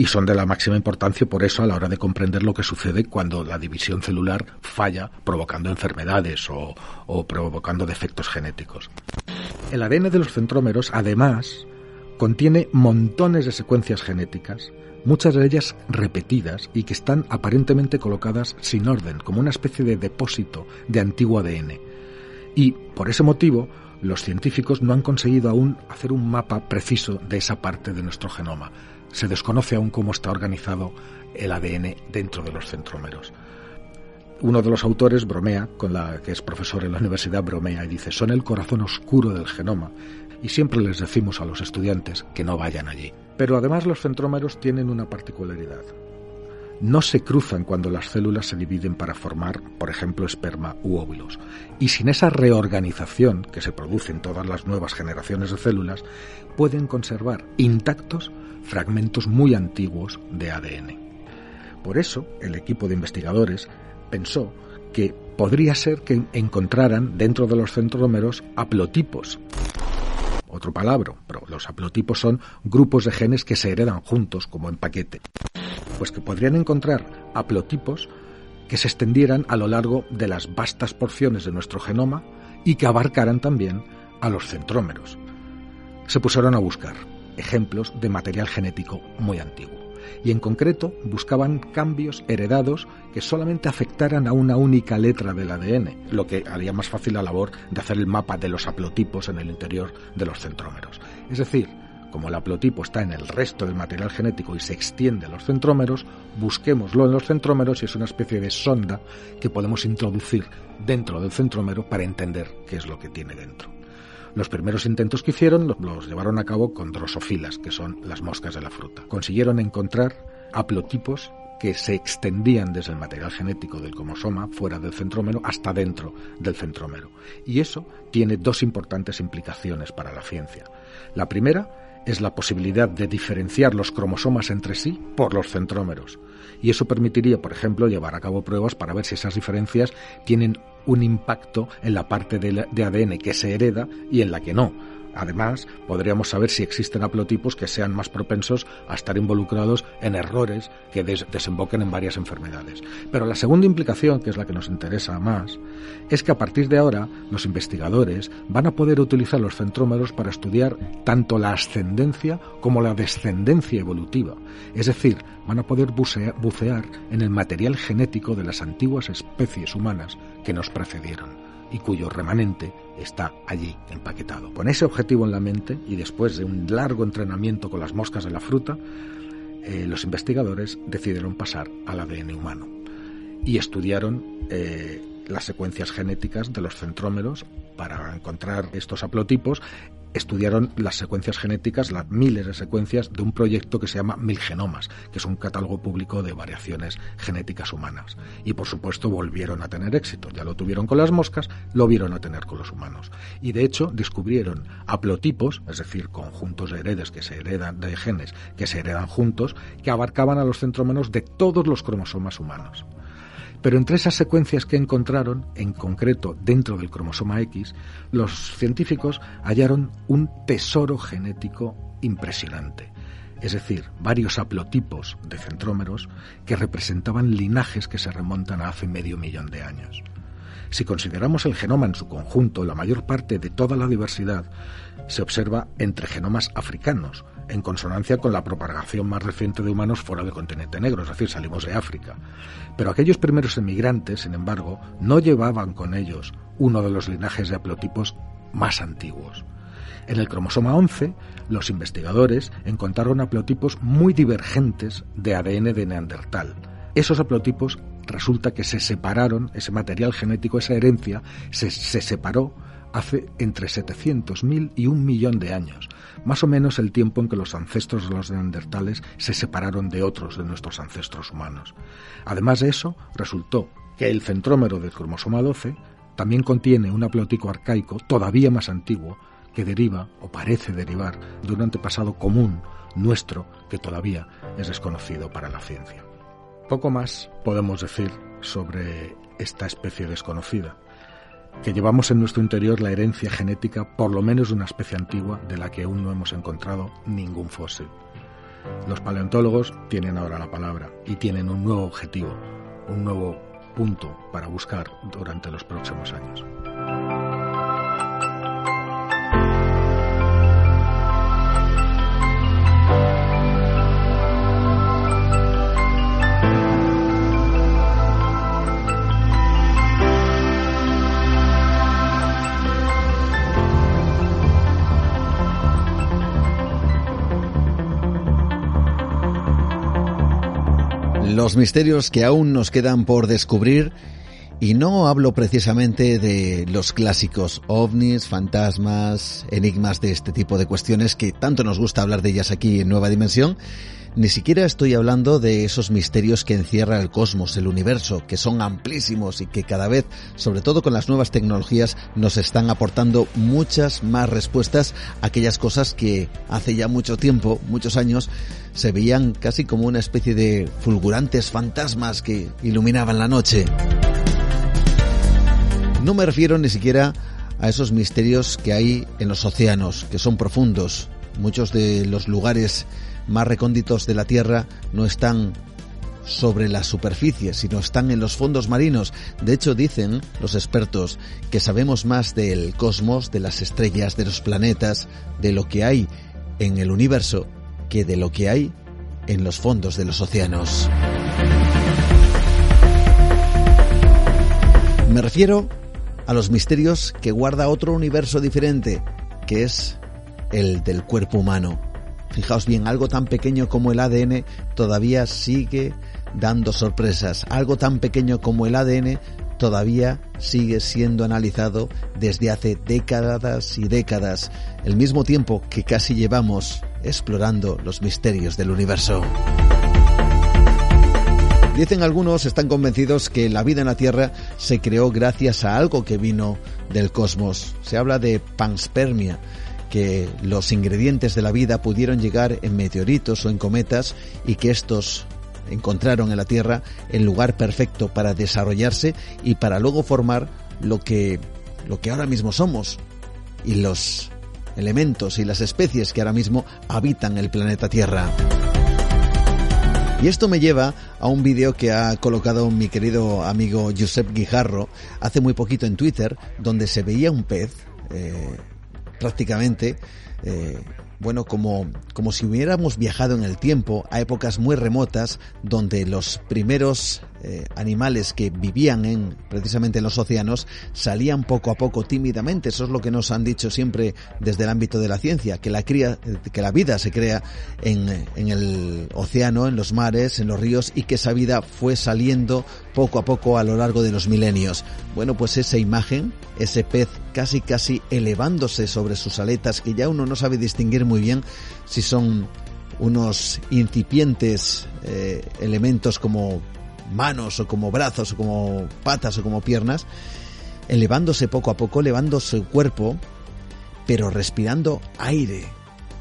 Y son de la máxima importancia por eso a la hora de comprender lo que sucede cuando la división celular falla provocando enfermedades o, o provocando defectos genéticos. El ADN de los centrómeros, además, contiene montones de secuencias genéticas, muchas de ellas repetidas y que están aparentemente colocadas sin orden, como una especie de depósito de antiguo ADN Y por ese motivo, los científicos no han conseguido aún hacer un mapa preciso de esa parte de nuestro genoma. Se desconoce aún cómo está organizado el ADN dentro de los centrómeros. Uno de los autores bromea, con la que es profesor en la Universidad, bromea y dice, son el corazón oscuro del genoma. Y siempre les decimos a los estudiantes que no vayan allí. Pero además los centrómeros tienen una particularidad no se cruzan cuando las células se dividen para formar, por ejemplo, esperma u óvulos. Y sin esa reorganización que se produce en todas las nuevas generaciones de células, pueden conservar intactos fragmentos muy antiguos de ADN. Por eso, el equipo de investigadores pensó que podría ser que encontraran dentro de los centrómeros haplotipos. Otro palabra, pero los haplotipos son grupos de genes que se heredan juntos como en paquete pues que podrían encontrar haplotipos que se extendieran a lo largo de las vastas porciones de nuestro genoma y que abarcaran también a los centrómeros. Se pusieron a buscar ejemplos de material genético muy antiguo y en concreto buscaban cambios heredados que solamente afectaran a una única letra del ADN, lo que haría más fácil la labor de hacer el mapa de los haplotipos en el interior de los centrómeros. Es decir, como el haplotipo está en el resto del material genético y se extiende a los centrómeros, busquémoslo en los centrómeros y es una especie de sonda que podemos introducir dentro del centrómero para entender qué es lo que tiene dentro. Los primeros intentos que hicieron los llevaron a cabo con drosofilas, que son las moscas de la fruta. Consiguieron encontrar haplotipos que se extendían desde el material genético del cromosoma fuera del centrómero hasta dentro del centrómero. Y eso tiene dos importantes implicaciones para la ciencia. La primera es la posibilidad de diferenciar los cromosomas entre sí por los centrómeros. Y eso permitiría, por ejemplo, llevar a cabo pruebas para ver si esas diferencias tienen un impacto en la parte de, ADN que se hereda y en la que no Además, podríamos saber si existen haplotipos que sean más propensos a estar involucrados en errores que desemboquen en varias enfermedades. Pero la segunda implicación, que es la que nos interesa más, es que a partir de ahora los investigadores van a poder utilizar los centrómeros para estudiar tanto la ascendencia como la descendencia evolutiva. Es decir, van a poder bucear en el material genético de las antiguas especies humanas que nos precedieron y cuyo remanente está allí empaquetado. Con ese objetivo en la mente y después de un largo entrenamiento con las moscas de la fruta, eh, los investigadores decidieron pasar al ADN humano y estudiaron eh, las secuencias genéticas de los centrómeros para encontrar estos haplotipos estudiaron las secuencias genéticas, las miles de secuencias de un proyecto que se llama Mil Genomas, que es un catálogo público de variaciones genéticas humanas. Y por supuesto volvieron a tener éxito. Ya lo tuvieron con las moscas, lo vieron a tener con los humanos. Y de hecho descubrieron haplotipos, es decir, conjuntos de heredes que se heredan de genes que se heredan juntos, que abarcaban a los centrómeros de todos los cromosomas humanos. Pero entre esas secuencias que encontraron, en concreto dentro del cromosoma X, los científicos hallaron un tesoro genético impresionante. Es decir, varios haplotipos de centrómeros que representaban linajes que se remontan a hace medio millón de años. Si consideramos el genoma en su conjunto, la mayor parte de toda la diversidad se observa entre genomas africanos, en consonancia con la propagación más reciente de humanos fuera del continente negro, es decir, salimos de África. Pero aquellos primeros emigrantes, sin embargo, no llevaban con ellos uno de los linajes de haplotipos más antiguos. En el cromosoma 11, los investigadores encontraron haplotipos muy divergentes de ADN de Neandertal. Esos haplotipos resulta que se separaron, ese material genético, esa herencia, se, se separó hace entre 700.000 y un millón de años, más o menos el tiempo en que los ancestros de los neandertales se separaron de otros de nuestros ancestros humanos. Además de eso, resultó que el centrómero del cromosoma 12 también contiene un haplótico arcaico todavía más antiguo que deriva o parece derivar de un antepasado común nuestro que todavía es desconocido para la ciencia. Poco más podemos decir sobre esta especie desconocida que llevamos en nuestro interior la herencia genética por lo menos de una especie antigua de la que aún no hemos encontrado ningún fósil. Los paleontólogos tienen ahora la palabra y tienen un nuevo objetivo, un nuevo punto para buscar durante los próximos años. Los misterios que aún nos quedan por descubrir y no hablo precisamente de los clásicos ovnis, fantasmas, enigmas de este tipo de cuestiones que tanto nos gusta hablar de ellas aquí en Nueva Dimensión. Ni siquiera estoy hablando de esos misterios que encierra el cosmos, el universo, que son amplísimos y que cada vez, sobre todo con las nuevas tecnologías, nos están aportando muchas más respuestas a aquellas cosas que hace ya mucho tiempo, muchos años, se veían casi como una especie de fulgurantes fantasmas que iluminaban la noche. No me refiero ni siquiera a esos misterios que hay en los océanos, que son profundos. Muchos de los lugares más recónditos de la Tierra no están sobre la superficie, sino están en los fondos marinos. De hecho, dicen los expertos que sabemos más del cosmos, de las estrellas, de los planetas, de lo que hay en el universo, que de lo que hay en los fondos de los océanos. Me refiero a los misterios que guarda otro universo diferente, que es el del cuerpo humano. Fijaos bien, algo tan pequeño como el ADN todavía sigue dando sorpresas. Algo tan pequeño como el ADN todavía sigue siendo analizado desde hace décadas y décadas, el mismo tiempo que casi llevamos explorando los misterios del universo. Dicen algunos, están convencidos que la vida en la Tierra se creó gracias a algo que vino del cosmos. Se habla de panspermia, que los ingredientes de la vida pudieron llegar en meteoritos o en cometas y que estos encontraron en la Tierra el lugar perfecto para desarrollarse y para luego formar lo que lo que ahora mismo somos y los elementos y las especies que ahora mismo habitan el planeta Tierra. Y esto me lleva a un vídeo que ha colocado mi querido amigo Josep Guijarro hace muy poquito en Twitter, donde se veía un pez eh, prácticamente, eh, bueno, como, como si hubiéramos viajado en el tiempo a épocas muy remotas donde los primeros eh, animales que vivían en precisamente en los océanos salían poco a poco tímidamente. Eso es lo que nos han dicho siempre desde el ámbito de la ciencia, que la, cría, que la vida se crea en, en el océano, en los mares, en los ríos y que esa vida fue saliendo poco a poco a lo largo de los milenios. Bueno, pues esa imagen, ese pez casi casi elevándose sobre sus aletas, que ya uno no sabe distinguir muy bien si son unos incipientes eh, elementos como manos o como brazos o como patas o como piernas, elevándose poco a poco, elevando su cuerpo, pero respirando aire,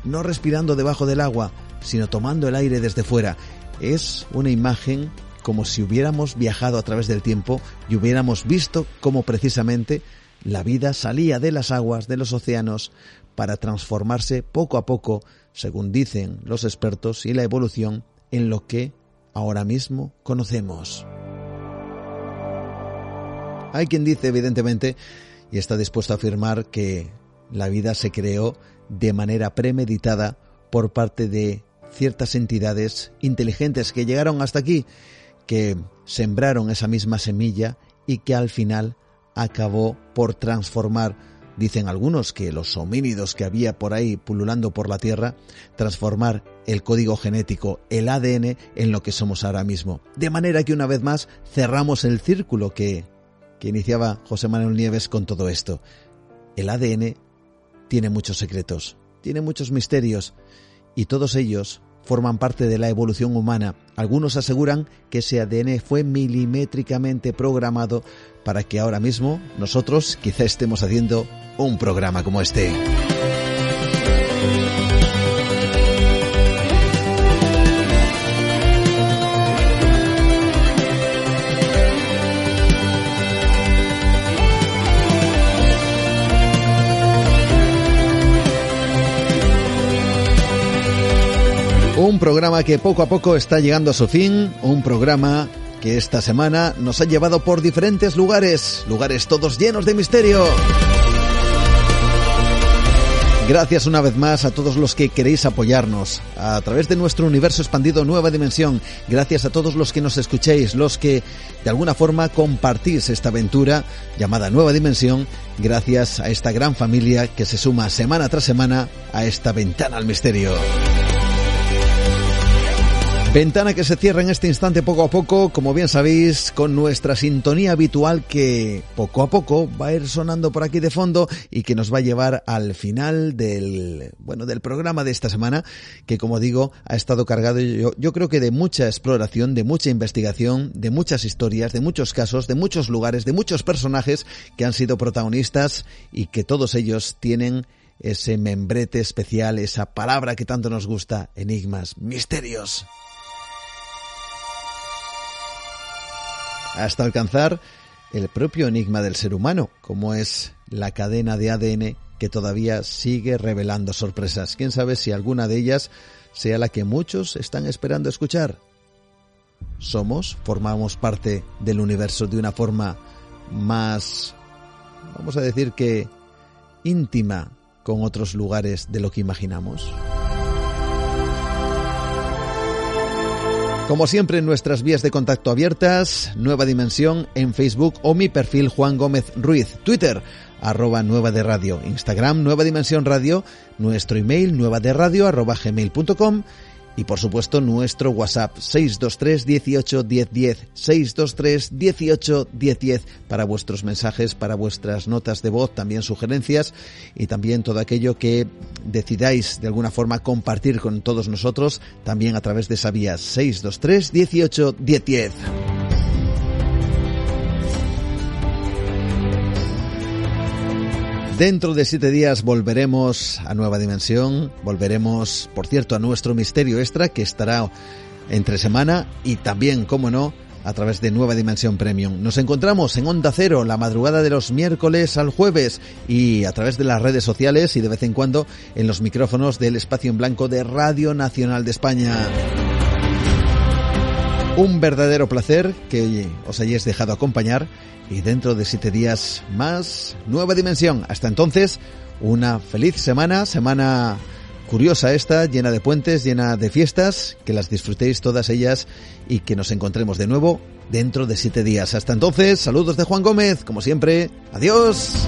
no respirando debajo del agua, sino tomando el aire desde fuera. Es una imagen como si hubiéramos viajado a través del tiempo y hubiéramos visto cómo precisamente la vida salía de las aguas, de los océanos, para transformarse poco a poco, según dicen los expertos y la evolución, en lo que ahora mismo conocemos. Hay quien dice, evidentemente, y está dispuesto a afirmar que la vida se creó de manera premeditada por parte de ciertas entidades inteligentes que llegaron hasta aquí, que sembraron esa misma semilla y que al final acabó por transformar Dicen algunos que los homínidos que había por ahí pululando por la Tierra, transformar el código genético, el ADN, en lo que somos ahora mismo. De manera que una vez más cerramos el círculo que, que iniciaba José Manuel Nieves con todo esto. El ADN tiene muchos secretos, tiene muchos misterios, y todos ellos forman parte de la evolución humana. Algunos aseguran que ese ADN fue milimétricamente programado para que ahora mismo nosotros quizá estemos haciendo un programa como este. Un programa que poco a poco está llegando a su fin, un programa que esta semana nos ha llevado por diferentes lugares, lugares todos llenos de misterio. Gracias una vez más a todos los que queréis apoyarnos a través de nuestro universo expandido Nueva Dimensión. Gracias a todos los que nos escuchéis, los que de alguna forma compartís esta aventura llamada Nueva Dimensión. Gracias a esta gran familia que se suma semana tras semana a esta ventana al misterio. Ventana que se cierra en este instante poco a poco, como bien sabéis, con nuestra sintonía habitual que poco a poco va a ir sonando por aquí de fondo y que nos va a llevar al final del, bueno, del programa de esta semana, que como digo, ha estado cargado yo, yo creo que de mucha exploración, de mucha investigación, de muchas historias, de muchos casos, de muchos lugares, de muchos personajes que han sido protagonistas y que todos ellos tienen ese membrete especial, esa palabra que tanto nos gusta, enigmas, misterios. Hasta alcanzar el propio enigma del ser humano, como es la cadena de ADN que todavía sigue revelando sorpresas. ¿Quién sabe si alguna de ellas sea la que muchos están esperando escuchar? Somos, formamos parte del universo de una forma más, vamos a decir que íntima con otros lugares de lo que imaginamos. Como siempre, nuestras vías de contacto abiertas, Nueva Dimensión en Facebook o mi perfil Juan Gómez Ruiz, Twitter, arroba Nueva de Radio, Instagram Nueva Dimensión Radio, nuestro email nueva de radio arroba gmail.com y por supuesto nuestro WhatsApp 623 18 10 10 623 18 10 10 para vuestros mensajes, para vuestras notas de voz, también sugerencias y también todo aquello que decidáis de alguna forma compartir con todos nosotros también a través de esa vía 623 18 10 10. Dentro de siete días volveremos a Nueva Dimensión, volveremos, por cierto, a nuestro misterio extra que estará entre semana y también, como no, a través de Nueva Dimensión Premium. Nos encontramos en Onda Cero la madrugada de los miércoles al jueves y a través de las redes sociales y de vez en cuando en los micrófonos del espacio en blanco de Radio Nacional de España. Un verdadero placer que os hayáis dejado acompañar y dentro de siete días más, nueva dimensión. Hasta entonces, una feliz semana, semana curiosa esta, llena de puentes, llena de fiestas, que las disfrutéis todas ellas y que nos encontremos de nuevo dentro de siete días. Hasta entonces, saludos de Juan Gómez, como siempre, adiós.